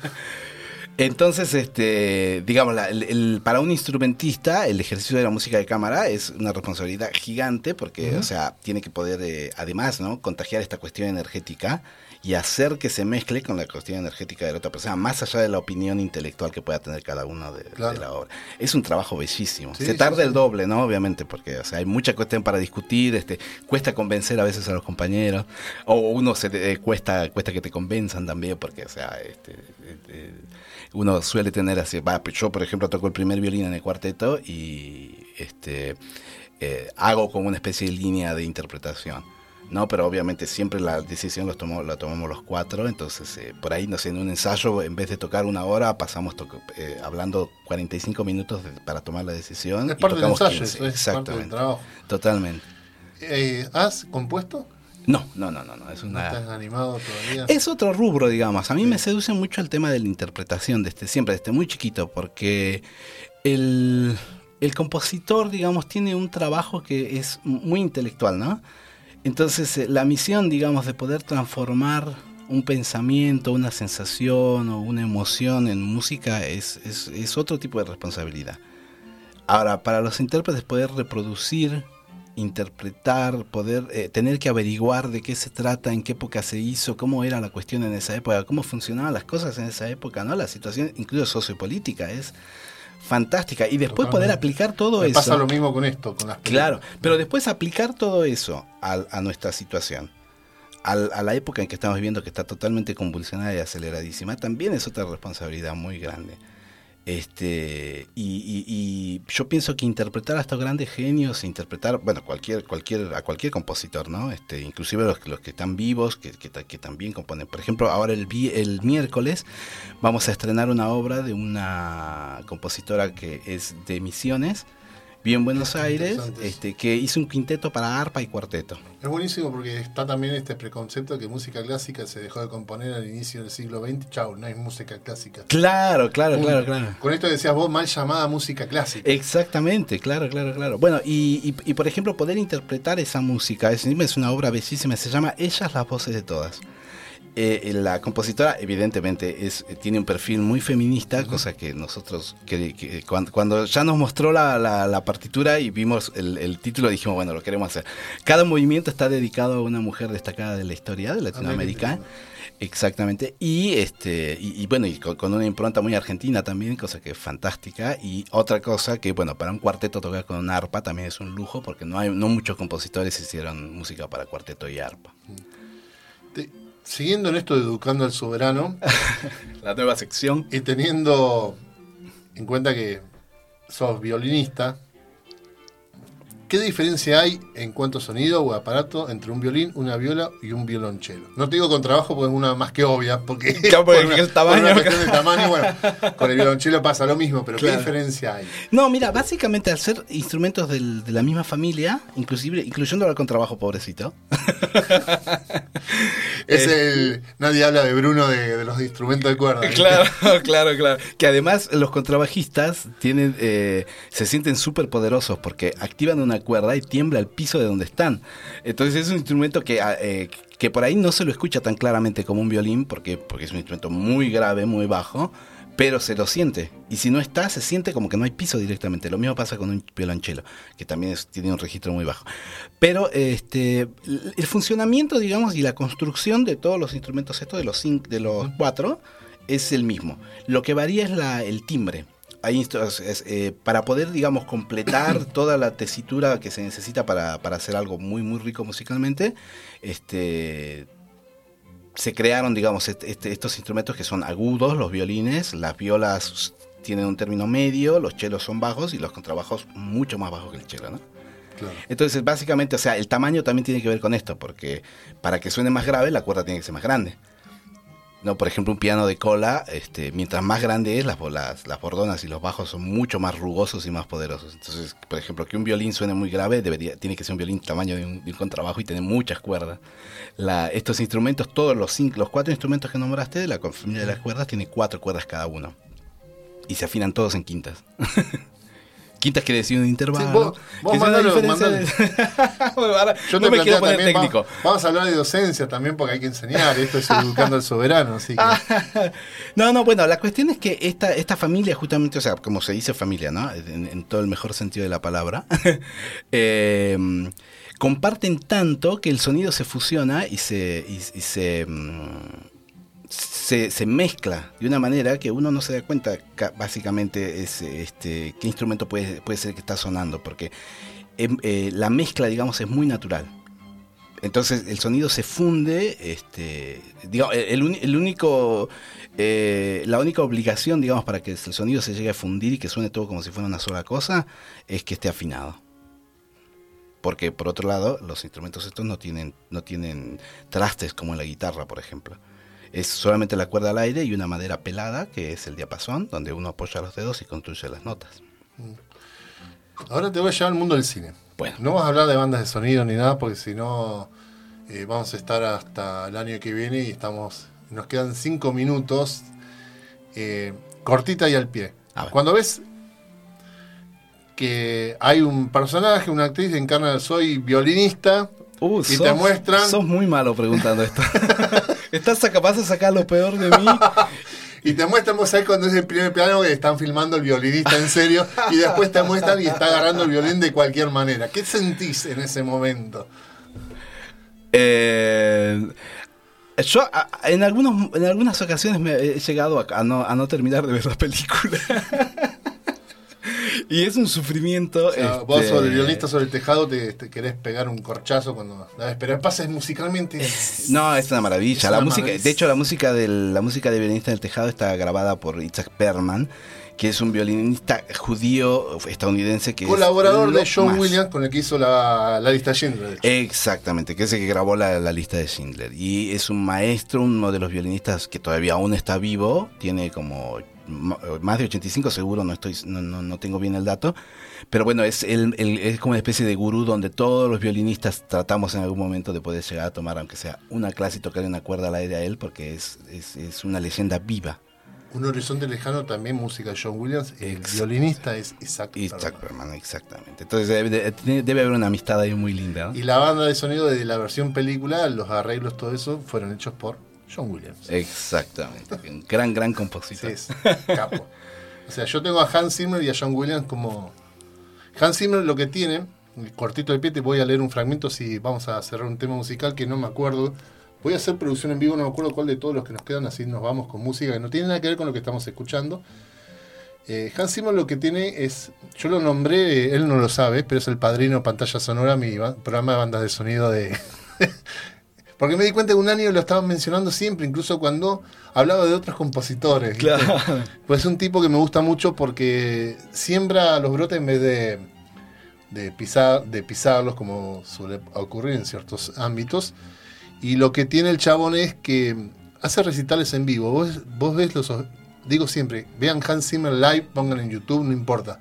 Entonces, este, digamos, la- el- el- para un instrumentista, el ejercicio de la música de cámara es una responsabilidad gigante porque, o sea, tiene que poder, eh, además, ¿no? Contagiar esta cuestión energética y hacer que se mezcle con la cuestión energética de la otra persona, más allá de la opinión intelectual que pueda tener cada uno de, la obra. Es un trabajo bellísimo. Sí, se tarda sí. el doble, ¿no? Obviamente, porque o sea, hay mucha cuestión para discutir, este, cuesta convencer a veces a los compañeros, o uno se eh, cuesta, cuesta que te convenzan también, porque, o sea, este, este, uno suele tener así, va, pues yo por ejemplo toco el primer violín en el cuarteto y este eh, hago como una especie de línea de interpretación. No, pero obviamente siempre la decisión tomó, la tomamos los cuatro, entonces eh, por ahí, no sé, en un ensayo, en vez de tocar una hora, pasamos eh, hablando 45 minutos de- para tomar la decisión. Es y parte del ensayo, 15, eso es parte del Exactamente, trabajo. totalmente. Eh, ¿Has compuesto? No, no, no, no, no, es ¿No una... estás animado todavía? Es otro rubro, digamos. A mí me seduce mucho el tema de la interpretación desde siempre, desde muy chiquito, porque el, el compositor, digamos, tiene un trabajo que es muy intelectual, ¿no? Entonces, eh, la misión, digamos, de poder transformar un pensamiento, una sensación o una emoción en música es, es, es otro tipo de responsabilidad. Ahora, para los intérpretes poder reproducir, interpretar, poder eh, tener que averiguar de qué se trata, en qué época se hizo, cómo era la cuestión en esa época, cómo funcionaban las cosas en esa época, ¿no? La situación incluso sociopolítica es fantástica y después poder aplicar todo Me eso. pasa lo mismo con esto, con las Claro, pero después aplicar todo eso al- a, nuestra situación, a la época en que estamos viviendo, que está totalmente convulsionada y aceleradísima, también es otra responsabilidad muy grande. Este, y, y- y yo pienso que interpretar a estos grandes genios, interpretar, bueno, cualquier, cualquier, a cualquier compositor, ¿no? Este, inclusive los, los que están vivos, que, que que también componen. Por ejemplo, ahora el, el miércoles vamos a estrenar una obra de una compositora que es de Misiones, vive en Buenos Aires, este, que hizo un quinteto para arpa y cuarteto. Es buenísimo porque está también este preconcepto que música clásica se dejó de componer al inicio del siglo XX. Chau, no hay música clásica. Claro, claro, claro, claro. Con esto decías vos, mal llamada música clásica. Exactamente, claro, claro, claro. Bueno, y, y- y, por ejemplo, poder interpretar esa música, es, es una obra bellísima, se llama Ellas las voces de todas. Eh, la compositora evidentemente es eh, tiene un perfil muy feminista, cosa que nosotros, que, que cuando, cuando ya nos mostró la, la- la partitura y vimos el, el título, dijimos, bueno, lo queremos hacer. Cada movimiento está dedicado a una mujer destacada de la historia de Latinoamérica. Exactamente. Y este y, y bueno, y con, con una impronta muy argentina también, cosa que es fantástica. Y otra cosa que, bueno, para un cuarteto tocar con una arpa también es un lujo, porque no hay no muchos compositores hicieron música para cuarteto y arpa. Te- siguiendo en esto de Educando al Soberano La nueva sección. y teniendo en cuenta que sos violinista, ¿qué diferencia hay en cuanto a sonido o aparato entre un violín, una viola y un violonchelo? No te digo con trabajo porque es una más que obvia, porque, Claro, el por tamaño- una cuestión de tamaño, bueno, con el violonchelo pasa lo mismo, pero Claro. ¿qué diferencia hay? No, mira, básicamente al ser instrumentos del- de la misma familia, inclusive, incluyendo el contrabajo, pobrecito. Es el. Nadie habla de Bruno de, de los instrumentos de cuerda. ¿viste? Claro, claro, claro. Que además los contrabajistas tienen, eh, se sienten súper poderosos porque activan una cuerda y tiembla el piso de donde están. Entonces es un instrumento que, ah, eh, que por ahí no se lo escucha tan claramente como un violín porque, porque es un instrumento muy grave, muy bajo, pero se lo siente. Y si no está, se siente como que no hay piso directamente. Lo mismo pasa con un violonchelo, que también es- tiene un registro muy bajo. Pero este, el funcionamiento, digamos, y la construcción de todos los instrumentos estos, de los, cin- de los cuatro, es el mismo. Lo que varía es la, el timbre. Hay eh, para poder, digamos, completar toda la tesitura que se necesita para, para hacer algo muy, muy rico musicalmente, este, se crearon, digamos, est- este- estos instrumentos que son agudos, los violines, las violas tienen un término medio, los chelos son bajos y los contrabajos mucho más bajos que el chelo, ¿no? Claro. Entonces, básicamente, o sea, el tamaño también tiene que ver con esto, porque para que suene más grave, la cuerda tiene que ser más grande. No, por ejemplo, un piano de cola, este, mientras más grande es, las, las, las bordonas y los bajos son mucho más rugosos y más poderosos. Entonces, por ejemplo, que un violín suene muy grave, debería, tiene que ser un violín tamaño de un, de un contrabajo y tener muchas cuerdas. La, estos instrumentos, todos los, cinco, los cuatro instrumentos que nombraste de la familia de las cuerdas, tiene cuatro cuerdas cada uno. Y se afinan todos en quintas. quintas quiere decir un intervalo. Sí, vos- vos que es una mandalo, diferencia mandalo. de- Bueno, ahora Yo no te me planteaba quiero poner también, va- técnico. vamos a hablar de docencia también porque hay que enseñar, esto es educando al soberano, así que No, no, bueno, la cuestión es que esta, esta familia, justamente, o sea, como se dice familia, ¿no? En, en todo el mejor sentido de la palabra, eh, comparten tanto que el sonido se fusiona y se, y, y se, mm, se, mezcla de una manera que uno no se da cuenta, ca- básicamente, es, este, qué instrumento puede, puede ser que está sonando, porque em, eh, la mezcla, digamos, es muy natural. Entonces el sonido se funde, este, digamos, el único, eh, la única obligación, digamos, para que el sonido se llegue a fundir y que suene todo como si fuera una sola cosa, es que esté afinado. Porque por otro lado, los instrumentos estos no tienen, no tienen trastes como en la guitarra, por ejemplo. Es solamente la cuerda al aire y una madera pelada, que es el diapasón, donde uno apoya los dedos y construye las notas. ahora te voy a llevar al mundo del cine. Bueno. No vas a hablar de bandas de sonido ni nada porque si no eh, vamos a estar hasta el año que viene y estamos nos quedan cinco minutos eh, cortita y al pie. Cuando ves que hay un personaje, una actriz que encarna soy violinista Uh, y te muestran Sos muy malo preguntando esto. Estás capaz de sacar lo peor de mí. Y te muestran, vos sabés cuando es el primer plano que están filmando el violinista en serio y después te muestran y está agarrando el violín de cualquier manera. ¿Qué sentís en ese momento? Eh, yo a- en, algunos, en algunas ocasiones me he llegado a, a no, a no terminar de ver la película. y es un sufrimiento. O sea, vos este, sobre el violinista sobre el tejado te, te querés pegar un corchazo cuando pero pasa musicalmente. No, es una maravilla. Es la una música, maravilla. de hecho, la música del, la música de violinista del tejado está grabada por Isaac Perman, que es un violinista judío estadounidense que Colaborador de John más. Williams con el que hizo la, la lista Schindler. de hecho. Exactamente, que es el que grabó la, la lista de Schindler. Y es un maestro, uno de los violinistas que todavía aún está vivo, tiene como más de 85 seguro, no estoy, no, no, no tengo bien el dato. Pero bueno, es, el, el- es como una especie de gurú donde todos los violinistas tratamos en algún momento de poder llegar a tomar, aunque sea una clase y tocarle una cuerda al aire a él, porque es, es, es una leyenda viva. Un horizonte lejano también, música de John Williams. El violinista es Isaac Perlman. Exactamente. Entonces debe, de- debe haber una amistad ahí muy linda. ¿no? Y la banda de sonido de la versión película, los arreglos, todo eso, fueron hechos por John Williams. Exactamente. Un gran, gran compositor. Sí, es capo. O sea, yo tengo a Hans Zimmer y a John Williams como. Hans Zimmer lo que tiene, cortito de pie, te voy a leer un fragmento si vamos a cerrar un tema musical que no me acuerdo. Voy a hacer producción en vivo, no me acuerdo cuál de todos los que nos quedan, así nos vamos con música que no tiene nada que ver con lo que estamos escuchando. Eh, Hans Zimmer lo que tiene es, yo lo nombré, él no lo sabe, pero es el padrino pantalla sonora, mi programa de bandas de sonido de... Porque me di cuenta que un año lo estaban mencionando siempre, incluso cuando hablaba de otros compositores. ¿viste? Pues es un tipo que me gusta mucho porque siembra los brotes en vez de, de, pisar, de pisarlos, como suele ocurrir en ciertos ámbitos. Y lo que tiene el chabón es que hace recitales en vivo. Vos, vos ves los. Digo siempre, vean Hans Zimmer live, pongan en YouTube, no importa.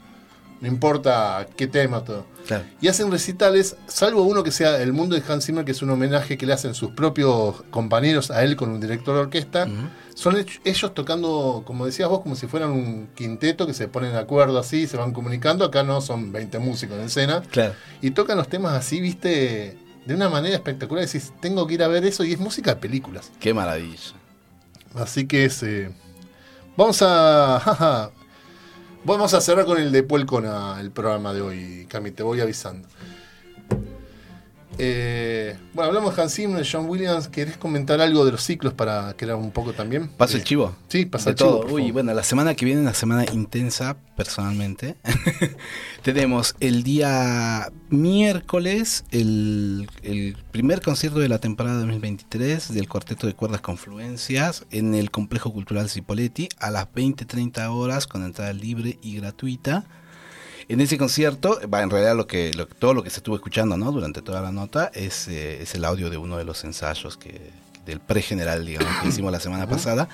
No importa qué tema, todo. Claro. Y hacen recitales, salvo uno que sea El Mundo de Hans Zimmer, que es un homenaje que le hacen sus propios compañeros a él con un director de orquesta. Son ellos tocando, como decías vos, como si fueran un quinteto que se ponen de acuerdo así, se van comunicando. Acá no son 20 músicos en escena. Claro. Y tocan los temas así, viste, de una manera espectacular. Decís, tengo que ir a ver eso y es música de películas. Qué maravilla. Así que es. eh, Vamos a. jaja, vamos a cerrar con el de Puelcona el programa de hoy, Cami, te voy avisando. Eh, bueno, hablamos de Hans Zimmer, de John Williams. ¿Querés comentar algo de los ciclos para que era un poco también? ¿Paso el Eh, chivo? Sí, pasa de el chivo. todo. por Uy, favor. bueno, la semana que viene, una semana intensa, personalmente. Tenemos el día miércoles el, el primer concierto de la temporada 2023 del Cuarteto de Cuerdas Confluencias en el Complejo Cultural Cipoletti a las 20-30 horas con entrada libre y gratuita. En ese concierto, va, en realidad lo que, lo- todo lo que se estuvo escuchando ¿no? durante toda la nota es, eh, es el audio de uno de los ensayos que, del pre-general, digamos, que hicimos la semana pasada.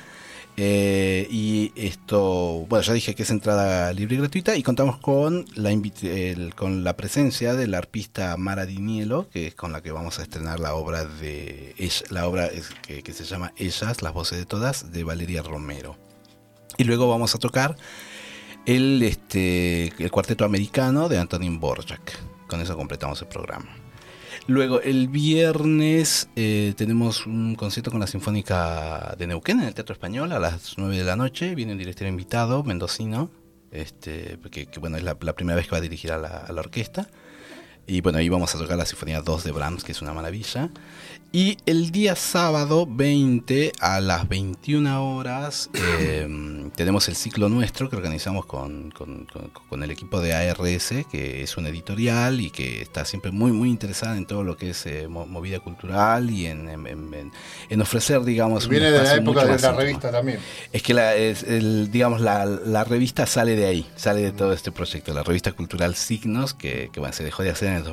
Eh, y esto, bueno, ya dije que es entrada libre y gratuita y contamos con la, el- con la presencia del arpista Mara Dinielo, que es con la que vamos a estrenar la obra de ella- la obra es- que, que se llama Ellas, las voces de todas, de Valeria Romero. Y luego vamos a tocar el, este, el cuarteto americano de Antonin Borjak. Con eso completamos el programa. Luego, el viernes eh, tenemos un concierto con la Sinfónica de Neuquén en el Teatro Español a las 9 de la noche. Viene un director invitado, mendocino, este, que, bueno, es la, la primera vez que va a dirigir a la, a la orquesta. Y bueno, ahí vamos a tocar la Sinfonía 2 de Brahms, que es una maravilla. Y el día sábado 20 a las 21 horas eh, tenemos el ciclo nuestro que organizamos con, con- con- con el equipo de ARS, que es una editorial y que está siempre muy muy interesada en todo lo que es eh, mo- movida cultural y en, en- en- en- en ofrecer, digamos, un Viene de la época de la íntimo. revista también. Es que la, es el, digamos, la, la revista sale de ahí, sale de todo este proyecto, la revista cultural Signos, que, que, bueno, se dejó de hacer en el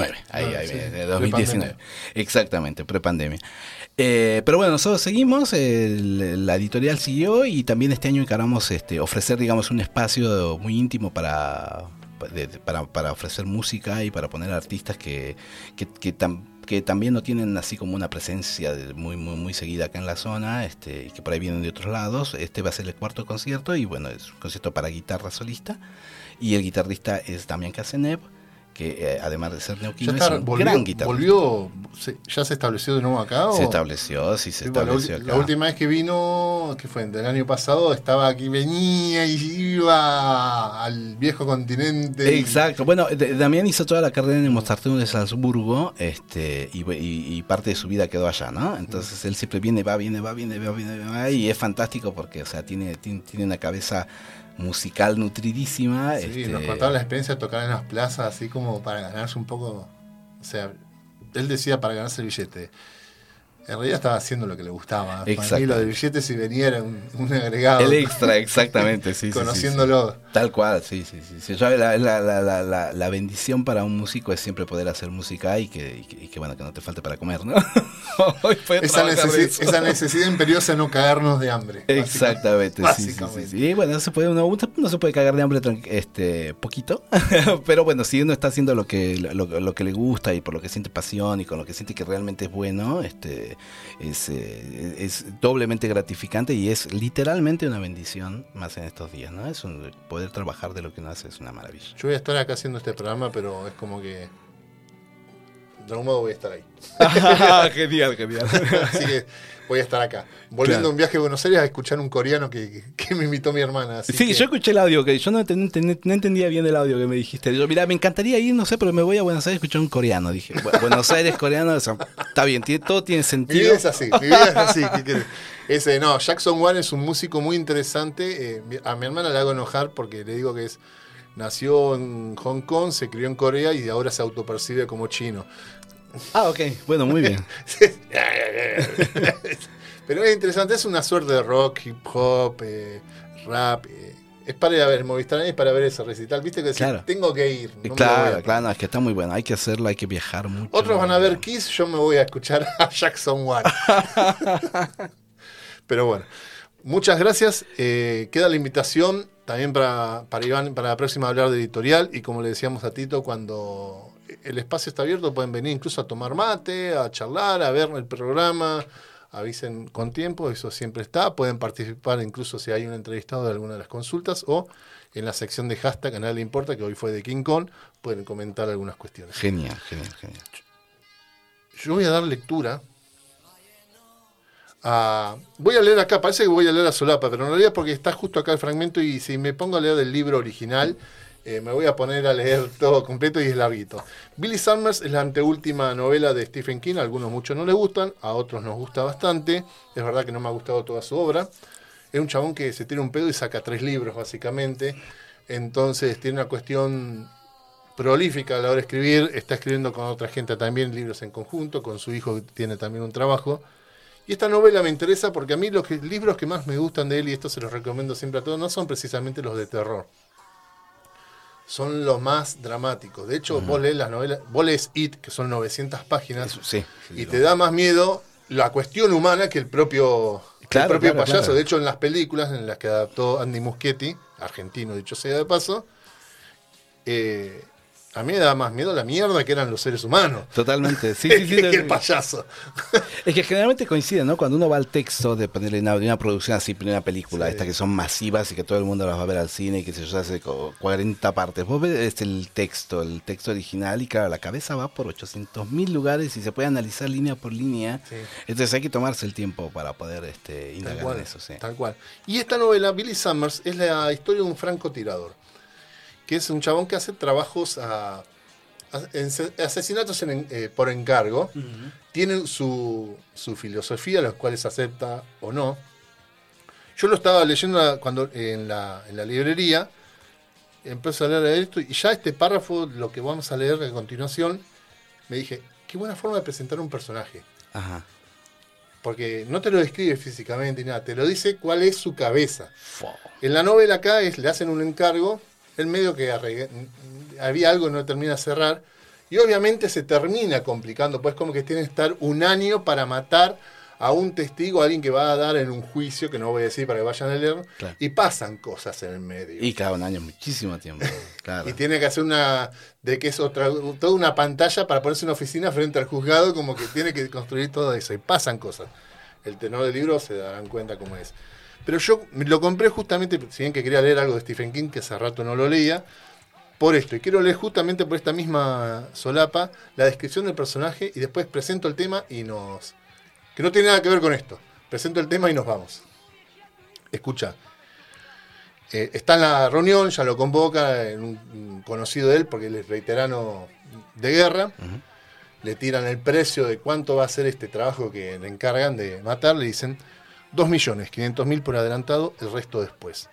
2019. Ahí, Ah, ahí, sí, viene, de prepandemia. 2019. Exactamente, prepandemia. Eh, pero bueno, nosotros seguimos, el- la editorial siguió y también este año encaramos este, ofrecer, digamos, un espacio muy íntimo para, de- para, para ofrecer música y para poner artistas que, que, que tam- que también no tienen así como una presencia muy, muy, muy seguida acá en la zona, este, y que por ahí vienen de otros lados. Este va a ser el cuarto concierto y bueno, es un concierto para guitarra solista. Y el guitarrista es Damián Casenev, que eh, además de ser es un volvió, gran guitarrista. volvió se- ¿Ya se estableció de nuevo acá? o? Se estableció, sí, se Sí, bueno, la, estableció ulti- acá. la última vez que vino, que fue del año pasado, estaba aquí, venía y iba al viejo continente. y- Exacto. Bueno, D- Damián hizo toda la carrera en el Mozarteum de Salzburgo este, y, y- y parte de su vida quedó allá, ¿no? Entonces él siempre viene, va, viene, va, viene, va, viene, va, y es fantástico porque, o sea, tiene, tiene, tiene una cabeza musical nutridísima. Sí, este, nos contaba la experiencia de tocar en las plazas, así como para ganarse un poco. O sea, él decía para ganarse el billete. En realidad estaba haciendo lo que le gustaba. Para mí lo del billete, si venía, era un, un agregado. El extra, exactamente, sí, sí, sí, sí. Conociéndolo. Tal cual, sí, sí, sí. Yo, la, la, la, la, bendición para un músico es siempre poder hacer música y que, y que, y que, bueno, que no te falte para comer, ¿no? Esa, de necesi- necesidad imperiosa de no cagarnos de hambre. Exactamente, sí, sí, sí, Básicamente. sí. Y bueno, no se puede, uno, uno se puede cagar de hambre este, poquito, pero bueno, si uno está haciendo lo que, lo, lo que le gusta y por lo que siente pasión y con lo que siente que realmente es bueno, este, es, eh, es doblemente gratificante y es literalmente una bendición más en estos días, ¿no? Es un, poder trabajar de lo que uno hace es una maravilla. Yo voy a estar acá haciendo este programa, pero es como que. De algún modo voy a estar ahí. genial, genial. Así que voy a estar acá. Volviendo Claro. a un viaje a Buenos Aires a escuchar un coreano que, que me invitó mi hermana. así Sí, que- yo escuché el audio, que yo no, enten- enten- no entendía bien el audio que me dijiste. Yo, mira, me encantaría ir, no sé, pero me voy a Buenos Aires a escuchar un coreano. Dije, "Bu- Buenos Aires coreano, o sea, está bien, tiene, todo tiene Mi sentido. vida es así, mi vida es así. Ese, no, Jackson Wang es un músico muy interesante. eh, mi- a mi hermana le hago enojar porque le digo que es nació en Hong Kong, se crió en Corea y ahora se autopercibe como chino. Ah, ok, bueno, muy bien. Pero es interesante, es una suerte de rock, hip hop, eh, rap. eh, es para ir a ver Movistar, es para ver ese recital. Viste que decís, Claro. tengo que ir. no claro, claro, no, es que está muy bueno, hay que hacerlo, hay que viajar mucho. Otros van a ver Kiss, yo me voy a escuchar a Jackson Wang. Pero bueno, muchas gracias. Eh, queda la invitación también para, para Iván, para la próxima hablar de editorial. Y como le decíamos a Tito, cuando el espacio está abierto, pueden venir incluso a tomar mate, a charlar, a ver el programa. Avisen con tiempo, eso siempre está. Pueden participar incluso si hay un entrevistado de alguna de las consultas o en la sección de hashtag a nadie le importa, que hoy fue de King Kong, pueden comentar algunas cuestiones. Genial, genial, genial. Yo voy a dar lectura Voy a leer acá, parece que voy a leer a Solapa, pero en realidad porque está justo acá el fragmento y si me pongo a leer del libro original, eh, me voy a poner a leer todo completo y es larguito. Billy Summers es la anteúltima novela de Stephen King, a algunos muchos no les gustan, a otros nos gusta bastante, es verdad que no me ha gustado toda su obra. Es un chabón que se tira un pedo y saca tres libros básicamente, entonces tiene una cuestión prolífica a la hora de escribir, está escribiendo con otra gente también libros en conjunto, con su hijo que tiene también un trabajo. Y esta novela me interesa porque a mí los que- libros que más me gustan de él, y esto se los recomiendo siempre a todos, no son precisamente los de terror. Son los más dramáticos. De hecho, vos lees las novelas, vos lees It, que son 900 páginas, Eso, sí. y te da más miedo la cuestión humana que el propio, Claro, el propio claro, payaso. claro. De hecho, en las películas en las que adaptó Andy Muschietti, argentino dicho sea de paso, eh, a mí me da más miedo la mierda que eran los seres humanos. Totalmente, sí, sí, sí. que el payaso. Es que generalmente coincide, ¿no? Cuando uno va al texto de ponerle una, de una producción así, primera película, Sí. estas que son masivas y que todo el mundo las va a ver al cine y que se hace co- 40 partes. Vos ves este, el texto, el texto original y claro, la cabeza va por 800 mil lugares y se puede analizar línea por línea. Sí. Entonces hay que tomarse el tiempo para poder este, Tal indagar cual, en eso, sí. tal cual. Y esta novela, Billy Summers, es la historia de un francotirador, que es un chabón que hace trabajos a, asesinatos en- eh, por encargo. Tiene su, su filosofía, los cuales acepta o no. Yo lo estaba leyendo cuando en la, en la librería, empecé a leer esto, y ya este párrafo, lo que vamos a leer a continuación, me dije, qué buena forma de presentar un personaje. Ajá. Porque no te lo describe físicamente ni nada, te lo dice cuál es su cabeza. En la novela acá es, le hacen un encargo, el medio que arregla- había algo que no termina de cerrar, y obviamente se termina complicando, pues como que tiene que estar un año para matar a un testigo, a alguien que va a dar en un juicio, que no voy a decir para que vayan a leer, Claro. y pasan cosas en el medio. Y cada un año, muchísimo tiempo. Claro. Y tiene que hacer una, de que es otra, toda una pantalla para ponerse una oficina frente al juzgado, como que tiene que construir todo eso, y pasan cosas. El tenor del libro se darán cuenta cómo es. Pero yo lo compré justamente, si bien que quería leer algo de Stephen King, que hace rato no lo leía, por esto. Y quiero leer justamente por esta misma solapa la descripción del personaje y después presento el tema y nos... que no tiene nada que ver con esto. Presento el tema y nos vamos. Escucha. Eh, está en la reunión, ya lo convoca en un, un conocido de él, porque él es veterano de guerra. Le tiran el precio de cuánto va a ser este trabajo que le encargan de matar. Le dicen 2 millones, 500 mil por adelantado, el resto después.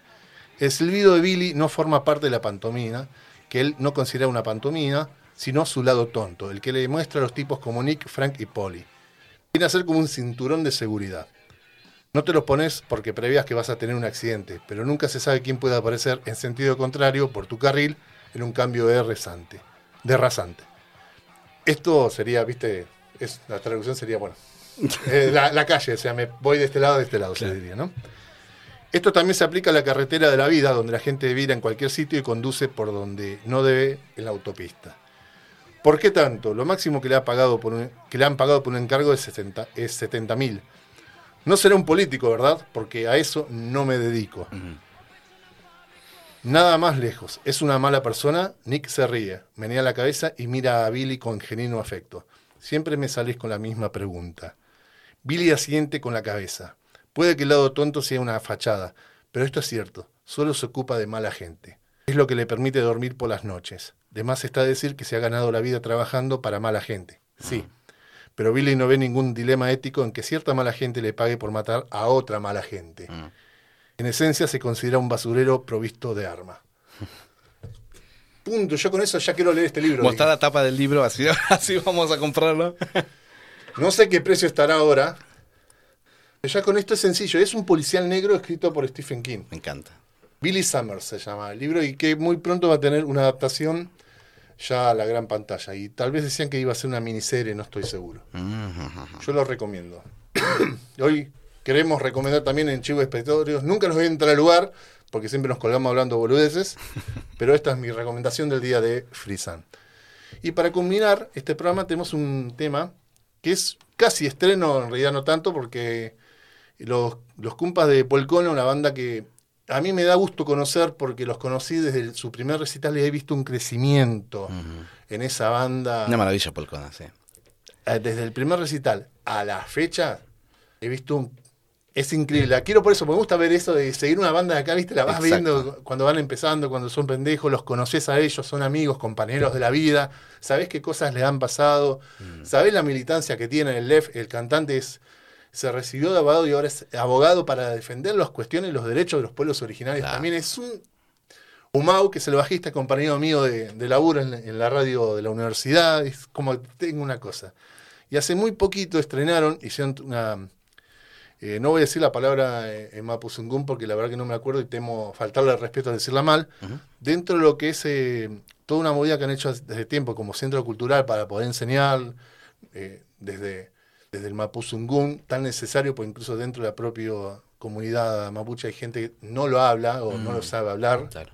El silbido de Billy no forma parte de la pantomima, que él no considera una pantomima, sino su lado tonto, el que le muestra a los tipos como Nick, Frank y Polly. Viene a ser como un cinturón de seguridad. No te los pones porque prevías que vas a tener un accidente, pero nunca se sabe quién puede aparecer en sentido contrario por tu carril en un cambio de rasante. De rasante. Esto sería, viste, es, la traducción sería, bueno, eh, la, la calle, o sea, me voy de este lado, de este lado, se diría, ¿no? Esto también se aplica a la carretera de la vida, donde la gente vira en cualquier sitio y conduce por donde no debe en la autopista. ¿Por qué tanto? Lo máximo que le, ha pagado por un- que le han pagado por un encargo es 70 es 70 mil. No será un político, ¿verdad? Porque a eso no me dedico. Nada más lejos. Es una mala persona. Nick se ríe, menea la cabeza y mira a Billy con genuino afecto. Siempre me salís con la misma pregunta. Billy asiente con la cabeza. Puede que el lado tonto sea una fachada, pero esto es cierto, solo se ocupa de mala gente. Es lo que le permite dormir por las noches. De más está decir que se ha ganado la vida trabajando para mala gente. Sí. Pero Billy no ve ningún dilema ético en que cierta mala gente le pague por matar a otra mala gente. Mm. En esencia se considera un basurero provisto de arma. Punto. Yo con eso ya quiero leer este libro. Mostrar la tapa del libro, así, así vamos a comprarlo. No sé qué precio estará ahora. Ya con esto es sencillo. Es un policial negro escrito por Stephen King. Me encanta. Billy Summers se llama el libro y que muy pronto va a tener una adaptación ya a la gran pantalla. Y tal vez decían que iba a ser una miniserie, no estoy seguro. Yo lo recomiendo. Hoy queremos recomendar también en Chivo Expiatorios. Nunca nos voy a entrar al lugar porque siempre nos colgamos hablando boludeces, pero esta es mi recomendación del día de Frisan. Y para culminar este programa tenemos un tema que es casi estreno, en realidad no tanto, porque los, los Cumpas de Polcona, una banda que a mí me da gusto conocer porque los conocí desde el- su primer recital y he visto un crecimiento en esa banda. Una maravilla, Polcona, sí. Eh, Desde el primer recital a la fecha, he visto un... Es increíble. La quiero por eso, me gusta ver eso de seguir una banda de acá, ¿viste? La vas Exacto. viendo cuando van empezando, cuando son pendejos, los conoces a ellos, son amigos, compañeros de la vida, sabés qué cosas les han pasado, sabés la militancia que tiene el LEF, el cantante es, se recibió de abogado y ahora es abogado para defender las cuestiones y los derechos de los pueblos originarios. Claro. También es un Umau, que es el bajista, compañero mío de, de laburo en, en la radio de la universidad, es como tengo una cosa. Y hace muy poquito estrenaron, hicieron una... eh, no voy a decir la palabra eh, en Mapuzungún porque la verdad que no me acuerdo y temo faltarle el respeto a decirla mal. Dentro de lo que es eh, toda una movida que han hecho desde tiempo como centro cultural para poder enseñar eh, desde, desde el Mapuzungún, tan necesario, pues incluso dentro de la propia comunidad mapuche hay gente que no lo habla o no lo sabe hablar Claro.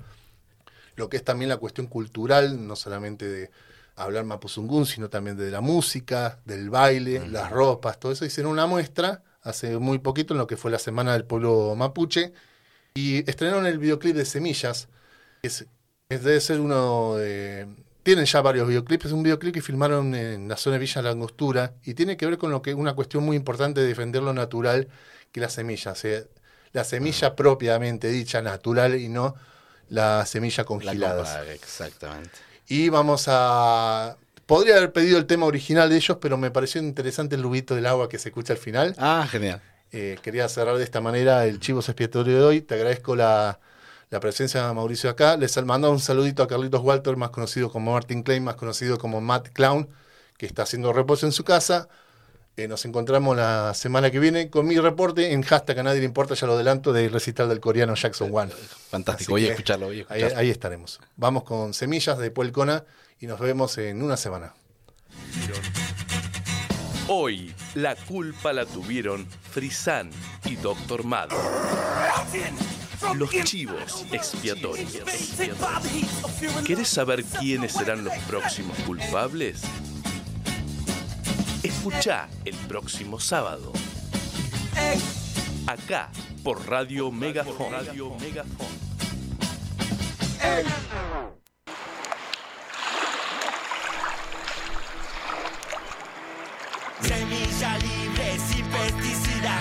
lo que es también la cuestión cultural, no solamente de hablar mapuzungún, sino también de la música, del baile, las ropas, todo eso. Hicieron una muestra hace muy poquito en lo que fue la Semana del Pueblo Mapuche y estrenaron el videoclip de Semillas, que es, debe ser uno de... Tienen ya varios videoclips, es un videoclip que filmaron en la zona de Villa La Angostura y tiene que ver con lo que una cuestión muy importante de defender lo natural, que la semilla, o sea, la semilla propiamente dicha, natural y no la semilla La congelada. exactamente. Y vamos a... Podría haber pedido el tema original de ellos, pero me pareció interesante el lubito del agua que se escucha al final. Ah, genial. Eh, quería cerrar de esta manera el chivo expiatorio de hoy. Te agradezco la, la presencia de Mauricio acá. Les mando un saludito a Carlitos Walter, más conocido como Martin Klein, más conocido como Matt Clown, que está haciendo reposo en su casa. Eh, nos encontramos la semana que viene con mi reporte en hashtag a nadie le importa, ya lo adelanto, del recital del coreano Jackson One. Fantástico. Voy a escucharlo, voy a escucharlo. ahí estaremos. Vamos con Semillas de Puelcona y nos vemos en una semana. Hoy la culpa la tuvieron Frisan y Dr. Mad. Los chivos expiatorios. ¿Querés saber quiénes serán los próximos culpables? Escucha el próximo sábado. Acá por Radio Megafon. Radio Megafon. semilla libre, sin pesticidas.